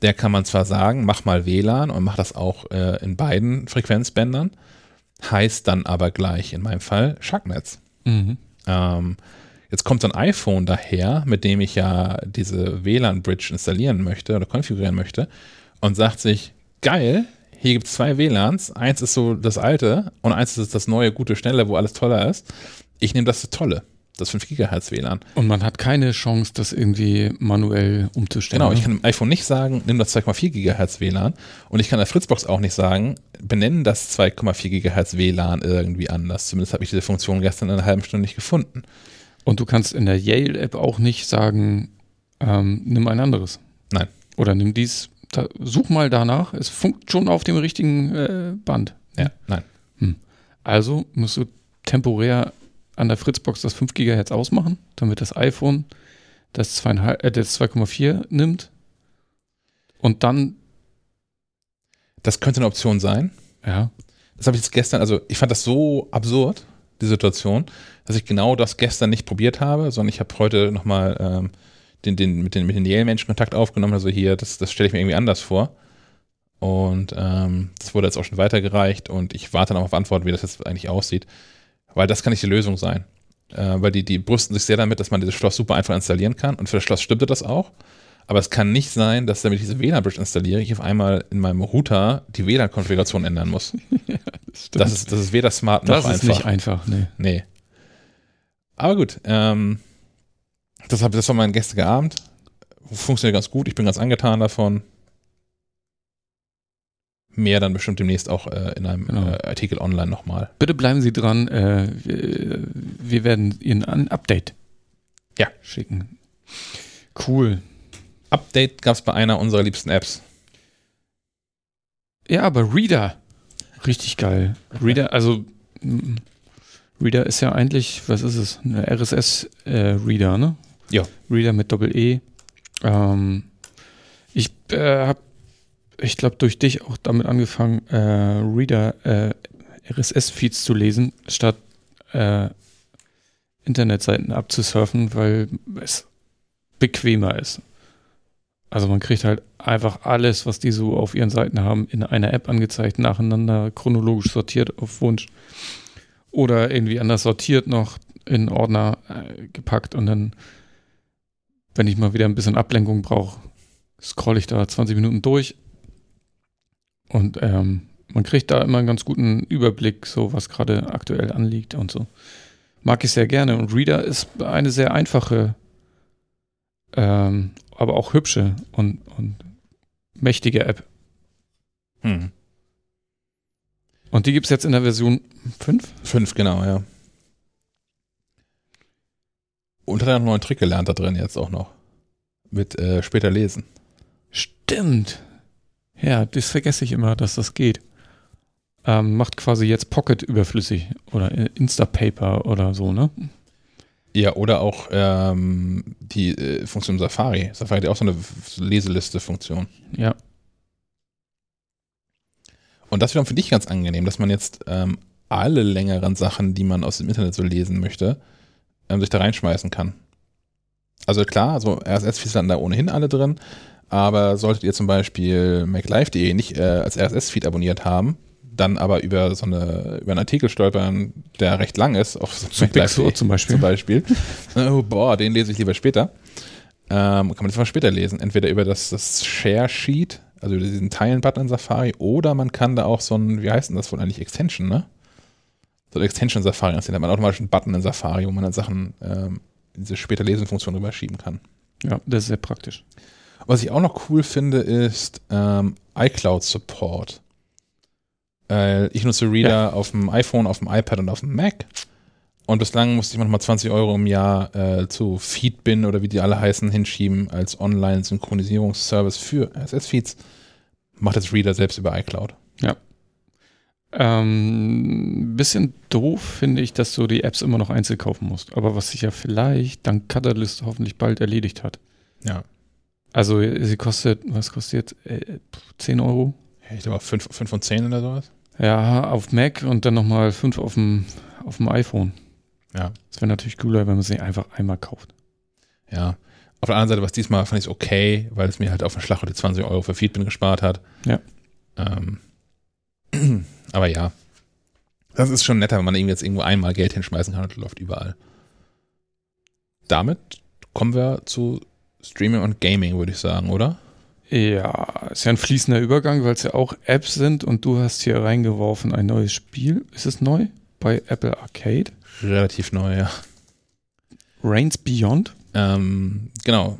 Der kann man zwar sagen, mach mal WLAN und mach das auch äh, in beiden Frequenzbändern, heißt dann aber gleich in meinem Fall Schacknetz. Mhm. Ähm, jetzt kommt so ein iPhone daher, mit dem ich ja diese WLAN-Bridge installieren möchte oder konfigurieren möchte und sagt sich, geil, hier gibt es zwei WLANs, eins ist so das alte und eins ist das neue, gute, schnelle, wo alles toller ist. Ich nehme das tolle das 5 GHz WLAN. Und man hat keine Chance, das irgendwie manuell umzustellen. Genau, ich kann dem iPhone nicht sagen, nimm das 2,4 GHz WLAN und ich kann der Fritzbox auch nicht sagen, benennen das 2,4 GHz WLAN irgendwie anders. Zumindest habe ich diese Funktion gestern in einer halben Stunde nicht gefunden. Und du kannst in der Yale-App auch nicht sagen, ähm, nimm ein anderes. Nein. Oder nimm dies, da, such mal danach, es funkt schon auf dem richtigen äh, Band. Ja, nein. Hm. Also musst du temporär an der Fritzbox das 5 GHz ausmachen, damit das iPhone das 2,4 äh, nimmt und dann. Das könnte eine Option sein. Ja. Das habe ich jetzt gestern, also ich fand das so absurd, die Situation, dass ich genau das gestern nicht probiert habe, sondern ich habe heute nochmal ähm, den, den, mit den, mit den Yale-Menschen Kontakt aufgenommen. Also hier, das, das stelle ich mir irgendwie anders vor. Und ähm, das wurde jetzt auch schon weitergereicht und ich warte noch auf Antworten, wie das jetzt eigentlich aussieht. Weil das kann nicht die Lösung sein. Äh, weil die, die brüsten sich sehr damit, dass man dieses Schloss super einfach installieren kann. Und für das Schloss stimmte das auch. Aber es kann nicht sein, dass damit ich diese WLAN-Bridge installiere, ich auf einmal in meinem Router die WLAN-Konfiguration ändern muss. ja, das, das, ist, das ist weder smart noch einfach. Das ist nicht einfach, nee. Nee. Aber gut, ähm, das, hab, das war mein gestriger Abend. Funktioniert ganz gut, ich bin ganz angetan davon mehr dann bestimmt demnächst auch äh, in einem genau. äh, Artikel online nochmal. Bitte bleiben Sie dran. Äh, wir, wir, werden Ihnen ein Update ja. schicken. Cool. Update gab es bei einer unserer liebsten Apps. Ja, aber Reader. Richtig geil. Reader, also Reader ist ja eigentlich, was ist es? Eine RSS-Reader, äh, ne? Ja. Reader mit Doppel-E. Ähm, ich äh, habe ich glaube, durch dich auch damit angefangen, äh, Reader, äh, RSS-Feeds zu lesen, statt äh, Internetseiten abzusurfen, weil es bequemer ist. Also man kriegt halt einfach alles, was die so auf ihren Seiten haben, in einer App angezeigt, nacheinander chronologisch sortiert auf Wunsch. Oder irgendwie anders sortiert noch in Ordner äh, gepackt und dann, wenn ich mal wieder ein bisschen Ablenkung brauche, scroll ich da 20 Minuten durch, und ähm, man kriegt da immer einen ganz guten Überblick, so was gerade aktuell anliegt und so. Mag ich sehr gerne. Und Reader ist eine sehr einfache, ähm, aber auch hübsche und, und mächtige App. Hm. Und die gibt es jetzt in der Version 5? 5, genau, ja. Und hat einen neuen Trick gelernt da drin jetzt auch noch. Mit äh, später lesen. Stimmt. Ja, das vergesse ich immer, dass das geht. Ähm, macht quasi jetzt Pocket überflüssig oder Instapaper oder so, ne? Ja, oder auch ähm, die äh, Funktion Safari. Safari hat auch so eine Leseliste-Funktion. Ja. Und das wiederum finde ich ganz angenehm, dass man jetzt ähm, alle längeren Sachen, die man aus dem Internet so lesen möchte, ähm, sich da reinschmeißen kann. Also klar, also RSS-Feeds landen da ohnehin alle drin, aber solltet ihr zum Beispiel maclife.de nicht äh, als RSS-Feed abonniert haben, dann aber über so eine, über einen Artikel stolpern, der recht lang ist, auf so maclife.de zum Beispiel. Zum Beispiel. oh, boah, den lese ich lieber später. Ähm, kann man einfach später lesen. Entweder über das, das Share-Sheet, also über diesen Teilen-Button in Safari, oder man kann da auch so ein, wie heißt denn das wohl eigentlich, Extension, ne? So ein Extension Safari, da hat man automatisch einen Button in Safari, wo man dann Sachen ähm, diese später Lesen-Funktion rüberschieben kann. Ja, das ist sehr praktisch. Was ich auch noch cool finde, ist ähm, iCloud Support. Äh, ich nutze Reader ja. auf dem iPhone, auf dem iPad und auf dem Mac. Und bislang musste ich manchmal 20 Euro im Jahr äh, zu Feedbin oder wie die alle heißen hinschieben als Online-Synchronisierungsservice für RSS-Feeds. Macht jetzt Reader selbst über iCloud. Ja. Ähm, bisschen doof finde ich, dass du die Apps immer noch einzeln kaufen musst. Aber was sich ja vielleicht dank Catalyst hoffentlich bald erledigt hat. Ja. Also sie kostet, was kostet jetzt? Äh, 10 Euro? Ich glaube 5, 5 von 10 oder sowas. Ja, auf Mac und dann nochmal 5 auf dem, auf dem iPhone. Ja. Das wäre natürlich cooler, wenn man sie einfach einmal kauft. Ja. Auf der anderen Seite, was diesmal fand ich es okay, weil es mir halt auf den Schlag die 20 Euro für Feedbin gespart hat. Ja. Ähm, aber ja. Das ist schon netter, wenn man irgendwie jetzt irgendwo einmal Geld hinschmeißen kann und läuft überall. Damit kommen wir zu Streaming und Gaming, würde ich sagen, oder? Ja, ist ja ein fließender Übergang, weil es ja auch Apps sind und du hast hier reingeworfen ein neues Spiel. Ist es neu? Bei Apple Arcade? Relativ neu, ja. Reigns Beyond? Ähm, genau.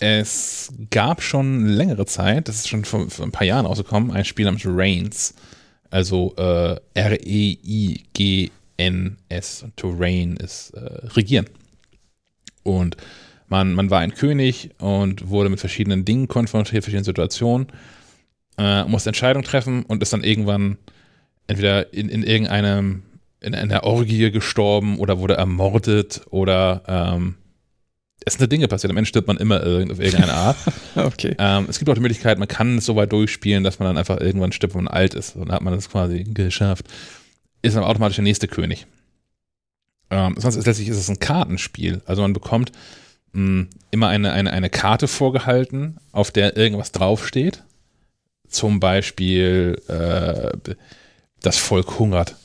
Es gab schon längere Zeit, das ist schon vor, vor ein paar Jahren rausgekommen, ein Spiel namens Reigns. Also äh, R-E-I-G-N-S. To reign ist äh, regieren. Und man, man war ein König und wurde mit verschiedenen Dingen konfrontiert, verschiedenen Situationen, äh, musste Entscheidungen treffen und ist dann irgendwann entweder in, in irgendeinem, in einer Orgie gestorben oder wurde ermordet oder ähm, es sind Dinge passiert. Am Ende stirbt man immer auf irgendeine Art. okay. Ähm, es gibt auch die Möglichkeit, man kann es so weit durchspielen, dass man dann einfach irgendwann stirbt, wenn man alt ist. Und dann hat man das quasi geschafft. Ist dann automatisch der nächste König. Ähm, sonst ist letztlich ist es ein Kartenspiel. Also man bekommt mh, immer eine, eine, eine Karte vorgehalten, auf der irgendwas draufsteht. Zum Beispiel äh, das Volk hungert.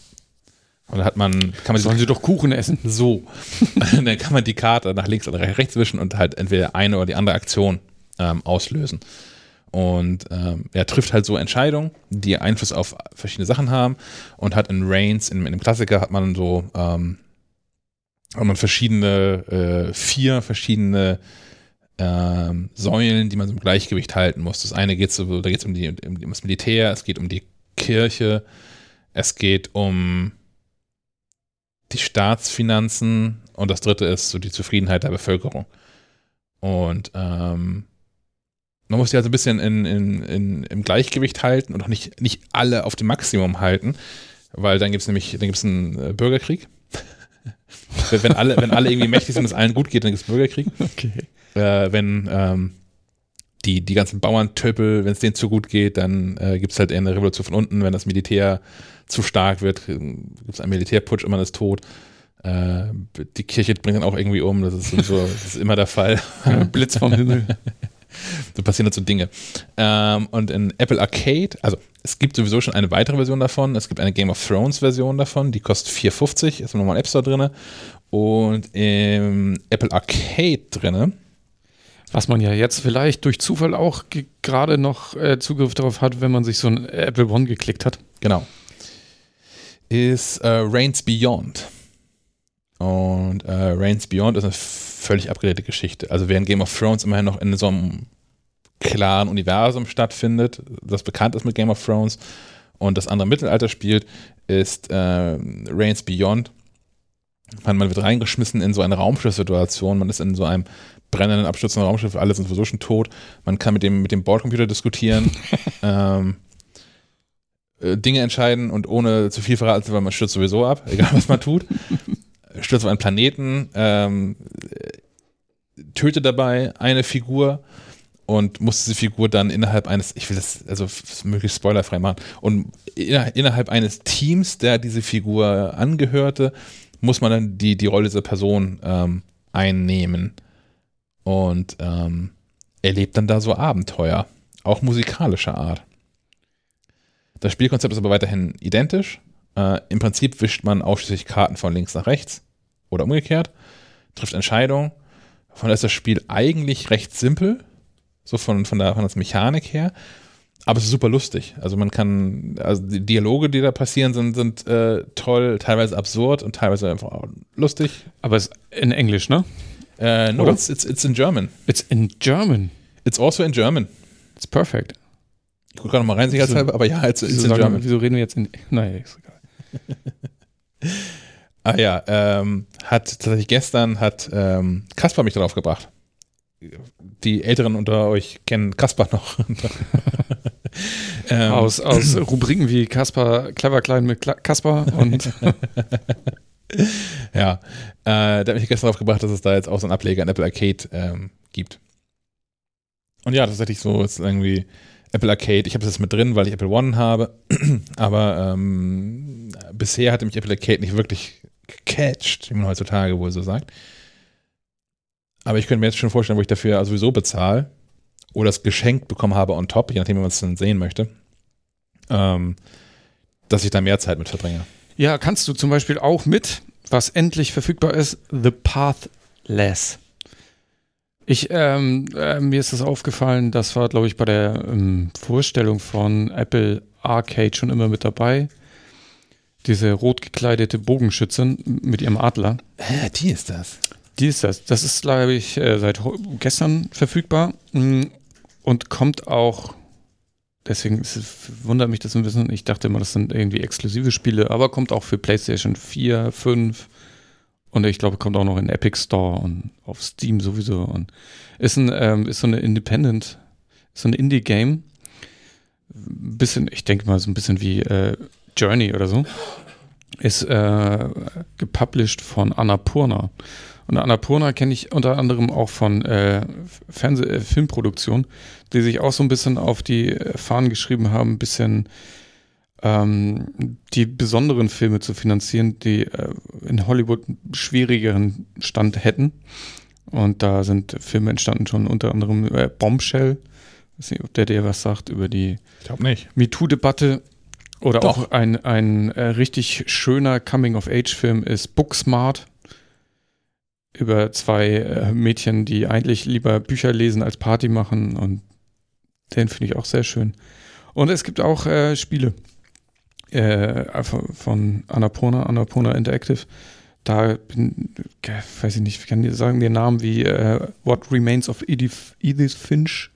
Und dann hat man, kann man Sollen sie doch Kuchen essen? So. dann kann man die Karte nach links oder rechts wischen und halt entweder eine oder die andere Aktion ähm, auslösen. Und ähm, er trifft halt so Entscheidungen, die Einfluss auf verschiedene Sachen haben und hat in Reigns, in, in dem Klassiker, hat man so ähm, hat man verschiedene, äh, vier verschiedene ähm, Säulen, die man so im Gleichgewicht halten muss. Das eine geht so, da geht es um, die, um das Militär, es geht um die Kirche, es geht um die Staatsfinanzen und das dritte ist so die Zufriedenheit der Bevölkerung. Und ähm, man muss die also ein bisschen in, in, in, im Gleichgewicht halten und auch nicht, nicht alle auf dem Maximum halten, weil dann gibt es nämlich dann gibt's einen äh, Bürgerkrieg wenn, alle, wenn alle irgendwie mächtig sind und es allen gut geht, dann gibt es Bürgerkrieg. Okay. Äh, wenn ähm, die, die ganzen Bauerntöpel, wenn es denen zu gut geht, dann äh, gibt es halt eher eine Revolution von unten. Wenn das Militär zu stark wird, gibt es einen Militärputsch und man ist tot. Äh, die Kirche bringt dann auch irgendwie um, das ist, so, das ist immer der Fall. Blitz vom Himmel. so passieren halt so Dinge. Ähm, und in Apple Arcade, also es gibt sowieso schon eine weitere Version davon. Es gibt eine Game of Thrones Version davon, die kostet 4,50, ist nochmal im App Store drin. Und im Apple Arcade drin. Was man ja jetzt vielleicht durch Zufall auch gerade noch äh, Zugriff darauf hat, wenn man sich so ein Apple One geklickt hat. Genau. Ist äh, Reigns Beyond. Und äh, Reigns Beyond ist eine völlig abgedrehte Geschichte. Also während Game of Thrones immerhin noch in so einem klaren Universum stattfindet, das bekannt ist mit Game of Thrones und das andere Mittelalter spielt, ist äh, Reigns Beyond. Man, man wird reingeschmissen in so eine Raumschiffssituation, man ist in so einem brennenden, abstürzenden Raumschiff, alle sind sowieso schon tot. Man kann mit dem, mit dem Bordcomputer diskutieren, ähm, äh, Dinge entscheiden und ohne zu viel verraten, weil man stürzt sowieso ab, egal was man tut. Stürzt auf einen Planeten, ähm, tötet dabei eine Figur und muss diese Figur dann innerhalb eines, ich will das also möglichst spoilerfrei machen, und innerhalb eines Teams, der diese Figur angehörte, muss man dann die, die Rolle dieser Person ähm, einnehmen und ähm, erlebt dann da so Abenteuer, auch musikalischer Art. Das Spielkonzept ist aber weiterhin identisch. Äh, Im Prinzip wischt man ausschließlich Karten von links nach rechts oder umgekehrt, trifft Entscheidungen. Von daher ist das Spiel eigentlich recht simpel so von, von, der, von der Mechanik her. Aber es ist super lustig. Also man kann, also die Dialoge, die da passieren, sind, sind äh, toll, teilweise absurd und teilweise einfach lustig. Aber es ist in Englisch, ne? Äh, no, it's, it's, it's in German. It's in German. It's also in German. It's perfect. Ich gucke gerade mal rein, sicherheitshalber, aber ja, it's, it's in German. wieso reden wir jetzt in. Naja, ist egal. Ah ja, ähm, hat tatsächlich gestern hat ähm, Kaspar mich darauf gebracht. Die Älteren unter euch kennen Kaspar noch. ähm, Aus, aus Rubriken wie Kaspar, Clever Klein mit Kaspar und. Ja, äh, der hat mich gestern darauf gebracht, dass es da jetzt auch so einen Ableger in Apple Arcade ähm, gibt. Und ja, tatsächlich so ist irgendwie Apple Arcade. Ich habe es jetzt mit drin, weil ich Apple One habe. Aber ähm, bisher hatte mich Apple Arcade nicht wirklich gecatcht, wie man heutzutage wohl so sagt. Aber ich könnte mir jetzt schon vorstellen, wo ich dafür sowieso bezahle oder es geschenkt bekommen habe on top, je nachdem, wie man es dann sehen möchte, ähm, dass ich da mehr Zeit mit verbringe. Ja, kannst du zum Beispiel auch mit, was endlich verfügbar ist, The Pathless. Ich, ähm, äh, mir ist das aufgefallen, das war, glaube ich, bei der ähm, Vorstellung von Apple Arcade schon immer mit dabei. Diese rot gekleidete Bogenschützin mit ihrem Adler. Hä, die ist das. Die ist das. Das ist, glaube ich, äh, seit gestern verfügbar mm, und kommt auch. Deswegen ist wundert mich das ein bisschen. Ich dachte immer, das sind irgendwie exklusive Spiele, aber kommt auch für PlayStation 4, 5 und ich glaube, kommt auch noch in Epic Store und auf Steam sowieso. Und ist ein, ähm, ist so eine Independent, so ein Indie-Game. Bisschen, ich denke mal, so ein bisschen wie äh, Journey oder so. Ist äh, gepublished von Annapurna. Und Annapurna kenne ich unter anderem auch von äh, Fernseh äh, Filmproduktion, die sich auch so ein bisschen auf die Fahnen geschrieben haben, ein bisschen ähm, die besonderen Filme zu finanzieren, die äh, in Hollywood einen schwierigeren Stand hätten. Und da sind Filme entstanden, schon unter anderem äh, Bombshell. weiß nicht, ob der dir was sagt über die Ich. MeToo-Debatte. Oder Doch. auch ein, ein äh, richtig schöner Coming-of-Age-Film ist Booksmart. Über zwei äh, Mädchen, die eigentlich lieber Bücher lesen als Party machen. Und den finde ich auch sehr schön. Und es gibt auch äh, Spiele äh, von- Annapurna, Annapurna Interactive. Da bin, weiß ich nicht, ich kann dir sagen, dir Namen wie äh, What Remains of Edith, Edith Finch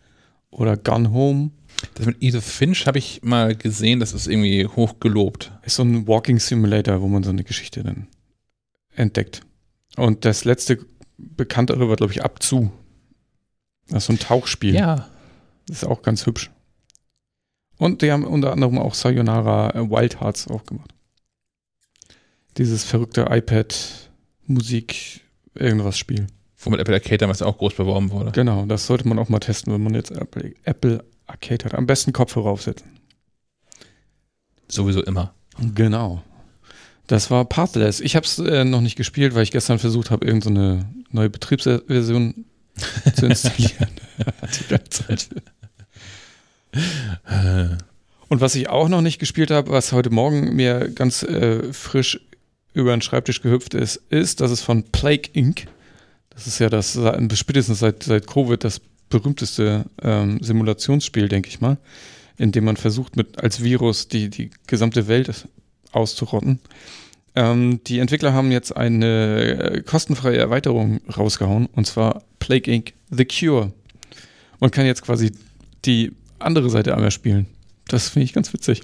oder Gun Home. Das mit Edith Finch habe ich mal gesehen, das ist irgendwie hoch gelobt. Ist so ein Walking Simulator, wo man so eine Geschichte dann entdeckt. Und das letzte bekanntere war, glaube ich, Abzu. Das ist so ein Tauchspiel. Ja. Das ist auch ganz hübsch. Und die haben unter anderem auch Sayonara äh, Wild Hearts auch gemacht. Dieses verrückte iPad-Musik, irgendwas Spiel. Womit Apple Arcade damals auch groß beworben wurde. Genau, das sollte man auch mal testen, wenn man jetzt Apple, Apple Arcade hat. Am besten Kopfhörer aufsetzen. Sowieso immer. Genau. Das war Pathless. Ich habe es äh, noch nicht gespielt, weil ich gestern versucht habe, irgendeine so neue Betriebsversion zu installieren. Hatte keine Zeit. Und was ich auch noch nicht gespielt habe, was heute Morgen mir ganz äh, frisch über den Schreibtisch gehüpft ist, ist, dass es von Plague Inc. Das ist ja das spätestens seit, seit Covid das berühmteste ähm, Simulationsspiel, denke ich mal, in dem man versucht, mit als Virus die, die gesamte Welt auszurotten. Ähm, die Entwickler haben jetzt eine äh, kostenfreie Erweiterung rausgehauen, und zwar Plague Inc. The Cure. Man kann jetzt quasi die andere Seite einmal spielen. Das finde ich ganz witzig.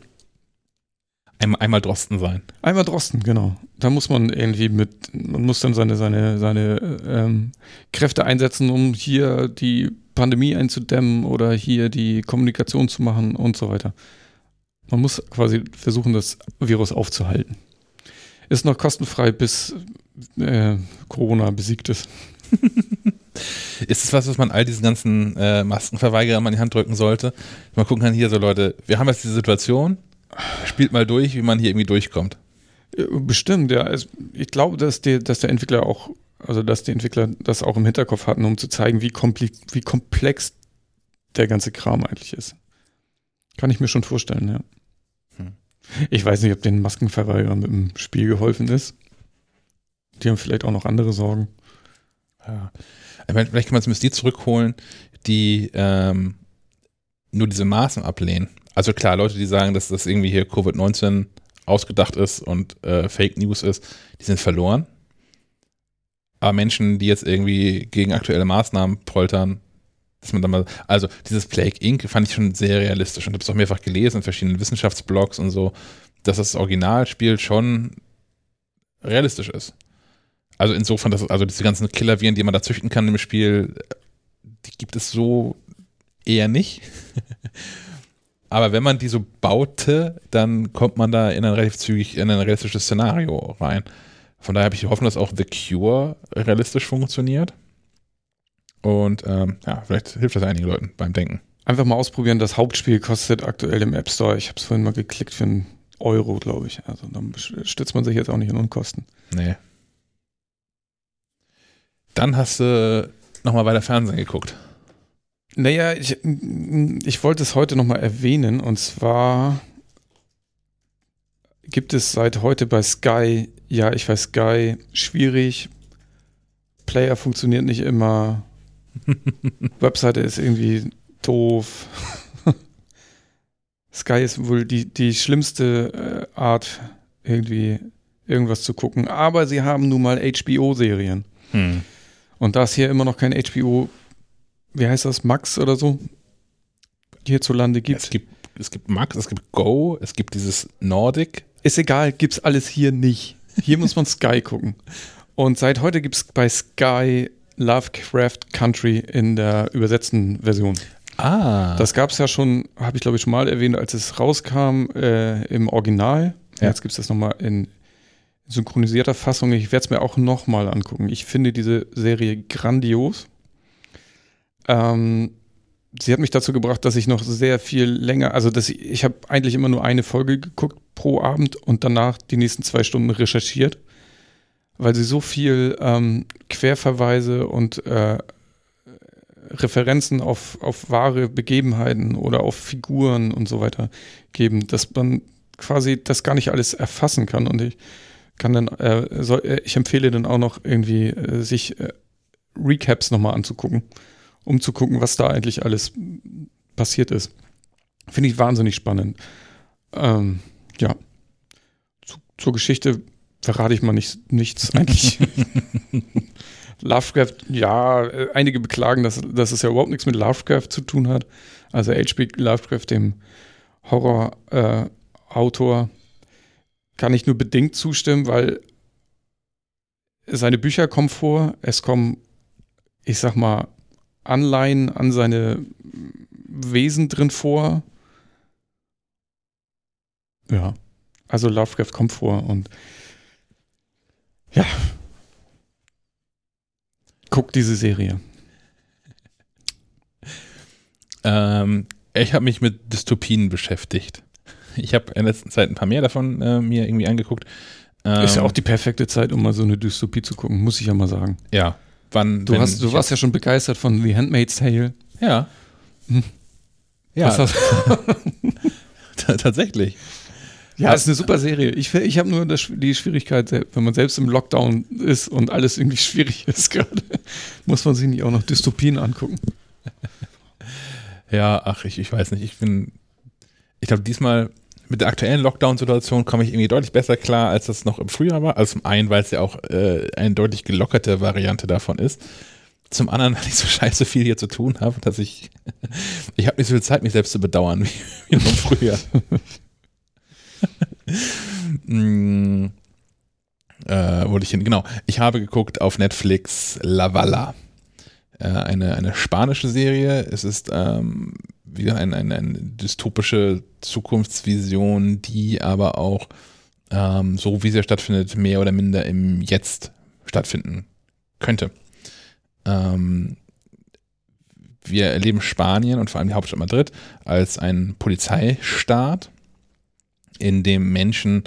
einmal, einmal Drosten sein. Einmal Drosten, genau. Da muss man irgendwie mit, man muss dann seine, seine, seine ähm, Kräfte einsetzen, um hier die Pandemie einzudämmen oder hier die Kommunikation zu machen und so weiter. Man muss quasi versuchen, das Virus aufzuhalten. Ist noch kostenfrei, bis äh, Corona besiegt ist. Ist es was, was man all diesen ganzen äh, Maskenverweigerern mal in die Hand drücken sollte? Man gucken kann, hier so Leute, wir haben jetzt diese Situation, spielt mal durch, wie man hier irgendwie durchkommt. Ja, Bestimmt, ja. Es, ich glaube, dass, die, dass der Entwickler auch, also dass die Entwickler das auch im Hinterkopf hatten, um zu zeigen, wie, wie komplex der ganze Kram eigentlich ist. Kann ich mir schon vorstellen, ja. Hm. Ich weiß nicht, ob den Maskenverweigerern mit dem Spiel geholfen ist. Die haben vielleicht auch noch andere Sorgen. Ja. Vielleicht kann man zumindest die zurückholen, die ähm, nur diese Maßen ablehnen. Also klar, Leute, die sagen, dass das irgendwie hier Covid-19 ausgedacht ist und äh, Fake News ist, die sind verloren. Aber Menschen, die jetzt irgendwie gegen aktuelle Maßnahmen poltern, dass man dann mal, also dieses Plague Inc. fand ich schon sehr realistisch und habe es auch mehrfach gelesen in verschiedenen Wissenschaftsblogs und so, dass das Originalspiel schon realistisch ist. Also insofern, dass also diese ganzen Killerviren, die man da züchten kann im Spiel, die gibt es so eher nicht. Aber wenn man die so baute, dann kommt man da in ein relativ zügig, in ein realistisches Szenario rein. Von daher habe ich die Hoffnung, dass auch The Cure realistisch funktioniert. Und ähm, ja, vielleicht hilft das einigen Leuten beim Denken. Einfach mal ausprobieren. Das Hauptspiel kostet aktuell im App Store, ich habe es vorhin mal geklickt, für einen Euro, glaube ich. Also dann stützt man sich jetzt auch nicht in Unkosten. Nee. Dann hast du nochmal weiter Fernsehen geguckt. Naja, ich, ich wollte es heute nochmal erwähnen und zwar gibt es seit heute bei Sky, ja, ich weiß, Sky, schwierig. Player funktioniert nicht immer. Webseite ist irgendwie doof. Sky ist wohl die, die schlimmste äh, Art, irgendwie irgendwas zu gucken. Aber sie haben nun mal HBO-Serien. Hm. Und da es hier immer noch kein HBO wie heißt das, Max oder so, hierzulande gibt. Es gibt, es gibt Max, es gibt Go, es gibt dieses Nordic. Ist egal, gibt es alles hier nicht. Hier muss man Sky gucken. Und seit heute gibt es bei Sky Lovecraft Country in der übersetzten Version. Ah. Das gab es ja schon, habe ich glaube ich schon mal erwähnt, als es rauskam äh, im Original. Ja. Jetzt gibt es das nochmal in synchronisierter Fassung. Ich werde es mir auch nochmal angucken. Ich finde diese Serie grandios. Ähm, sie hat mich dazu gebracht, dass ich noch sehr viel länger, also dass ich, ich habe eigentlich immer nur eine Folge geguckt pro Abend und danach die nächsten zwei Stunden recherchiert, weil sie so viel ähm, Querverweise und äh, Referenzen auf, auf wahre Begebenheiten oder auf Figuren und so weiter geben, dass man quasi das gar nicht alles erfassen kann und ich kann dann, äh, soll, äh, ich empfehle dann auch noch irgendwie äh, sich äh, Recaps nochmal anzugucken um zu gucken, was da eigentlich alles passiert ist. Finde ich wahnsinnig spannend. Ähm, ja. Zu, zur Geschichte verrate ich mal nicht, nichts eigentlich. Lovecraft, ja, einige beklagen, dass, dass es ja überhaupt nichts mit Lovecraft zu tun hat. Also H.P. Lovecraft, dem Horror-Autor, äh, kann ich nur bedingt zustimmen, weil seine Bücher kommen vor, es kommen, ich sag mal, Anleihen an seine Wesen drin vor. Ja, also Lovecraft kommt vor und ja, guck diese Serie. Ähm, ich habe mich mit Dystopien beschäftigt. Ich habe in letzter Zeit ein paar mehr davon äh, mir irgendwie angeguckt. Ähm, ist ja auch die perfekte Zeit, um mal so eine Dystopie zu gucken, muss ich ja mal sagen. Ja, wann. Du, hast, du warst ja schon begeistert von The Handmaid's Tale. Ja. Hm. Ja. Tatsächlich. Ja, es ist eine super Serie. Ich, ich habe nur das, die Schwierigkeit, wenn man selbst im Lockdown ist und alles irgendwie schwierig ist gerade, muss man sich nicht auch noch Dystopien angucken. Ja, ach, ich, ich weiß nicht. Ich bin, ich glaube, diesmal mit der aktuellen Lockdown-Situation komme ich irgendwie deutlich besser klar, als das noch im Frühjahr war. Also zum einen, weil es ja auch äh, eine deutlich gelockerte Variante davon ist. Zum anderen, weil ich so scheiße viel hier zu tun habe, dass ich, ich habe nicht so viel Zeit, mich selbst zu bedauern, wie, wie noch im Frühjahr. hm, äh, wollte ich hin, genau. Ich habe geguckt auf Netflix La Valla. Äh, eine, eine spanische Serie. Es ist ähm, wieder eine, eine, eine dystopische Zukunftsvision, die aber auch ähm, so wie sie stattfindet, mehr oder minder im Jetzt stattfinden könnte. Ähm, wir erleben Spanien und vor allem die Hauptstadt Madrid als einen Polizeistaat, in dem Menschen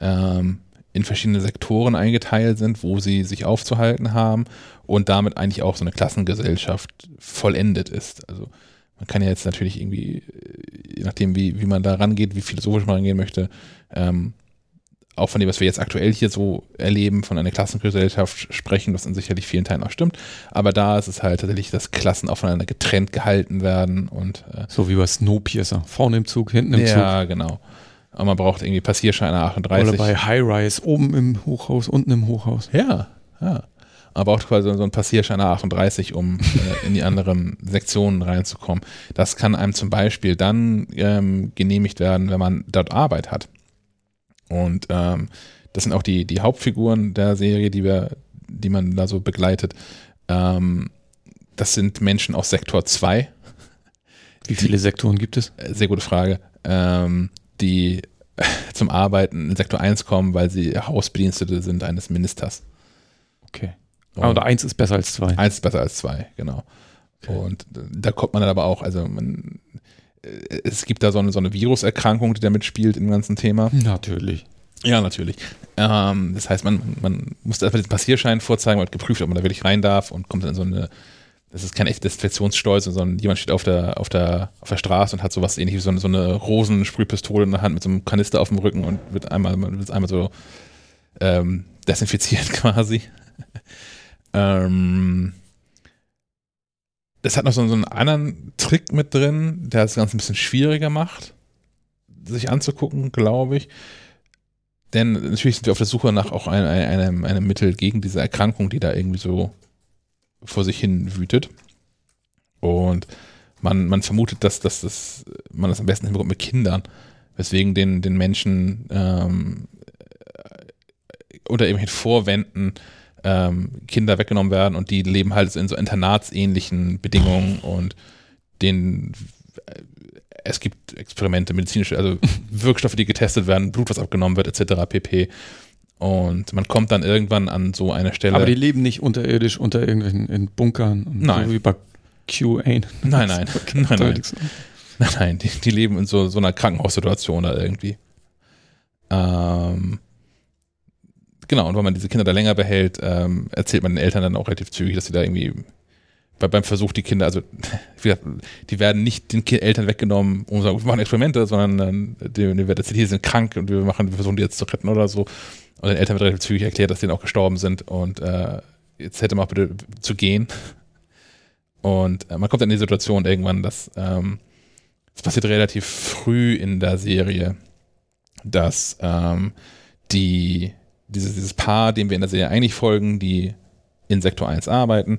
ähm, in verschiedene Sektoren eingeteilt sind, wo sie sich aufzuhalten haben und damit eigentlich auch so eine Klassengesellschaft vollendet ist. Also man kann ja jetzt natürlich irgendwie, äh, je nachdem, wie, wie man da rangeht, wie philosophisch man rangehen möchte, ähm, auch von dem, was wir jetzt aktuell hier so erleben, von einer Klassengesellschaft sprechen, was in sicherlich vielen Teilen auch stimmt. Aber da ist es halt tatsächlich, dass Klassen auch voneinander getrennt gehalten werden und äh, so wie bei Snowpiercer. Vorne im Zug, hinten im ja, Zug. Ja, genau. Aber man braucht irgendwie Passierscheine 38. Oder bei High Rise, oben im Hochhaus, unten im Hochhaus. Ja, ja. Man braucht quasi so einen Passierschein 38, um äh, in die anderen Sektionen reinzukommen. Das kann einem zum Beispiel dann ähm, genehmigt werden, wenn man dort Arbeit hat. Und ähm, das sind auch die, die Hauptfiguren der Serie, die wir, die man da so begleitet. Ähm, das sind Menschen aus Sektor 2. Wie viele Sektoren gibt es? Äh, sehr gute Frage. Ähm, die zum Arbeiten in Sektor 1 kommen, weil sie Hausbedienstete sind eines Ministers. Okay. Und oder eins ist besser als zwei. Eins ist besser als zwei, genau. Und da kommt man dann aber auch, also man, äh, es gibt da so eine, so eine Viruserkrankung, die da mitspielt im ganzen Thema. Natürlich. Ja, natürlich. Ähm, das heißt, man, man muss einfach den Passierschein vorzeigen, wird geprüft, ob man da wirklich rein darf und kommt dann in so eine, das ist kein echtes Desinfektionsstolz, sondern jemand steht auf der, auf der, auf der Straße und hat sowas ähnliches wie so eine, so eine Rosensprühpistole in der Hand mit so einem Kanister auf dem Rücken und wird einmal, wird einmal so ähm, desinfiziert quasi. Ähm, das hat noch so, einen anderen Trick mit drin, der das Ganze ein bisschen schwieriger macht, sich anzugucken, glaube ich. Denn natürlich sind wir auf der Suche nach auch einem, einem, einem Mittel gegen diese Erkrankung, die da irgendwie so vor sich hin wütet. Und man, man vermutet, dass, dass das, man das am besten hinbekommt mit Kindern, weswegen den, den Menschen ähm, unter irgendwelchen Vorwänden ähm, Kinder weggenommen werden und die leben halt in so internatsähnlichen Bedingungen und den äh, es gibt Experimente, medizinische, also Wirkstoffe, die getestet werden, Blut, was abgenommen wird, etc. pp. Und man kommt dann irgendwann an so eine Stelle. Aber die leben nicht unterirdisch unter irgendwelchen in Bunkern und nein. so wie bei QA. Nein, nein. nein, nein. Nein, nein, die, die leben in so, so einer Krankenhaussituation da irgendwie. Ähm, genau, und wenn man diese Kinder da länger behält, ähm, erzählt man den Eltern dann auch relativ zügig, dass sie da irgendwie bei, beim Versuch die Kinder, also die werden nicht den Eltern weggenommen, um zu sagen, wir machen Experimente, sondern äh, die, die erzählt, die sind krank und wir machen, wir versuchen die jetzt zu retten oder so. Und den Eltern wird relativ zügig erklärt, dass die dann auch gestorben sind und äh, jetzt hätte man auch bitte zu gehen. Und äh, man kommt dann in die Situation irgendwann, dass ähm, es passiert relativ früh in der Serie, dass ähm, die dieses, dieses Paar, dem wir in der Serie eigentlich folgen, die in Sektor 1 arbeiten,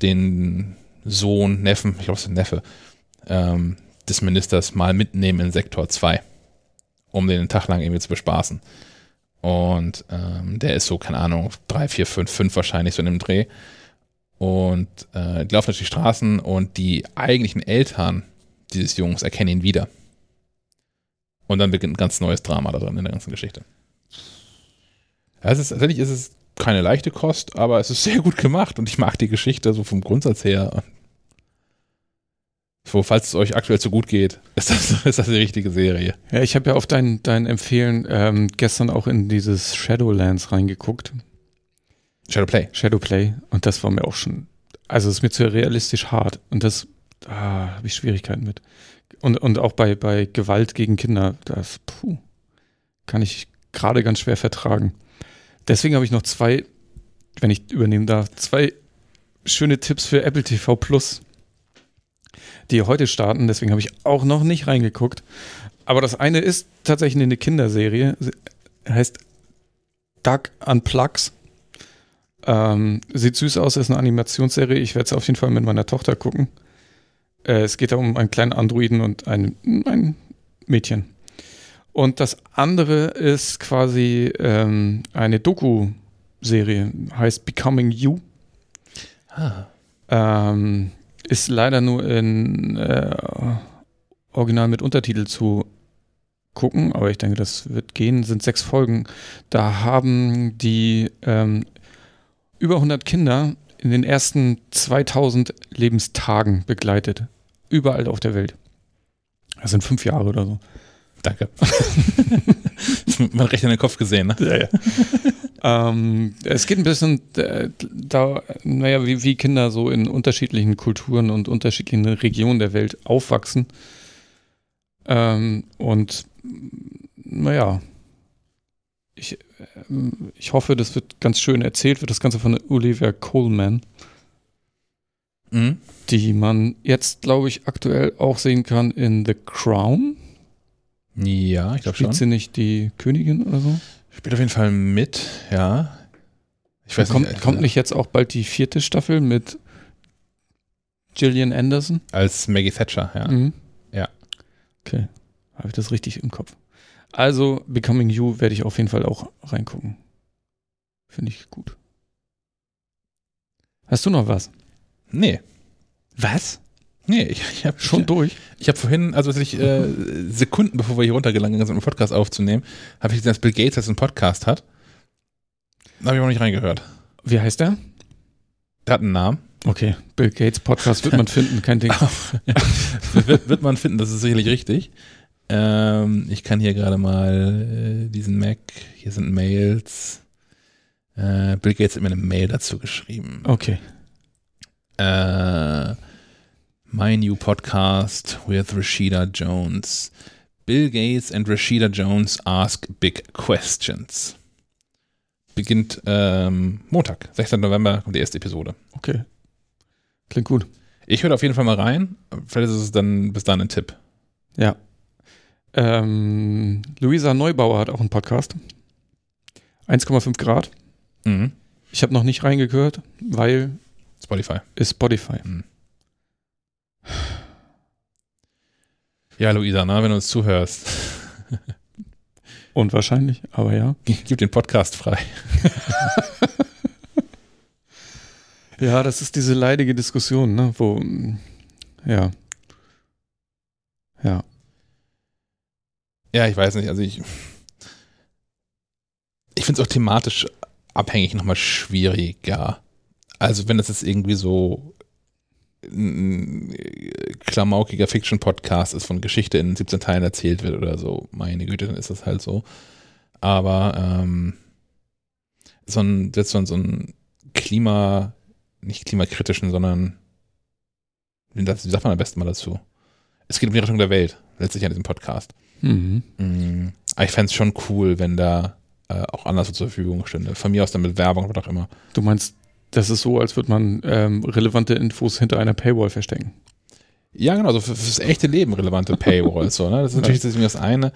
den Sohn, Neffen, ich glaube, es ist ein Neffe, ähm, des Ministers mal mitnehmen in Sektor 2, um den einen Tag lang irgendwie zu bespaßen. Und ähm, der ist so, keine Ahnung, 3, 4, 5, 5 wahrscheinlich so in dem Dreh. Und äh, die laufen durch die Straßen und die eigentlichen Eltern dieses Jungs erkennen ihn wieder. Und dann beginnt ein ganz neues Drama da drin in der ganzen Geschichte. Ja, es ist, tatsächlich ist es keine leichte Kost, aber es ist sehr gut gemacht und ich mag die Geschichte so vom Grundsatz her. So, falls es euch aktuell zu gut geht, ist das, ist das die richtige Serie. Ja, ich habe ja auf dein, dein Empfehlen ähm, gestern auch in dieses Shadowlands reingeguckt. Shadowplay. Shadowplay. Und das war mir auch schon, also es ist mir zu realistisch hart. Und das, da habe ich Schwierigkeiten mit. Und, und auch bei, bei Gewalt gegen Kinder, das, puh, kann ich gerade ganz schwer vertragen. Deswegen habe ich noch zwei, wenn ich übernehmen darf, zwei schöne Tipps für Apple TV Plus, die heute starten. Deswegen habe ich auch noch nicht reingeguckt. Aber das eine ist tatsächlich eine Kinderserie. Heißt Duck Unplugs. Ähm, sieht süß aus, ist eine Animationsserie. Ich werde es auf jeden Fall mit meiner Tochter gucken. Äh, es geht da um einen kleinen Androiden und ein, ein Mädchen. Und das andere ist quasi ähm, eine Doku-Serie, heißt Becoming You. Ah. Ähm, ist leider nur in äh, Original mit Untertitel zu gucken, aber ich denke, das wird gehen. Sind sechs Folgen. Da haben die ähm, über 100 Kinder in den ersten 2000 Lebenstagen begleitet. Überall auf der Welt. Das sind fünf Jahre oder so. Danke. Man recht in den Kopf gesehen, ne? Ja, ja. ähm, es geht ein bisschen äh, da, naja, wie, wie Kinder so in unterschiedlichen Kulturen und unterschiedlichen Regionen der Welt aufwachsen. Ähm, und naja, ich, ähm, ich hoffe, das wird ganz schön erzählt, wird das Ganze von Olivia Coleman, Mhm. die man jetzt, glaube ich, aktuell auch sehen kann in The Crown. Ja, ich glaube schon. Spielt sie nicht die Königin oder so? Spielt auf jeden Fall mit, ja. Ich weiß kommt, nicht, kommt nicht jetzt auch bald die vierte Staffel mit Gillian Anderson? Als Maggie Thatcher, ja. Mhm. Ja. Okay. Habe ich das richtig im Kopf? Also, Becoming You werde ich auf jeden Fall auch reingucken. Finde ich gut. Hast du noch was? Nee. Was? Nee, ich, ich habe Schon durch? Ich habe vorhin, also als ich äh, Sekunden bevor wir hier runtergelangt sind, um einen Podcast aufzunehmen, habe ich gesehen, dass Bill Gates jetzt einen Podcast hat. Da habe ich auch noch nicht reingehört. Wie heißt der? Der hat einen Namen. Okay, Bill Gates Podcast wird man finden, kein Ding. wird, wird man finden, das ist sicherlich richtig. Ähm, ich kann hier gerade mal äh, diesen Mac, hier sind Mails. Äh, Bill Gates hat mir eine Mail dazu geschrieben. Okay. Äh, my new podcast with Rashida Jones. Bill Gates and Rashida Jones ask big questions. Beginnt ähm, Montag, 16. November, kommt die erste Episode. Okay. Klingt gut. Ich höre auf jeden Fall mal rein. Vielleicht ist es dann bis dann ein Tipp. Ja. Ähm, Luisa Neubauer hat auch einen Podcast. 1,5 Grad. Mhm. Ich habe noch nicht reingehört, weil Spotify. ist Spotify. Ja, Luisa, na, wenn du uns zuhörst, Unwahrscheinlich, aber ja. gib den Podcast frei. Ja, das ist diese leidige Diskussion, ne, wo, ja. Ja. Ja, ich weiß nicht. Also ich. Ich finde es auch thematisch abhängig nochmal schwieriger. Also, wenn das jetzt irgendwie so ein klamaukiger Fiction-Podcast ist, von Geschichte in 17 Teilen erzählt wird oder so, meine Güte, dann ist das halt so. Aber ähm, so ein, jetzt so ein, so ein Klima, nicht klimakritischen, sondern wie sagt man am besten mal dazu? Es geht um die Rettung der Welt, letztlich an diesem Podcast. Mhm. Mm, aber ich fände es schon cool, wenn da äh, auch anders zur Verfügung stünde. Von mir aus dann mit Werbung oder auch immer. Du meinst, das ist so, als würde man ähm, relevante Infos hinter einer Paywall verstecken. Ja, genau, so für, fürs echte Leben relevante Paywalls. so, ne? Das ist natürlich deswegen das eine,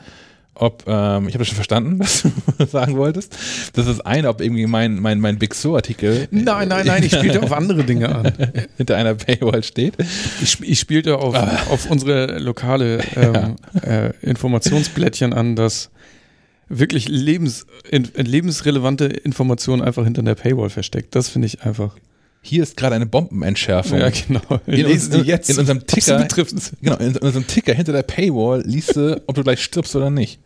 ob, ähm, ich habe das schon verstanden, was du sagen wolltest. Das ist das eine, ob irgendwie mein, mein, mein Big So-Artikel Nein, nein, nein, ich spielte auf andere Dinge an. hinter einer Paywall steht. Ich, ich spielte auf, auf unsere lokale ähm, äh, Informationsblättchen an, dass wirklich lebens, in, lebensrelevante Informationen einfach hinter der Paywall versteckt. Das finde ich einfach. Hier ist gerade eine Bombenentschärfung. Ja, genau. In, Lesen uns- die jetzt. in unserem Ticker, betrifft. genau, in unserem Ticker hinter der Paywall liest du, ob du gleich stirbst oder nicht.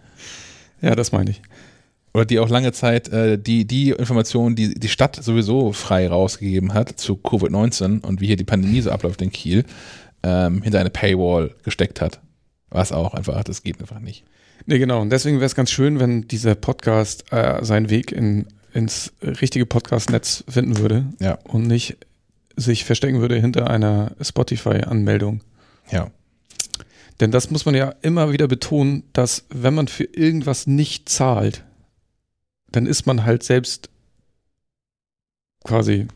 Ja, das meine ich. oder die auch lange Zeit äh, die, die Informationen, die die Stadt sowieso frei rausgegeben hat zu Covid-19 und wie hier die Pandemie so abläuft in Kiel, ähm, hinter eine Paywall gesteckt hat. Was auch einfach, das geht einfach nicht. Nee, genau. Und deswegen wäre es ganz schön, wenn dieser Podcast äh, seinen Weg in, ins richtige Podcast-Netz finden würde Ja. und nicht sich verstecken würde hinter einer Spotify-Anmeldung. Ja. Denn das muss man ja immer wieder betonen, dass wenn man für irgendwas nicht zahlt, dann ist man halt selbst quasi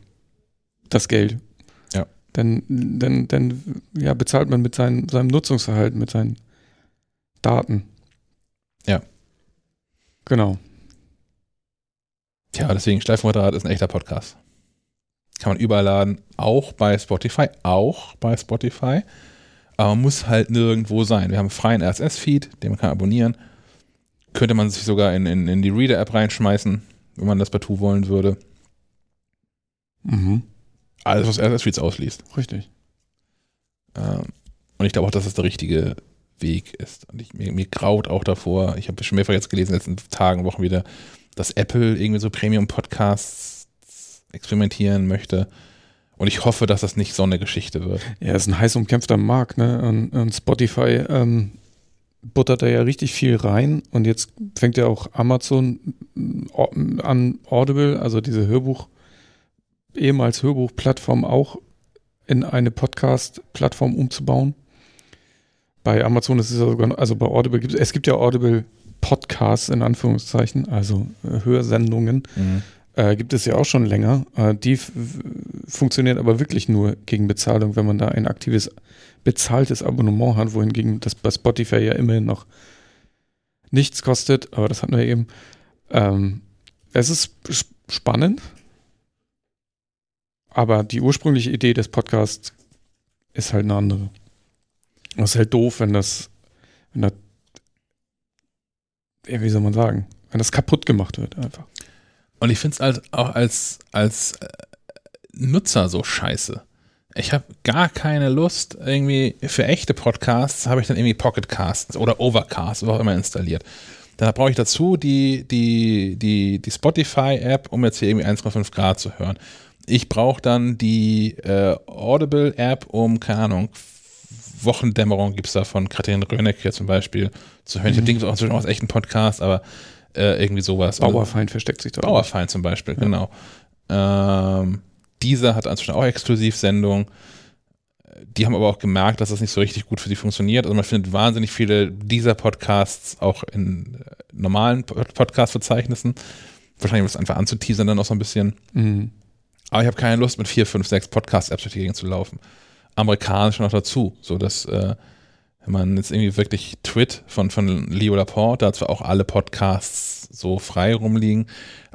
das Geld. Ja. Dann, dann, dann ja, bezahlt man mit seinem, seinem Nutzungsverhalten, mit seinen Daten. Ja. Genau. Tja, deswegen Schleifenquadrat ist ein echter Podcast. Kann man überall laden, auch bei Spotify, auch bei Spotify. Aber man muss halt nirgendwo sein. Wir haben einen freien RSS-Feed, den man kann abonnieren. Könnte man sich sogar in, in, in die Reader-App reinschmeißen, wenn man das partout wollen würde. Mhm. Alles, was RSS-Feeds ausliest. Richtig. Ähm, und ich glaube auch, dass das der richtige Weg ist. Und ich, mir, mir graut auch davor, ich habe schon mehrfach jetzt gelesen, in den letzten Tagen, Wochen wieder, dass Apple irgendwie so Premium-Podcasts experimentieren möchte. Und ich hoffe, dass das nicht so eine Geschichte wird. Ja, ist ein heiß umkämpfter Markt, ne? Und, und Spotify ähm, buttert da ja richtig viel rein. Und jetzt fängt ja auch Amazon mm, an, Audible, also diese Hörbuch, ehemals Hörbuchplattform, auch in eine Podcast-Plattform umzubauen. Bei Amazon ist es ja sogar, also bei Audible gibt es, es gibt ja Audible Podcasts in Anführungszeichen, also äh, Hörsendungen, mhm. äh, gibt es ja auch schon länger. Äh, die funktioniert aber wirklich nur gegen Bezahlung, wenn man da ein aktives, bezahltes Abonnement hat, wohingegen das bei Spotify ja immerhin noch nichts kostet, aber das hatten wir eben. Ähm, es ist spannend, aber die ursprüngliche Idee des Podcasts ist halt eine andere. Das ist halt doof, wenn das, wenn das, wie soll man sagen, wenn das kaputt gemacht wird einfach. Und ich finde es halt auch als, als äh, Nutzer so scheiße. Ich habe gar keine Lust, irgendwie für echte Podcasts habe ich dann irgendwie Pocketcasts oder Overcast, was auch immer installiert. Da brauche ich dazu die, die, die, die Spotify-App, um jetzt hier irgendwie 1,5 Grad zu hören. Ich brauche dann die äh, Audible-App, um, keine Ahnung, Wochendämmerung gibt es da von Katrin Röneck hier zum Beispiel zu hören. Mhm. Ich habe Dinge auch inzwischen aus echten Podcast, aber äh, irgendwie sowas. Bauerfeind versteckt sich da. Bauerfeind zum Beispiel, ja. genau. Ähm, dieser hat inzwischen auch Exklusivsendungen. Die haben aber auch gemerkt, dass das nicht so richtig gut für sie funktioniert. Also man findet wahnsinnig viele dieser Podcasts auch in äh, normalen Podcast-Verzeichnissen. Wahrscheinlich um es einfach anzuteasern dann auch so ein bisschen. Mhm. Aber ich habe keine Lust, mit vier, fünf, sechs Podcast-Apps durch die Gegend zu laufen. Amerikanisch noch dazu, so dass äh, wenn man jetzt irgendwie wirklich Twit von, von Leo Laporte, da zwar auch alle Podcasts so frei rumliegen,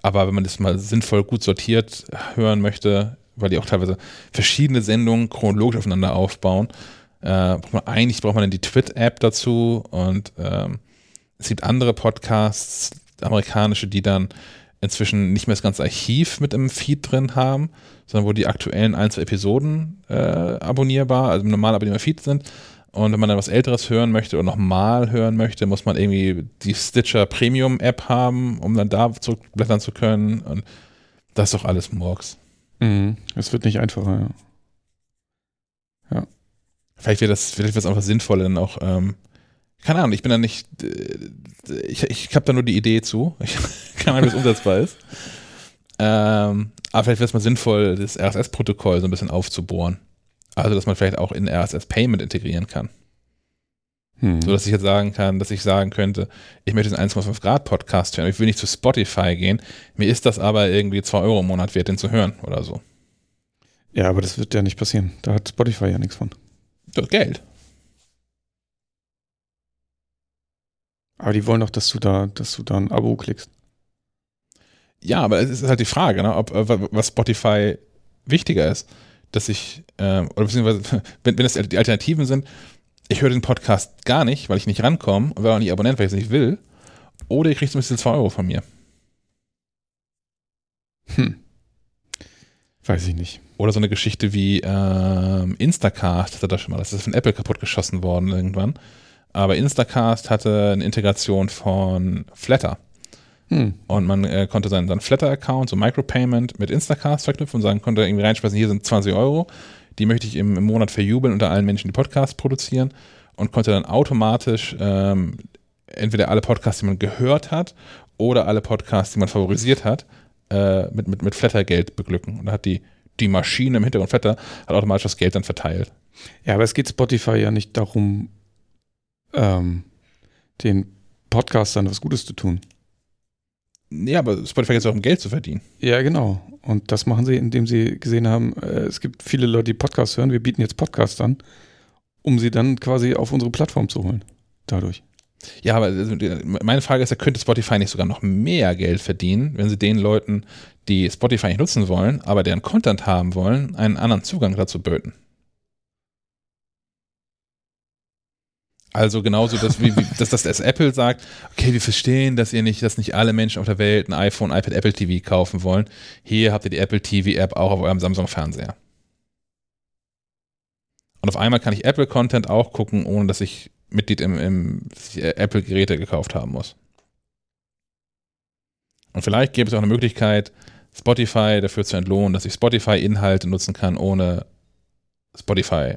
aber wenn man das mal sinnvoll gut sortiert hören möchte, weil die auch teilweise verschiedene Sendungen chronologisch aufeinander aufbauen, äh, braucht man, eigentlich braucht man dann die Twit-App dazu und ähm, es gibt andere Podcasts, amerikanische, die dann inzwischen nicht mehr das ganze Archiv mit im Feed drin haben, sondern wo die aktuellen ein, zwei Episoden äh, abonnierbar, also normal abonnierbar Feed sind. Und wenn man dann was Älteres hören möchte oder nochmal hören möchte, muss man irgendwie die Stitcher Premium App haben, um dann da zurückblättern zu können. Und das ist doch alles Murks. Mhm. Es wird nicht einfacher, ja. Ja. Vielleicht wäre das, vielleicht wäre es einfach sinnvoller, dann auch ähm, keine Ahnung, ich bin da nicht, äh, ich, ich habe da nur die Idee zu. Ich keine Ahnung, wie es umsetzbar ist. Ähm, aber vielleicht wäre es mal sinnvoll, das RSS-Protokoll so ein bisschen aufzubohren. Also, dass man vielleicht auch in RSS Payment integrieren kann. Hm. So dass ich jetzt sagen kann, dass ich sagen könnte, ich möchte den 1,5 Grad Podcast hören, ich will nicht zu Spotify gehen. Mir ist das aber irgendwie 2 Euro im Monat wert, den zu hören oder so. Ja, aber das wird ja nicht passieren. Da hat Spotify ja nichts von. Das Geld. Aber die wollen doch, dass du da, dass du da ein Abo klickst. Ja, aber es ist halt die Frage, ne, ob äh, was Spotify wichtiger ist, dass ich, äh, oder beziehungsweise, wenn, wenn das die Alternativen sind, ich höre den Podcast gar nicht, weil ich nicht rankomme und werde auch nicht Abonnent, weil ich es nicht will, oder ich kriege zum Beispiel 2 Euro von mir. Hm. Weiß ich nicht. Oder so eine Geschichte wie ähm, Instacast hatte das schon mal, das ist von Apple kaputt geschossen worden irgendwann. Aber Instacast hatte eine Integration von Flatter. Hm. Und man äh, konnte seinen, seinen Flatter-Account, so Micropayment mit Instacast verknüpfen und sagen, konnte irgendwie reinschmeißen, hier sind 20 Euro, die möchte ich im, im Monat verjubeln unter allen Menschen, die Podcasts produzieren und konnte dann automatisch ähm, entweder alle Podcasts, die man gehört hat oder alle Podcasts, die man favorisiert hat, äh, mit, mit, mit Flatter-Geld beglücken. Und da hat die, die Maschine im Hintergrund Flatter hat automatisch das Geld dann verteilt. Ja, aber es geht Spotify ja nicht darum, ähm, den Podcastern was Gutes zu tun. Ja, aber Spotify geht es auch um Geld zu verdienen. Ja, genau. Und das machen sie, indem sie gesehen haben, äh, es gibt viele Leute, die Podcasts hören. Wir bieten jetzt Podcasts an, um sie dann quasi auf unsere Plattform zu holen. Dadurch. Ja, aber also, meine Frage ist, könnte Spotify nicht sogar noch mehr Geld verdienen, wenn sie den Leuten, die Spotify nicht nutzen wollen, aber deren Content haben wollen, einen anderen Zugang dazu böten? Also genauso, dass, wie, dass, dass das Apple sagt, okay, wir verstehen, dass ihr nicht, dass nicht alle Menschen auf der Welt ein iPhone, iPad, Apple TV kaufen wollen. Hier habt ihr die Apple TV App auch auf eurem Samsung-Fernseher. Und auf einmal kann ich Apple-Content auch gucken, ohne dass ich Mitglied im, im Apple-Geräte gekauft haben muss. Und vielleicht gäbe es auch eine Möglichkeit, Spotify dafür zu entlohnen, dass ich Spotify-Inhalte nutzen kann, ohne Spotify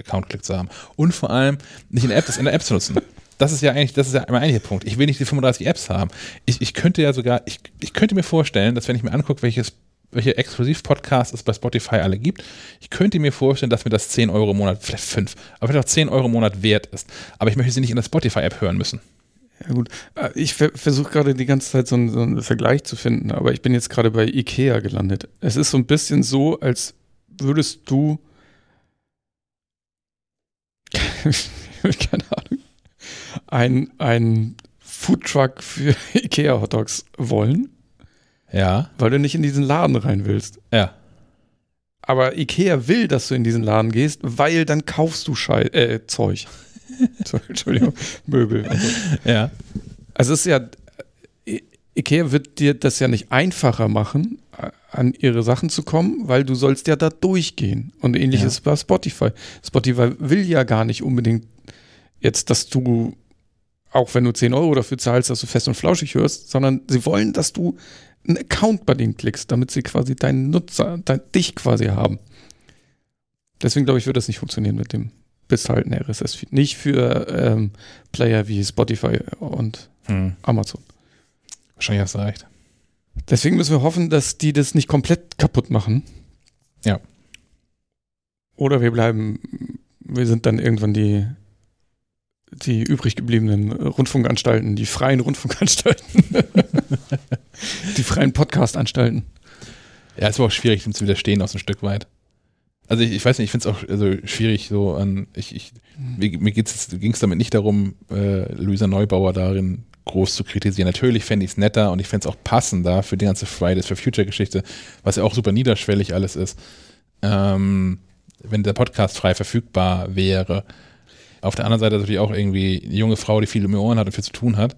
Account-Klick zu haben. Und vor allem nicht in der App, in der App zu nutzen. Das ist ja eigentlich, das ist ja mein eigentlicher Punkt. Ich will nicht die 35 Apps haben. Ich, ich könnte ja sogar, ich, ich könnte mir vorstellen, dass wenn ich mir angucke, welches welche Exklusiv-Podcasts es bei Spotify alle gibt. Ich könnte mir vorstellen, dass mir das 10 Euro im Monat, vielleicht 5, aber vielleicht auch 10 Euro im Monat wert ist. Aber ich möchte sie nicht in der Spotify-App hören müssen. Ja gut, Äh, ich ver versuche gerade die ganze Zeit so einen, so einen Vergleich zu finden, aber ich bin jetzt gerade bei Ikea gelandet. Es ist so ein bisschen so, als würdest du keine Ahnung, ein, ein Foodtruck für Ikea Hotdogs wollen, Ja, weil du nicht in diesen Laden rein willst. ja. Aber Ikea will, dass du in diesen Laden gehst, weil dann kaufst du Schei äh, Zeug. Entschuldigung, Möbel. und so. Ja. Also es ist ja, Ikea wird dir das ja nicht einfacher machen, an ihre Sachen zu kommen, weil du sollst ja da durchgehen. Und ähnlich Ja. bei Spotify. Spotify will ja gar nicht unbedingt jetzt, dass du, auch wenn du 10 Euro dafür zahlst, dass du fest und flauschig hörst, sondern sie wollen, dass du einen Account bei denen klickst, damit sie quasi deinen Nutzer, dein, dich quasi haben. Deswegen glaube ich, wird das nicht funktionieren mit dem bis halt ein RSS-Feed. Nicht für ähm, Player wie Spotify und Hm. Amazon. Wahrscheinlich hast du recht. Deswegen müssen wir hoffen, dass die das nicht komplett kaputt machen. Ja. Oder wir bleiben, wir sind dann irgendwann die, die übrig gebliebenen Rundfunkanstalten, die freien Rundfunkanstalten. die freien Podcast-Anstalten. Ja, es war auch schwierig, dem zu widerstehen, auch so ein Stück weit. Also ich, ich weiß nicht, ich finde es auch also schwierig so an, ich, ich, mir, mir ging es damit nicht darum, äh, Luisa Neubauer darin groß zu kritisieren. Natürlich fände ich es netter und ich fände es auch passender für die ganze Fridays for Future Geschichte, was ja auch super niederschwellig alles ist, ähm, wenn der Podcast frei verfügbar wäre. Auf der anderen Seite natürlich auch irgendwie eine junge Frau, die viel um die Ohren hat und viel zu tun hat.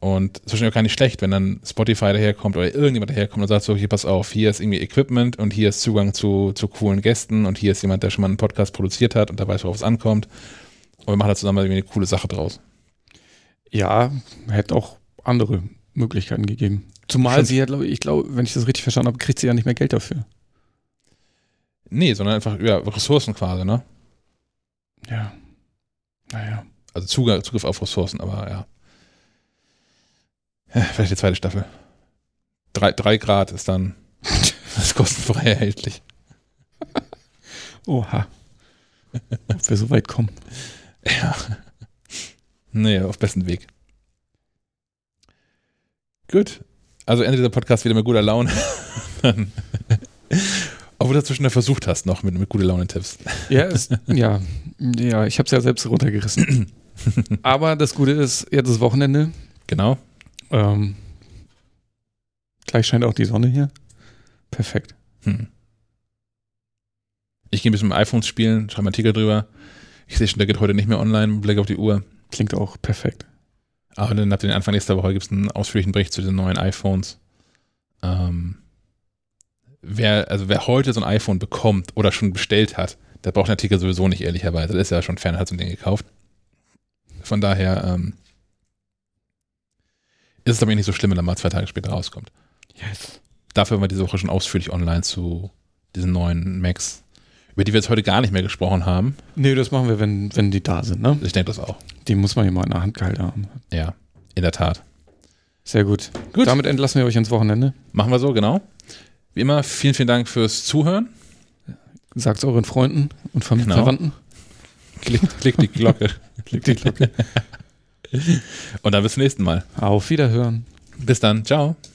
Und es ist auch gar nicht schlecht, wenn dann Spotify daherkommt oder irgendjemand daherkommt und sagt so, hier pass auf, hier ist irgendwie Equipment und hier ist Zugang zu, zu coolen Gästen und hier ist jemand, der schon mal einen Podcast produziert hat und da weiß, worauf es ankommt. Und wir machen da zusammen irgendwie eine coole Sache draus. Ja, hätte auch andere Möglichkeiten gegeben. Zumal Stimmt. sie ja, glaube ich, ich glaube, wenn ich das richtig verstanden habe, kriegt sie ja nicht mehr Geld dafür. Nee, sondern einfach ja, Ressourcen quasi, ne? Ja. Naja. Also Zugang, Zugriff auf Ressourcen, aber ja. ja vielleicht die zweite Staffel. Drei, drei Grad ist dann das ist kostenfrei erhältlich. Oha. Ob wir so weit kommen. Ja. Nee, auf besten Weg. Gut. Also Ende dieser Podcast wieder mit guter Laune. Obwohl du dazwischen versucht hast, noch mit, mit gute Laune-Tipps. Ja, ja, ja, ich habe es ja selbst runtergerissen. Aber das Gute ist, jetzt ist Wochenende. Genau. Ähm, gleich scheint auch die Sonne hier. Perfekt. Hm. Ich gehe ein bisschen mit dem iPhones spielen, schreibe einen Artikel drüber. Ich sehe schon, der geht heute nicht mehr online, Blick auf die Uhr. Klingt auch perfekt. Aber dann ab den Anfang nächster Woche gibt es einen ausführlichen Bericht zu den neuen iPhones. Ähm, wer, also wer heute so ein iPhone bekommt oder schon bestellt hat, der braucht den Artikel sowieso nicht, ehrlicherweise. Das ist ja schon fern, hat so ein Ding gekauft. Von daher ähm, ist es, ich, nicht so schlimm, wenn er mal zwei Tage später rauskommt. Yes. Dafür haben wir diese Woche schon ausführlich online zu diesen neuen Macs, über die wir jetzt heute gar nicht mehr gesprochen haben. Nee, das machen wir, wenn, wenn die da sind, ne? Ich denke das auch. Die muss man ja mal in der Hand gehalten haben. Ja, in der Tat. Sehr gut. Gut. Damit entlassen wir euch ins Wochenende. Machen wir so, genau. Wie immer, vielen, vielen Dank fürs Zuhören. Sagt's euren Freunden und Fam Genau. Verwandten. Klickt, klickt die Glocke. Klickt die Glocke. Und dann bis zum nächsten Mal. Auf Wiederhören. Bis dann. Ciao.